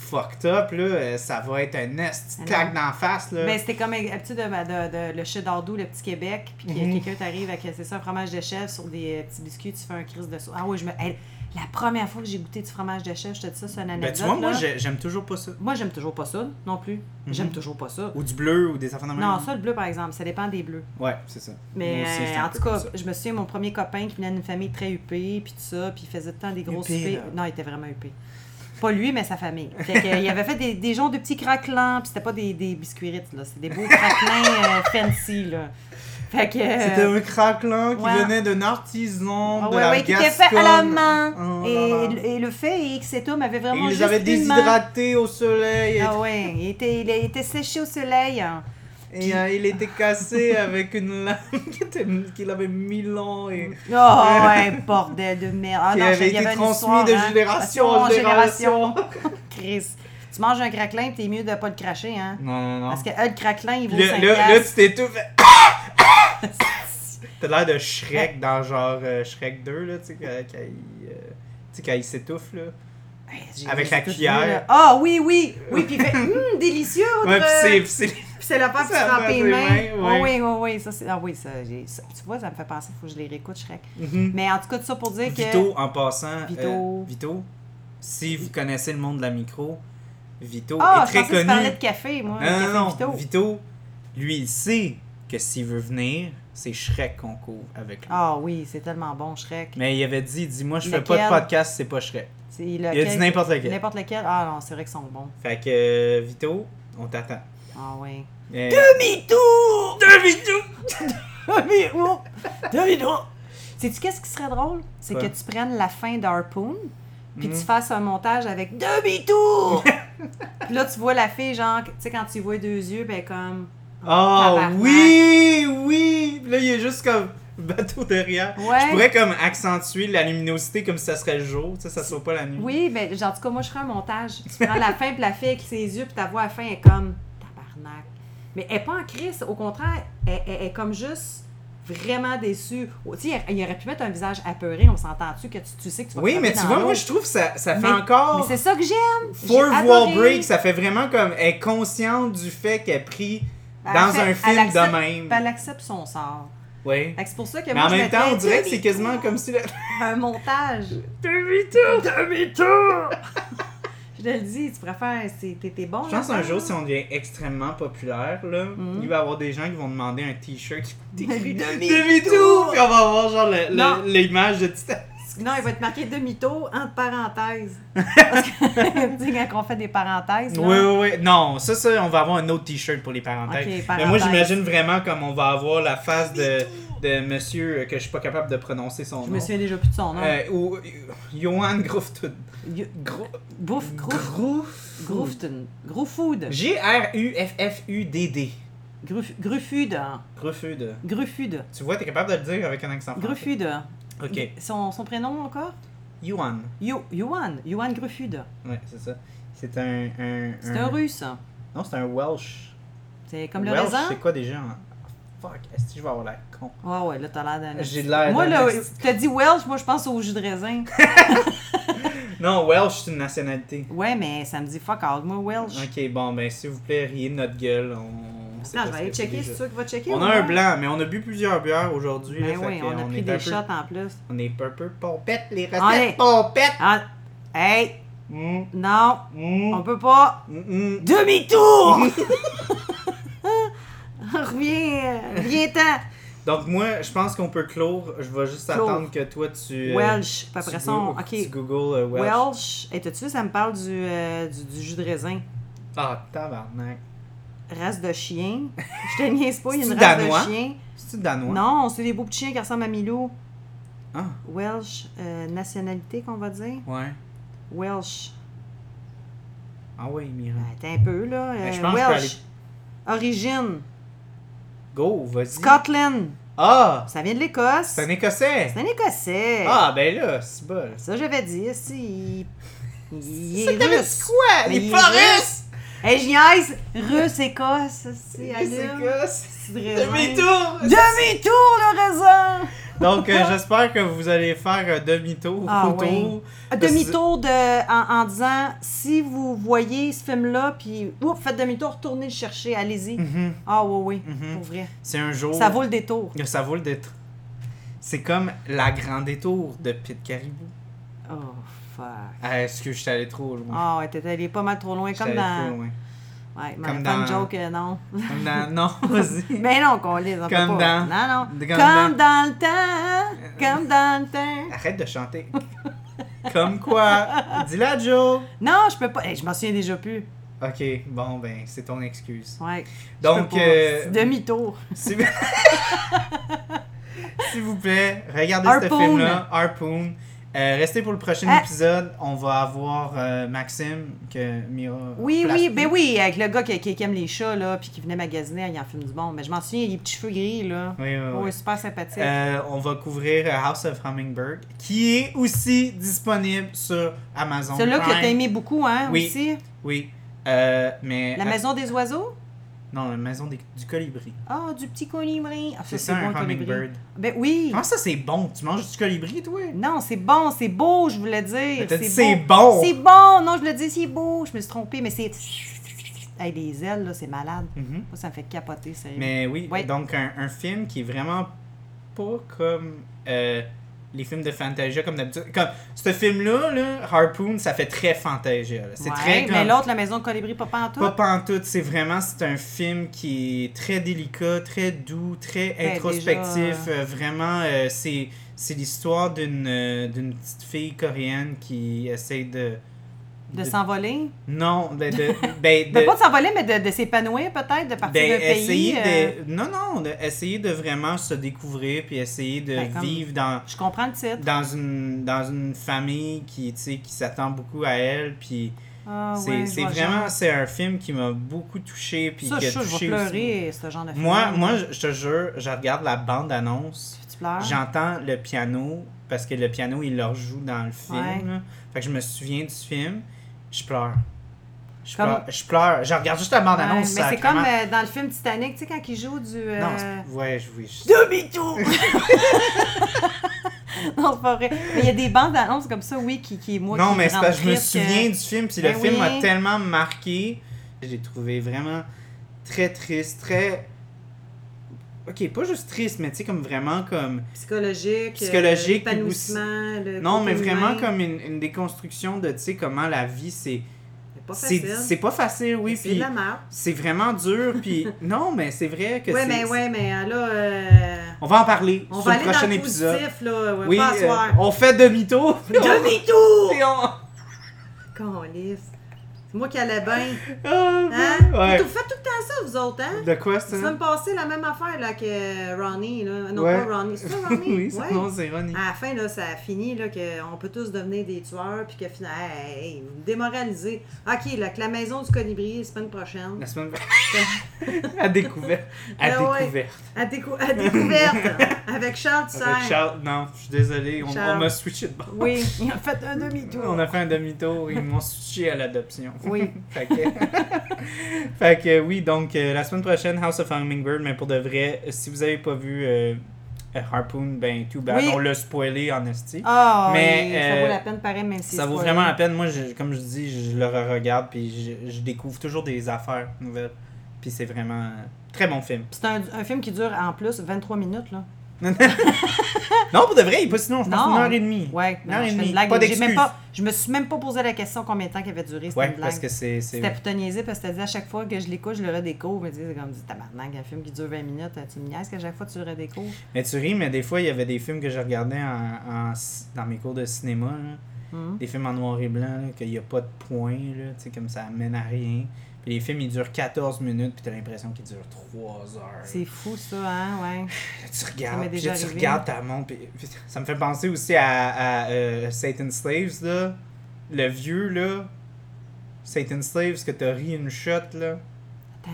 Fucked up, là, euh, ça va être un nest claque d'en face, là.
Ben, c'était comme habitude de, de, de- le cheddar doux, le petit Québec, puis que
Mhm.
quelqu'un t'arrive avec, c'est ça, un fromage de chèvre sur des euh, petits biscuits, tu fais un crise de sauce. Ah oui, je me... hey, la première fois que j'ai goûté du fromage de chèvre, je te dis ça, c'est une
Ben,
anecdote.
tu vois, moi, j'aime toujours pas ça.
Moi, j'aime toujours pas ça, non plus.
Mhm.
J'aime toujours pas ça.
Ou du bleu ou des affaires de.
Non, ça, le bleu, par exemple, ça dépend des bleus.
Ouais, c'est ça.
Mais
aussi,
euh, en tout cas, je me souviens, mon premier copain qui venait d'une famille très huppée, puis tout ça, puis il faisait temps des gros soupers. Non, il était vraiment huppé. Pas lui, mais sa famille. Fait que, il avait fait des, des genres de petits craquelins, puis c'était pas des, des là. C'était des beaux craquelins euh, fancy, là. Fait que... euh,
C'était un craquelin qui
ouais.
venait d'un artisan
ah
de
ouais,
la
ouais, qui était fait à la main.
Oh
et,
là.
et le fait est que cet homme avait vraiment
il les
juste
avait déshydratés au soleil. et-
Ah ouais, il était, il été séché au soleil. hein.
Et euh, il était cassé avec une lame qu'il avait mis long et.
Oh, ouais, bordel de merde. Ah,
Qui
non,
avait été
une
transmis de
hein.
génération en génération. *laughs*
Chris. Tu manges un craquelin, t'es mieux de pas le cracher, hein?
Non, non, non.
Parce que euh, le craquelin, il vaut
Là,
5
là, là,
piastres.
tu t'étouffes. T'as l'air de Shrek dans genre euh, Shrek 2, là, tu sais, quand, tu quand il s'étouffe, là.
Hey,
Avec la cuillère.
Ah oui, oui, oui, puis il fait *laughs* hum, délicieux. Votre-
pis c'est- pis c'est.
La part qui
fait
les mains. Oh, oui, oui, oui. Ça, c'est... Ah oui, ça, tu vois, ça me fait penser, il faut que je les réécoute, Shrek.
Mhm.
Mais en tout cas, tout ça pour dire que.
Vito, en passant.
Vito.
euh, Vito, si vous connaissez le monde de la micro, Vito
Ah,
est très connu.
parlais de café, moi.
Non,
café
non, non.
Vito.
Vito, lui, il sait que s'il veut venir, c'est Shrek qu'on couvre avec lui.
Ah oui, c'est tellement bon, Shrek.
Mais il avait dit, dis-moi, je fais
Lequel?
pas de podcast, c'est pas Shrek.
C'est
Il a dit n'importe lequel.
N'importe lequel? Ah non, c'est vrai qu'ils sont bons.
Fait que, euh, Vito, on t'attend.
Ah oui.
Mais-
Demi-tour!
Demi-tour!
Demi-tour! Demi-tour! Sais-tu qu'est-ce qui serait drôle? C'est que tu prennes la fin d'Harpoon, puis tu fasses un montage avec demi-tour! *laughs* puis là, tu vois la fille, genre, tu sais, quand tu vois deux yeux, ben comme.
Oh, oui, oui! Puis Là, il a juste comme *laughs* bateau derrière.
Ouais.
Je pourrais comme accentuer la luminosité comme si ça serait le jour, tu sais, ça soit pas la nuit.
Oui, ben, genre, en tout cas, moi, je ferais un montage. Tu prends la fin, puis la fille avec ses yeux, puis ta voix à la fin est comme. Tabarnak. Mais elle est pas en crise, au contraire, elle, elle- elle est comme juste vraiment déçue. Oh, Tu sais, il aurait pu mettre un visage apeuré, on s'entend-tu que tu, tu sais que tu vas
Oui, mais tu
dans
vois, moi, je trouve que ça, ça fait
Mais-
encore.
Mais c'est ça que j'aime. Adoré.
wall break, ça fait vraiment comme. Elle est consciente du fait qu'elle est pris
Elle
dans
fait-
un film de même.
puis Elle accepte son sort.
Oui.
Fait que c'est pour ça que
Mais
moi,
en
je
même temps, on dirait que c'est quasiment comme si. Le... *laughs*
Un montage.
Demi-tour!
Demi-tour! *laughs* je te le dis, tu préfères. c'est- T'es bon
Je pense un jour, si on devient extrêmement populaire, là,
Mhm.
il va y avoir des gens qui vont demander un t-shirt qui *laughs* écrit
Demi-tour.
Demi-tour! Puis on va avoir genre l'image de Titan.
Non, il va être marqué demi-tour entre parenthèses. *laughs* Parce que, *laughs* tu sais, quand on fait des parenthèses. là,
Oui, oui, oui. Non, ça, ça, on va avoir un autre t-shirt pour les parenthèses. Mais moi, j'imagine vraiment comme on va avoir la face de, de monsieur euh, que je suis pas capable de prononcer son
Je
nom.
me souviens déjà plus de son nom.
Euh, ou euh, Johan Gro...
Bouffe, Grouf. Grouffood.
G-R-U-F-F-U-D-D.
Gruf- Gruffude.
Grofud.
Grufude.
Tu vois, t'es capable de le dire avec un accent français.
Grufude.
Ok.
Son, son prénom encore?
Johan.
Yo. Johan Grufude.
Ouais, c'est ça. C'est un, un,
C'est un russe.
Non, c'est un Welsh.
C'est comme le
Welsh,
raisin?
c'est quoi déjà? Fuck, est-ce que je vais avoir la con?
Ouais, ouais, là, t'as l'air d'un.
J'ai l'air
Moi,
d'un
là,
esti-
t'as dit Welsh, moi, je pense au jus de raisin. *laughs* *laughs*
Non, Welsh, c'est une nationalité.
ouais, mais ça me dit fuck out. Moi, Welsh.
Ok, bon, ben, s'il vous plaît, riez de notre gueule. On... pas
je vais aller checker. C'est toi qui vas checker.
On a un blanc, mais on a bu plusieurs bières aujourd'hui.
Ben
là,
oui, on a pris des shots en plus.
On est un peu pompettes, les recettes pompettes.
Ah, hey,
Mm,
non,
mm,
on peut pas.
mm, mm. *laughs*
Demi-tour! Reviens, reviens-t'en.
Donc, moi, je pense qu'on peut clore. Je vais juste
Clore.
attendre que toi, tu... euh,
Welsh. Puis
tu
après ça, on-
Tu
ok.
googles euh, Welsh.
Welsh. Et t'as-tu vu, ça me parle du, euh, du, du jus de raisin?
Ah, tabarnak.
Race de chien. Je te niaise pas, il y a une race
danois?
de chien.
C'est-tu danois?
Non, c'est des beaux petits chiens qui ressemblent à Milou.
Ah,
Welsh, euh, nationalité qu'on va dire.
ouais.
Welsh.
Ah oui, Mira.
Attends un peu, là.
Ben, je
Euh,
pense
Welsh. Origine.
Go, vas-y.
Scotland.
Ah!
Ça vient de l'Écosse.
C'est un Écossais!
C'est un Écossais.
Ah, ben là, c'est bol.
Ça, j'avais dit, si. *laughs* Il, il est russe.
quoi?
Mais
Les
il est
Forest!
Hey, je niaise. Russe, Écosse. C'est.
Écosse! Demi-tour!
Demi-tour, le raisin.
Donc, euh, j'espère que vous allez faire un demi-tour
Ah, oui. Demi-tour de, en, en disant si vous voyez ce film-là, puis oups, faites demi-tour, retournez le chercher, allez-y.
Mhm,
Ah, oui, oui, pour vrai.
C'est un jour.
Ça vaut le détour.
Ça vaut le détour. C'est comme la grande détour de Pete Caribou.
Oh, fuck.
Ah, est-ce que je suis allé trop loin?
Ah, ouais, t'es allé pas mal trop loin, comme
allé trop
dans.
loin.
Ouais, mais
Comme dans-
joke, euh, non.
Comme dans- Non, *laughs* vas-y.
Mais non, qu'on les
Comme
pas.
dans-
Non, non.
comme
Comme,
dans-
dans... le temps. Comme dans le temps.
Arrête de chanter. Comme quoi? Dis-la, Joe.
Non, je peux pas. Hey, je m'en souviens déjà plus.
Ok, bon, ben, c'est ton excuse.
Ouais.
Donc, euh,
Demi-tour. *laughs*
S'il vous plaît, regardez ce film-là, Harpoon. Euh, restez pour le prochain
Ah.
épisode. On va avoir euh, Maxime que Mira.
Oui, oui,
plus.
ben oui, avec le gars qui, qui- qui aime les chats, là, puis qui venait magasiner, il en filme du bon. Mais je m'en souviens, il a les petits cheveux gris, là.
Oui, oui, oui.
Oui, super sympathique.
Euh, on va couvrir House of Hummingbird, qui est aussi disponible sur Amazon.
Celui-là que t'as aimé beaucoup, hein,
Oui.
aussi?
Oui. Mais.
La maison des oiseaux?
Non, la maison des- du colibri.
Ah, du petit colibri. Ah,
C'est
ça, bon,
un
colibri.
hummingbird.
Ben oui.
Comment ça, c'est bon? Tu manges du colibri, toi?
Non, c'est bon, c'est beau, je voulais dire.
C'est bon.
C'est bon, non, je voulais dire c'est beau. Je me suis trompée, mais c'est. Avec des ailes, là, c'est malade.
Mhm.
Moi, ça me fait capoter, sérieux.
Mais oui,
Ouais.
donc un, un film qui est vraiment pas comme euh, les films de Fantasia comme d'habitude. Comme ce film-là, là, Harpoon, ça fait très Fantasia. C'est
Ouais,
très comme.
Mais l'autre, la maison de colibri, pas en tout.
Pas pantoute, c'est vraiment c'est un film qui est très délicat, très doux, très introspectif.
déjà,
euh, vraiment, euh, c'est c'est l'histoire d'une euh, d'une petite fille coréenne qui essaie de.
De s'envoler?
Non, de. de, *laughs* ben, de-
pas de s'envoler, mais de, de s'épanouir peut-être, de partir
ben,
d'un pays. euh,
de. Non, non, de, essayer de vraiment se découvrir puis essayer de
Ben, comme-
vivre dans,
Je comprends le titre.
dans, une, dans une famille qui, qui s'attend beaucoup à elle. Puis
Ah,
c'est
ouais,
vraiment. C'est un film qui m'a beaucoup touché. Puis
Ça,
qui a
je
touché aussi-
ce genre de film.
Moi, moi, je te jure, je regarde la bande-annonce.
Tu pleures?
J'entends le piano parce que le piano, il leur joue dans le film.
Ouais.
Fait que je me souviens du film. Je pleure. Je
Comme-
pleure. Je pleure. Je regarde juste la
Ouais,
bande-annonce.
mais c'est comme euh, dans le film Titanic, tu sais, quand il joue du. euh,
Non, ouais, je oui. je-
Demi-tour! *laughs* non, pas vrai. Mais il y a des bandes annonces comme ça, oui, qui, qui moi,
Non,
qui
mais c'est
rendent
parce que je me souviens du film, puis
Ben
le film
oui.
m'a tellement marqué. J'ai trouvé vraiment très triste, très. Ok, pas juste triste, mais tu sais, comme vraiment comme.
Psychologique,
Psychologique,
euh, épanouissement, le
Non, mais vraiment comme une, une déconstruction de, tu sais, comment la vie, c'est.
C'est pas facile.
c'est pas facile, oui,
C'est la merde.
c'est vraiment dur, puis. *laughs* Non, mais c'est vrai que
Ouais,
c'est.
mais ouais, mais euh, là, euh,
On va en parler
on
sur
va
le
aller
prochain
dans le
épisode.
positif, là. Ouais,
Oui,
pas
euh, on fait demi-tour.
Demi-tour! *laughs*
on-.
C'est moi qui allais bien. *laughs*
Ah,
Hein?
ouais.
Vous faites tout le temps ça, vous autres, hein?
De quoi
Ça?
Ça?
va me passer la même affaire là, que Ronnie. Là. Non,
Ouais.
pas Ronnie. C'est ça, *laughs* Ronnie?
oui,
Ouais.
c'est Ronnie.
À la fin, là, ça a fini là, qu'on peut tous devenir des tueurs, puis que finalement, hey, hey, vous me démoralisez. Ok, là, que la maison du colibri, la semaine prochaine.
La semaine *laughs* à découvert. À
Ah ouais.
découvert.
À, décou- à découverte, avec Charles Tisser.
Avec Charles, non, je suis désolé, on, on m'a switché de bord.
Oui, il a fait un demi-tour.
On a fait un demi-tour, ils m'ont switché à l'adoption.
Oui. *laughs*
fait, que... *laughs* fait que oui, donc euh, la semaine prochaine, House of Hummingbird, mais pour de vrai, si vous avez pas vu euh, euh, Harpoon, ben tout bad,
Oui.
on l'a spoilé en esti.
Ah,
Mais,
oui, ça vaut la peine pareil, même si
Ça vaut
spoilé.
vraiment la peine. Moi, je- comme je dis, je le re-regarde puis je, je découvre toujours des affaires nouvelles. Puis c'est vraiment euh, très bon film.
C'est un, un film qui dure en plus 23 minutes, là. *laughs*
non, pour de vrai, il est pas sinon, je pense
Non.
une heure et demie.
Ouais,
Une heure et demie.
blague.
Pas
même pas, je me suis même pas posé la question combien de temps qu'il avait duré. C'était
Ouais,
blague.
parce que c'est.
C'était pour te niaiser parce que t'as dit à chaque fois que je l'écoute, je le redécouvre. Je me dis, c'est comme dit, tabarnak, un film qui dure 20 minutes, tu me niaises qu'à chaque fois tu le redécouvres.
Mais tu ris, mais des fois, il y avait des films que je regardais en, en- dans mes cours de cinéma. là.
Hum.
Des films en noir et blanc, qu'il n'y a pas de point, là, tu sais, comme ça mène à rien. Puis les films, ils durent 14 minutes, puis t'as l'impression qu'ils durent 3 heures.
C'est fou ça, hein, ouais.
Là, *sighs* tu
Ça
regardes, puis là, tu regardes ta montre, puis puis ça me fait penser aussi à, à, euh, Satan's Slaves, là. Le vieux, là. Satan's Slaves, que t'as ri une shot, là.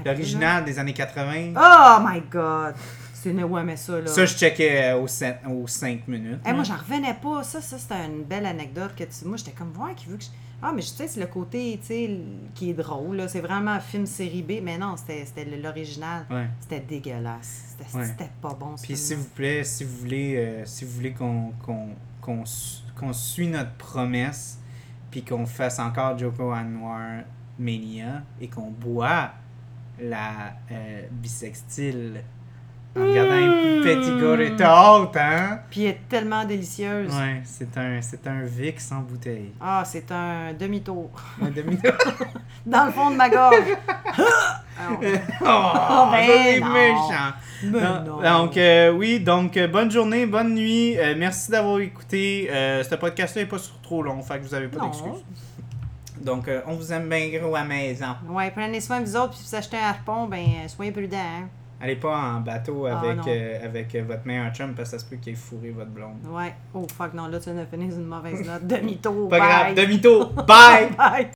L'original des années 80.
Oh my god! C'est une ouais, mais ça, là.
Ça, je checkais euh, aux 5, aux cinq minutes.
Hey, moi,
là.
j'en revenais pas. Ça, ça c'était une belle anecdote que tu. Moi, j'étais comme voir qui veut que je. Ah, mais tu sais, c'est le côté, tu sais, qui est drôle, là. C'est vraiment un film série B. Mais non, c'était l'original.
Ouais.
C'était dégueulasse. C'était
Ouais.
pas bon,
Puis s'il vous plaît, si vous voulez, euh, si vous voulez qu'on qu'on suit notre promesse, puis qu'on fasse encore Joko Anwar Mania et qu'on boit la euh, bisextile en regardant un petit gars hein?
Puis elle est tellement délicieuse.
Ouais, c'est un, c'est un Vix en bouteille.
Ah, c'est un demi-tour.
Un demi *laughs*
Dans le fond de ma gorge. *laughs* Ah,
Oh,
ben
c'est
non.
méchant. Non,
non.
Donc, euh, oui, donc, euh, bonne journée, bonne nuit. Euh, merci d'avoir écouté. Euh, ce podcast-là n'est pas sur trop long, fait que vous n'avez pas d'excuses. Donc, on vous aime bien gros à la maison.
Ouais, prenez soin de vous autres, puis si vous achetez un harpon, ben, soyez prudents. hein.
Allez pas en bateau
Ah,
avec, euh, avec euh, votre meilleur chum parce que ça se peut qu'il ait fourré votre blonde.
Ouais. Oh fuck, non, là, tu viens de finir une mauvaise note. Demi-tour.
Pas grave, demi-tour, *laughs* bye!
Bye.